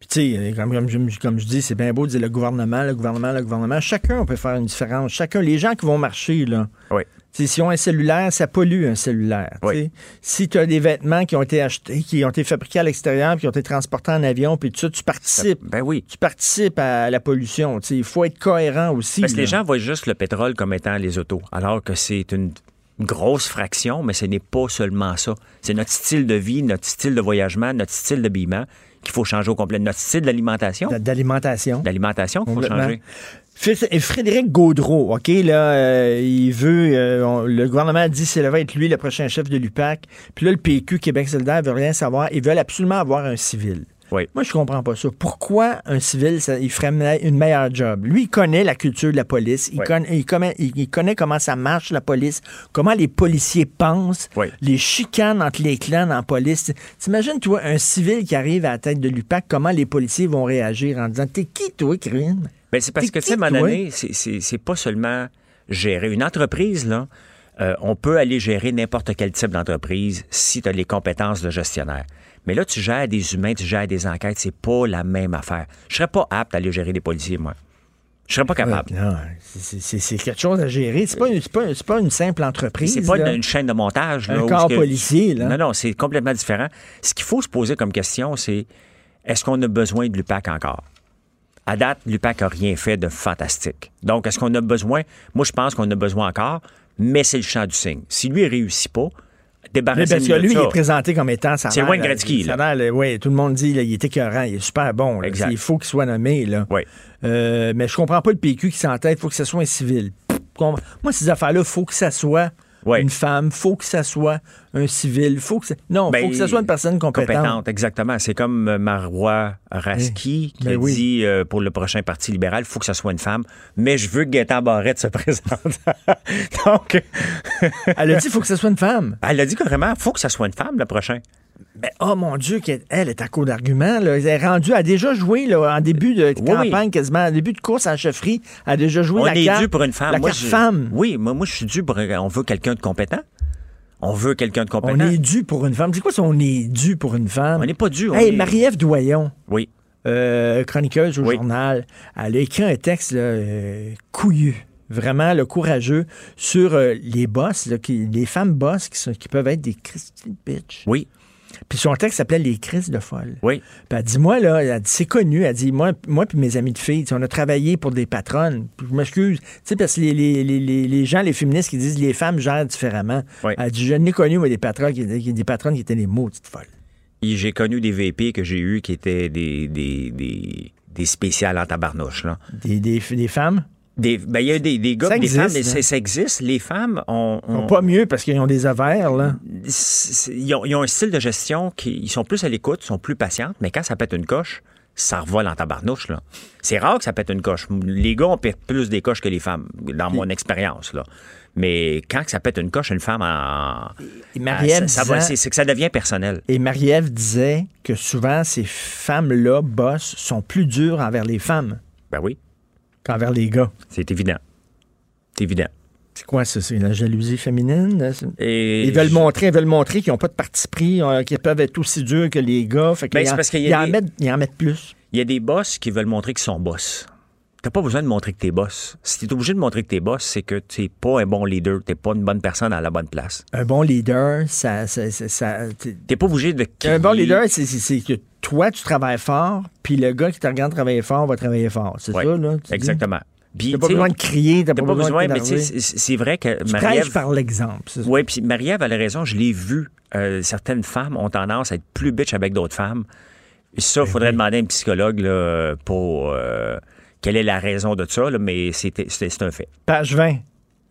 Puis, tu sais, comme, comme je, comme je dis, c'est bien beau de dire le gouvernement, le gouvernement, le gouvernement. Chacun peut faire une différence. Chacun, les gens qui vont marcher, là. Oui. Si ont un cellulaire, ça pollue un cellulaire. Si tu as des vêtements qui ont été achetés, qui ont été fabriqués à l'extérieur, puis qui ont été transportés en avion, puis tout ça, tu participes. Ben oui. Tu participes à la pollution. Il faut être cohérent aussi. Parce que les gens voient juste le pétrole comme étant les autos, alors que c'est une grosse fraction, mais ce n'est pas seulement ça. C'est notre style de vie, notre style de voyagement, notre style d'habillement qu'il faut changer au complet. Notre style d'alimentation. D'alimentation. D'alimentation qu'il faut changer. Et Frédéric Gaudreau, OK, là, euh, il veut, euh, le gouvernement a dit que ça va être lui le prochain chef de l'UPAC. Puis là, le PQ, Québec solidaire, veut rien savoir. Ils veulent absolument avoir un civil. Oui. Moi, je comprends pas ça. Pourquoi un civil, ça- il ferait une meilleure job? Lui, il connaît la culture de la police. Il, Oui. connaît, il, connaît, il- il connaît comment ça marche, la police, comment les policiers pensent, Oui. les chicanes entre les clans en police. T'imagines, toi, un civil qui arrive à la tête de l'UPAC, comment les policiers vont réagir en disant T'es qui, toi, Crime? Ben, c'est parce que, tu sais, à un qui, moment toi? donné, c'est- c'est c'est pas seulement gérer. Une entreprise, là, euh, on peut aller gérer n'importe quel type d'entreprise si tu as les compétences de gestionnaire. Mais là, tu gères des humains, tu gères des enquêtes, c'est pas la même affaire. Je serais pas apte à aller gérer des policiers, moi. Je serais pas capable. Non, c'est- quelque chose à gérer. C'est pas, une- pas, une simple entreprise. C'est pas là. une, chaîne de montage. Un là, où corps que- policier, là. Non, non, c'est complètement différent. Ce qu'il faut se poser comme question, c'est est-ce qu'on a besoin de l'UPAC encore? À date, l'UPAC n'a rien fait de fantastique. Donc, est-ce qu'on a besoin? Moi, je pense qu'on a besoin encore, mais c'est le champ du signe. Si lui ne réussit pas, Mais parce que lui, il est présenté comme étant ça. C'est Wayne Gretzky, là. Oui, tout le monde dit là, il est écœurant, il est super bon. là. Exact. Il faut qu'il soit nommé. Là. Euh, mais je comprends pas le PQ qui s'entête, il faut que ce soit un civil. Moi, ces affaires-là, il faut que ça soit une femme, il faut que ça soit un civil, faut que ça... Non, il Ben, faut que ce soit une personne compétente. compétente, exactement. C'est comme euh, Marois Raski qui Ben a oui. dit euh, pour le prochain Parti libéral, il faut que ce soit une femme, mais je veux que Gaétan Barrette se [LAUGHS] présente. Donc... Elle a dit il faut que ce soit une femme. Elle a dit carrément, il faut que ce soit une femme le prochain. Ben, oh mon Dieu, qu'elle elle est à court d'arguments. Elle est rendue, elle a déjà joué là, en début de Oui, campagne, quasiment, en début de course à la chefferie. Elle a déjà joué on la est carte. dû pour une femme. La Moi, carte je- femme. Oui, moi, moi, je suis dû pour. On veut quelqu'un de compétent. On veut quelqu'un de On compétent. est dû pour une femme. C'est quoi ça, on est dû pour une femme? On n'est pas dû. on Hey, est- Marie-Ève Doyon, Oui. euh, chroniqueuse au journal, elle a écrit un texte là, euh, couillu, vraiment le courageux, sur euh, les boss, là, qui- les femmes boss qui, sont- qui peuvent être des Christine bitch. Oui. Puis son texte s'appelait Les crises de folle. Oui. Puis elle dit, moi, là, elle dit, c'est connu. Elle dit, moi, moi puis mes amis de filles, on a travaillé pour des patronnes. Puis je m'excuse, tu sais, parce que les, les, les, les- gens, les féministes qui disent les femmes gèrent différemment. Elle dit, je n'ai connu, moi, des patronnes qui, étaient- des patronnes qui étaient des maudites folles. J'ai connu des VP que j'ai eus qui étaient des, des, des, des spéciales en tabarnouche. Là. Des, des, des femmes? Des, ben, il y a des, des gars, Ça et des existe, femmes, mais hein. ça, ça existe. Les femmes ont. Ils ont- pas mieux parce qu'ils ont des ovaires, là. ils, ont, ils ont un style de gestion qui ils sont plus à l'écoute, sont plus patientes, mais quand ça pète une coche, ça revole en tabarnouche. Là. C'est rare que ça pète une coche. Les gars ont pète plus des coches que les femmes, dans mon expérience. Là. Mais quand que ça pète une coche, une femme en. Et Marie-Ève ça, c'est que ça devient personnel. Et Marie-Ève disait que souvent, ces femmes-là, boss, sont plus dures envers les femmes Ben oui. Qu'envers les gars. C'est évident. C'est évident. C'est quoi ça? C'est la jalousie féminine? Et Ils veulent je- montrer, ils veulent montrer qu'ils n'ont pas de parti pris, euh, qu'ils peuvent être aussi durs que les gars. Fait Ben, qu'ils c'est en- parce qu'il y ils a en mettent- ils en mettent plus. Il y a des boss qui veulent montrer qu'ils sont boss. T'as pas besoin de montrer que t'es boss. Si t'es obligé de montrer que t'es boss, c'est que t'es pas un bon leader, t'es pas une bonne personne à la bonne place. Un bon leader, ça. ça, ça- ça- t'es- pas obligé de. un bon leader, c'est- que toi, tu travailles fort, puis le gars qui te regarde travailler fort va travailler fort. C'est Ouais, ça, là? Exactement. T'as pas besoin de crier, t'as T'as pas, besoin, de mais c'est vrai que Tu Marie-Ève. par l'exemple. Oui, puis Marie-Ève a raison, je l'ai vu. Euh, certaines femmes ont tendance à être plus bitch avec d'autres femmes. Et Ça, Ben il faudrait demander à un psychologue là, pour euh, quelle est la raison de ça, là, mais c'est un fait. Page 20.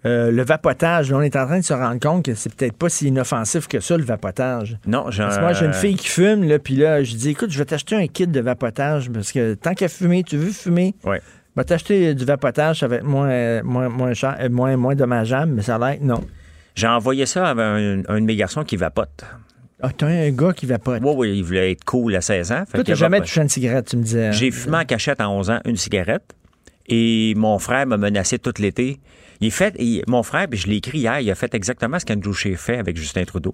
Euh, le vapotage, là, on est en train de se rendre compte que c'est peut-être pas si inoffensif que ça, le vapotage. Non, j'ai Parce que moi, j'ai une fille qui fume, là, puis là, je dis, écoute, je vais t'acheter un kit de vapotage, parce que tant qu'à fumer, tu veux fumer, Ouais. va t'acheter du vapotage, ça va être moins, moins, moins, cher, euh, moins, moins dommageable, mais ça a l'air, que non. J'ai envoyé ça à un, un de mes garçons qui vapote. Ah, t'as un gars qui vapote. Oui, oui, il voulait être cool à 16 ans. Toi, t'as jamais vapote. touché une cigarette, tu me disais. hein? J'ai fumé en cachette à 11 ans une cigarette et mon frère m'a menacé tout l'été. Il fait, il- mon frère, puis je l'ai écrit hier, il a fait exactement ce qu'Andrew Shea fait avec Justin Trudeau.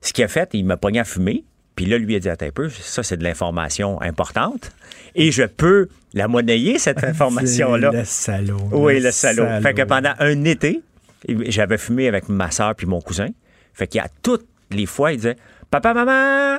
Ce qu'il a fait, il m'a pogné à fumer, puis là, lui a dit Attends un peu, ça, c'est de l'information importante et je peux la monnayer, cette [LAUGHS] information-là. Le salaud. Oui, le salaud. Fait que pendant un été, j'avais fumé avec ma soeur puis mon cousin. Fait qu'il y a toutes les fois, il disait Papa, maman,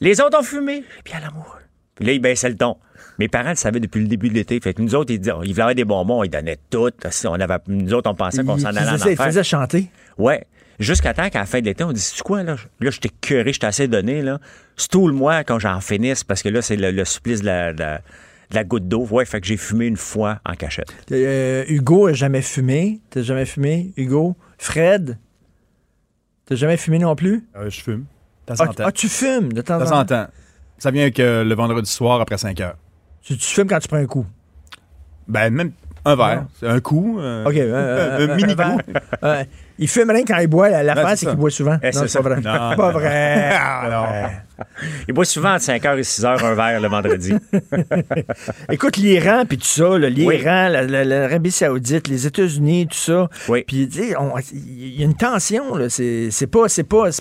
les autres ont fumé. J'ai bien l'amour. Puis là, il baissait le ton. Mes parents le savaient depuis le début de l'été. Fait que nous autres, ils, disaient, ils voulaient avoir des bonbons, ils donnaient tout. On avait, nous autres, on pensait qu'on s'en allait en enfer. faisait chanter. Ouais. Jusqu'à temps qu'à la fin de l'été, on dit, c'est quoi, là? Là, j'étais curé, j'étais assez donné, là. C'est tout le mois quand j'en finisse, parce que là, c'est le, le supplice de la, de la- de la goutte d'eau. Ouais, fait que j'ai fumé une fois en cachette. Euh, Hugo a jamais fumé. T'as jamais fumé, Hugo? Fred? T'as jamais fumé non plus? Euh, je fume. De temps Ah, en temps. ah, tu fumes de temps De en temps en temps? temps. Ça vient que le vendredi soir après 5 heures. Tu, tu fumes quand tu prends un coup? Ben, même un verre. Un coup. euh, OK. euh, un, [LAUGHS] un mini verre. coup. Il fume rien quand il boit. La- Ouais, c'est qu'il boit souvent. Eh, non, c'est pas vrai. Non. pas vrai. [LAUGHS] Ah, non. Ouais. Il boit souvent entre 5h et 6h un verre le vendredi. [LAUGHS] Écoute, l'Iran, puis tout ça, l'Iran, Oui. la- la- l'Arabie Saoudite, les États-Unis, tout ça. Oui. Puis, il y a une tension. C'est pas,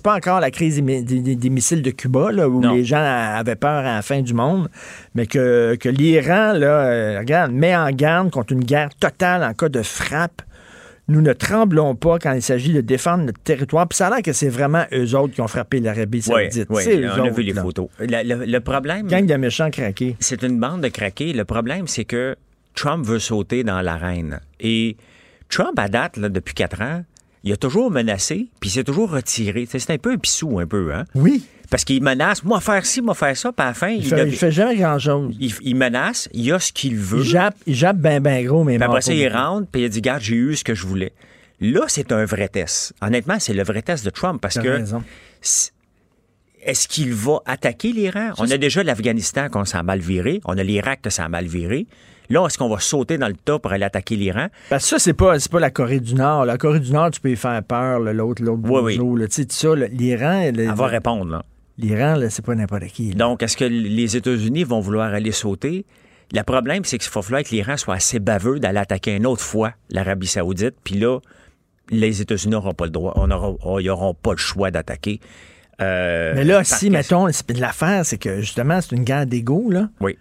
pas, encore la crise des, mi- des- des- des missiles de Cuba, là, où Non. les gens avaient peur à la fin du monde. Mais que, que l'Iran, là, euh, regarde, met en garde contre une guerre totale en cas de frappe. Nous ne tremblons pas quand il s'agit de défendre notre territoire. Puis ça a l'air que c'est vraiment eux autres qui ont frappé l'Arabie Oui, Saoudite. oui, C'est eux on a vu les là. photos. Le, le problème, Gang de méchants craqués. c'est une bande de craqués. Le problème, c'est que Trump veut sauter dans l'arène. Et Trump, à date, là, depuis quatre ans, il a toujours menacé, puis il s'est toujours retiré. C'est un peu un pissou, un peu, hein? Oui. Parce qu'il menace, moi faire ci, moi faire ça, puis à la fin, Il il, fait, il fait jamais grand-chose. il- il menace, il a ce qu'il veut. Il jappe, il jappe ben, ben gros, mais Puis après ça, il rentre, puis il a dit, garde, j'ai eu ce que je voulais. Là, c'est un vrai test. Honnêtement, c'est le vrai test de Trump parce que raison. est-ce qu'il va attaquer l'Iran? On a déjà l'Afghanistan qu'on s'en a mal viré. On a l'Irak que ça a mal viré. Là, est-ce qu'on va sauter dans le tas pour aller attaquer l'Iran? Parce que ça, c'est pas, pas la Corée du Nord. La Corée du Nord, tu peux y faire peur, l'autre, l'autre Oui, oui. Tu sais, ça, l'Iran, le- Elle va répondre, là. l'Iran, là, c'est pas n'importe qui. là. Donc, est-ce que les États-Unis vont vouloir aller sauter? Le problème, c'est qu'il va falloir que l'Iran soit assez baveux d'aller attaquer une autre fois l'Arabie Saoudite. Puis là, les États-Unis n'auront pas le droit, on aura, oh, ils n'auront pas le choix d'attaquer. Euh, Mais là, si, mettons, l'affaire, c'est que justement, c'est une guerre d'ego, là. Oui.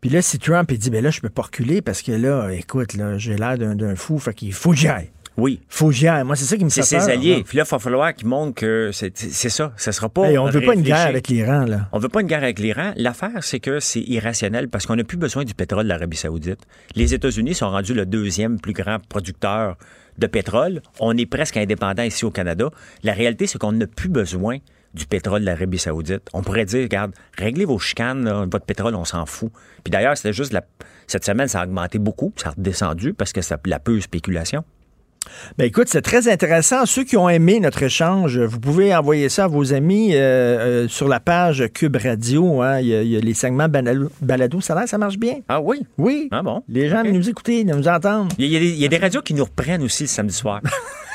Puis là, si Trump, il dit, ben là, je peux pas reculer parce que là, écoute, là, j'ai l'air d'un, fou, fait qu'il faut que j'y aille. Oui. Faut que j'y aille. Moi, c'est ça qui me fait C'est ses alliés. Puis là, il va falloir qu'ils montrent que c'est ça. Ça sera pas. Hey, on veut pas une guerre avec l'Iran, là. On veut pas une guerre avec l'Iran. L'affaire, c'est que c'est irrationnel parce qu'on n'a plus besoin du pétrole de l'Arabie Saoudite. Les États-Unis sont rendus le deuxième plus grand producteur de pétrole. On est presque indépendant ici au Canada. La réalité, c'est qu'on n'a plus besoin du pétrole de l'Arabie Saoudite. On pourrait dire, regarde, réglez vos chicanes, là, votre pétrole, on s'en fout. Puis d'ailleurs, c'était juste la- cette semaine, ça a augmenté beaucoup, puis ça a redescendu parce que c'est la peu spéculation. Ben écoute, c'est très intéressant. Ceux qui ont aimé notre échange, vous pouvez envoyer ça à vos amis euh, euh, sur la page Cube Radio. hein. Il, y a, il y a les segments balado, balado. Ça, marche bien? Ah oui? Oui. Ah bon? Les gens viennent nous écouter, nous entendre. Il y, a des, il y a des radios qui nous reprennent aussi le samedi soir. [LAUGHS]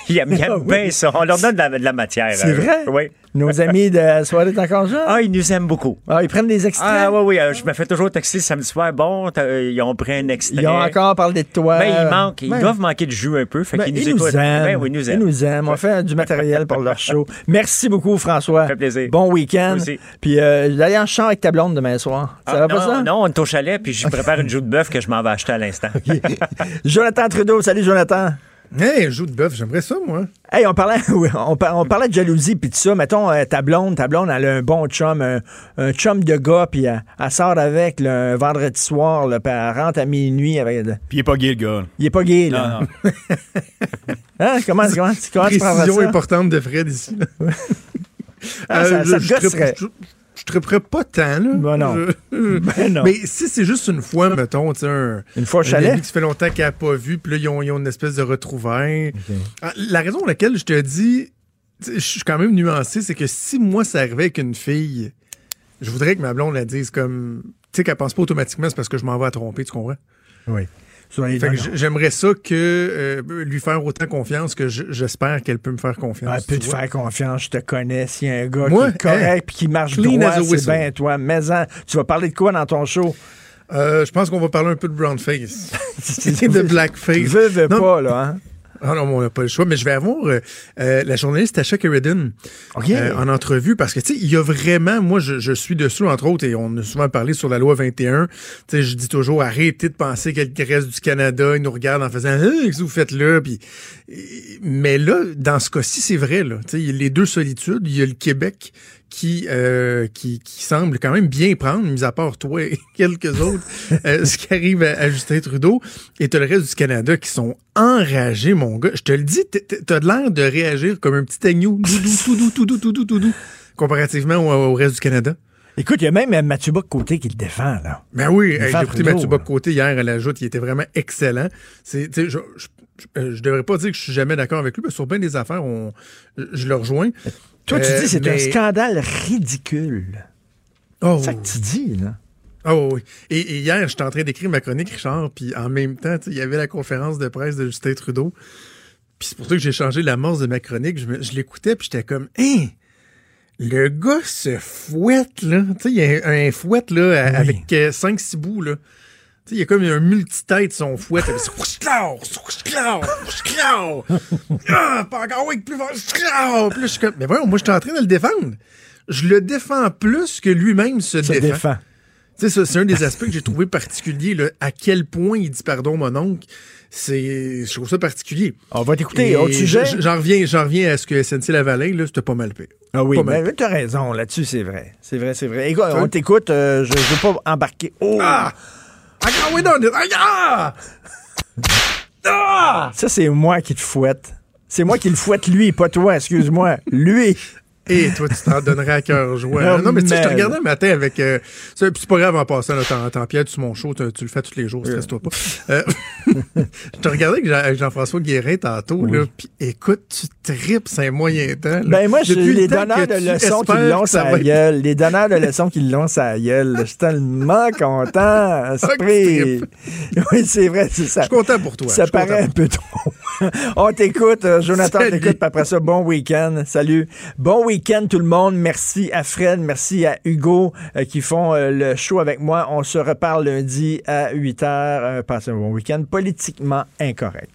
[LAUGHS] Ils aiment, ils Ah oui. bien ça. On leur donne de la, de la matière. C'est euh, vrai? Oui. Nos [LAUGHS] amis de soirée de encore jeune. Ah, ils nous aiment beaucoup. Ah, ils prennent des extraits? Ah oui, oui. euh, je me fais toujours texter le samedi soir. Bon, ils ont pris un extrait. Ils ont encore parlé de toi. Ben, ils manquent. Ils Ben, doivent manquer de jus un peu. Fait ben, qu'ils nous ils nous aiment. Ben oui, ils nous Ils aiment. nous aiment. On fait du matériel pour leur show. [LAUGHS] Merci beaucoup, François. Ça fait plaisir. Bon week-end. Puis euh, je chante avec ta blonde demain soir. Ça Ah, va non, pas ça? non, on est au chalet, puis je prépare une joue de bœuf que je m'en vais acheter à l'instant. Jonathan Trudeau. Salut, Jonathan. Hey, un joue de bœuf, j'aimerais ça, moi. Hey, on parlait, [LAUGHS] on, par- on parlait de jalousie puis de ça. Mettons, euh, ta blonde, ta blonde, elle a un bon chum, un, un chum de gars, puis elle, elle sort avec là, un vendredi soir, puis elle rentre à minuit avec. Puis il est pas gay, le gars. Il est pas gay, là. Non, non. [LAUGHS] Hein? Comment, comment, comment tu Précision importante de Fred ici. là. Ah, ça- Euh, ça je- te je serais- gosserait. je- je triperais pas tant, là. Ben non. Je- [LAUGHS] Ben non. Mais si c'est juste une fois, mettons, tu sais, un, Une fois un chalet? ami qui fait longtemps qu'il n'a pas vu, puis là, ils ont, ils ont une espèce de retrouvaille. Ah, La raison pour laquelle je te dis, je suis quand même nuancé, c'est que si moi, ça arrivait avec une fille, je voudrais que ma blonde la dise comme. Tu sais, qu'elle pense pas automatiquement, c'est parce que je m'en vais à tromper, tu comprends? Oui. J'aimerais ça que euh, lui faire autant confiance que j'espère qu'elle peut me faire confiance. Elle peut te vois. faire confiance, je te connais. S'il y a un gars Moi, qui est correct puis qui marche droit, c'est bien toi. Mais en, tu vas parler de quoi dans ton show? Euh, je pense qu'on va parler un peu de brown face. [LAUGHS] de blackface. Veux, veux Non, pas, là, hein? Ah non, on n'a pas le choix, mais je vais avoir euh, euh, la journaliste Tasha Sheridan euh, en entrevue parce que, tu sais, il y a vraiment, moi, je, je suis dessus, entre autres, et on a souvent parlé sur la loi 21. Tu sais, je dis toujours, arrêtez de penser que le reste du Canada, ils nous regardent en faisant, ah, qu'est-ce que vous faites là? Puis, mais là, dans ce cas-ci, c'est vrai, là. Tu sais, il y a les deux solitudes. Il y a le Québec qui, euh, qui, qui semble quand même bien prendre, mis à part toi et [LAUGHS] quelques autres, euh, [LAUGHS] ce qui arrive à, à Justin Trudeau. Et t'as le reste du Canada qui sont enragés, mon gars. Je te le dis, t'as de l'air de réagir comme un petit agneau. [LAUGHS] Tout doux, tout doux, tout doux, tout doux, comparativement au, au reste du Canada. Écoute, il y a même euh, Mathieu Bock côté qui le défend, là. Ben oui, j'ai écouté Mathieu Bock-Côté hier à la joute, il était vraiment excellent. C'est, tu je, je, je, devrais pas dire que je suis jamais d'accord avec lui, que sur bien des affaires, on, je le rejoins. Toi, tu Euh, dis c'est un scandale ridicule. Oh, C'est ça que tu dis, là. Oh oui. Et, et hier, j'étais en train d'écrire ma chronique, Richard, puis en même temps, il y avait la conférence de presse de Justin Trudeau. Puis c'est pour ça que j'ai changé l'amorce de ma chronique. Je, l'écoutais, puis j'étais comme, hein, le gars se fouette, là. Tu sais, il y a un, un fouette, là, avec 5-6 bouts, là. Tu sais, il y a comme un multitête, son swoosh-claw. [LAUGHS] Ah, pas encore, oui, plus fort. Puis là, je suis comme, mais voyons, moi, je suis en train de le défendre. Je le défends plus que lui-même se, Se défend. défend. Tu sais, ça, c'est un des aspects que j'ai trouvé particulier, là, à quel point il dit pardon, mon oncle. C'est, je trouve ça particulier. On va t'écouter. Autre sujet? J'en reviens, j'en reviens à ce que SNC Lavalin, là, c'était pas mal pire. Ah oui, Pas mal mais t'as raison, là-dessus, c'est vrai. C'est vrai, c'est vrai. Écoute, on t'écoute, euh, je ne veux pas embarquer. Oh! Ah! Ah, oui, non, ah! Ah! Ça, c'est moi qui te fouette. C'est moi qui le fouette, lui, pas toi, excuse-moi. Lui. Et toi, tu t'en donnerais à cœur joie. Non, mais tu sais, je te regardais un matin avec. Euh, c'est pas grave en passant, là, t'en, piètes sur mon show, tu, tu le fais tous les jours, stresse-toi pas. Euh, [LAUGHS] je te regardais avec, Jean- avec Jean-François Guérin tantôt, là, puis écoute, tu tripes, c'est un moyen temps. là. Ben moi, je le les temps donneurs de leçons qui l'ont sa va être- gueule. Les donneurs de leçons qui l'ont sa gueule. Je suis tellement content. [LAUGHS] Esprit. Oui, c'est vrai, c'est ça. Je suis content pour toi. Ça paraît un peu trop. [LAUGHS] On t'écoute, euh, Jonathan t'écoute, puis après ça, bon week-end. Salut. Bon week-end tout le monde. Merci à Fred, merci à Hugo euh, qui font euh, le show avec moi. On se reparle lundi à 8 h. passez un bon week-end politiquement incorrect.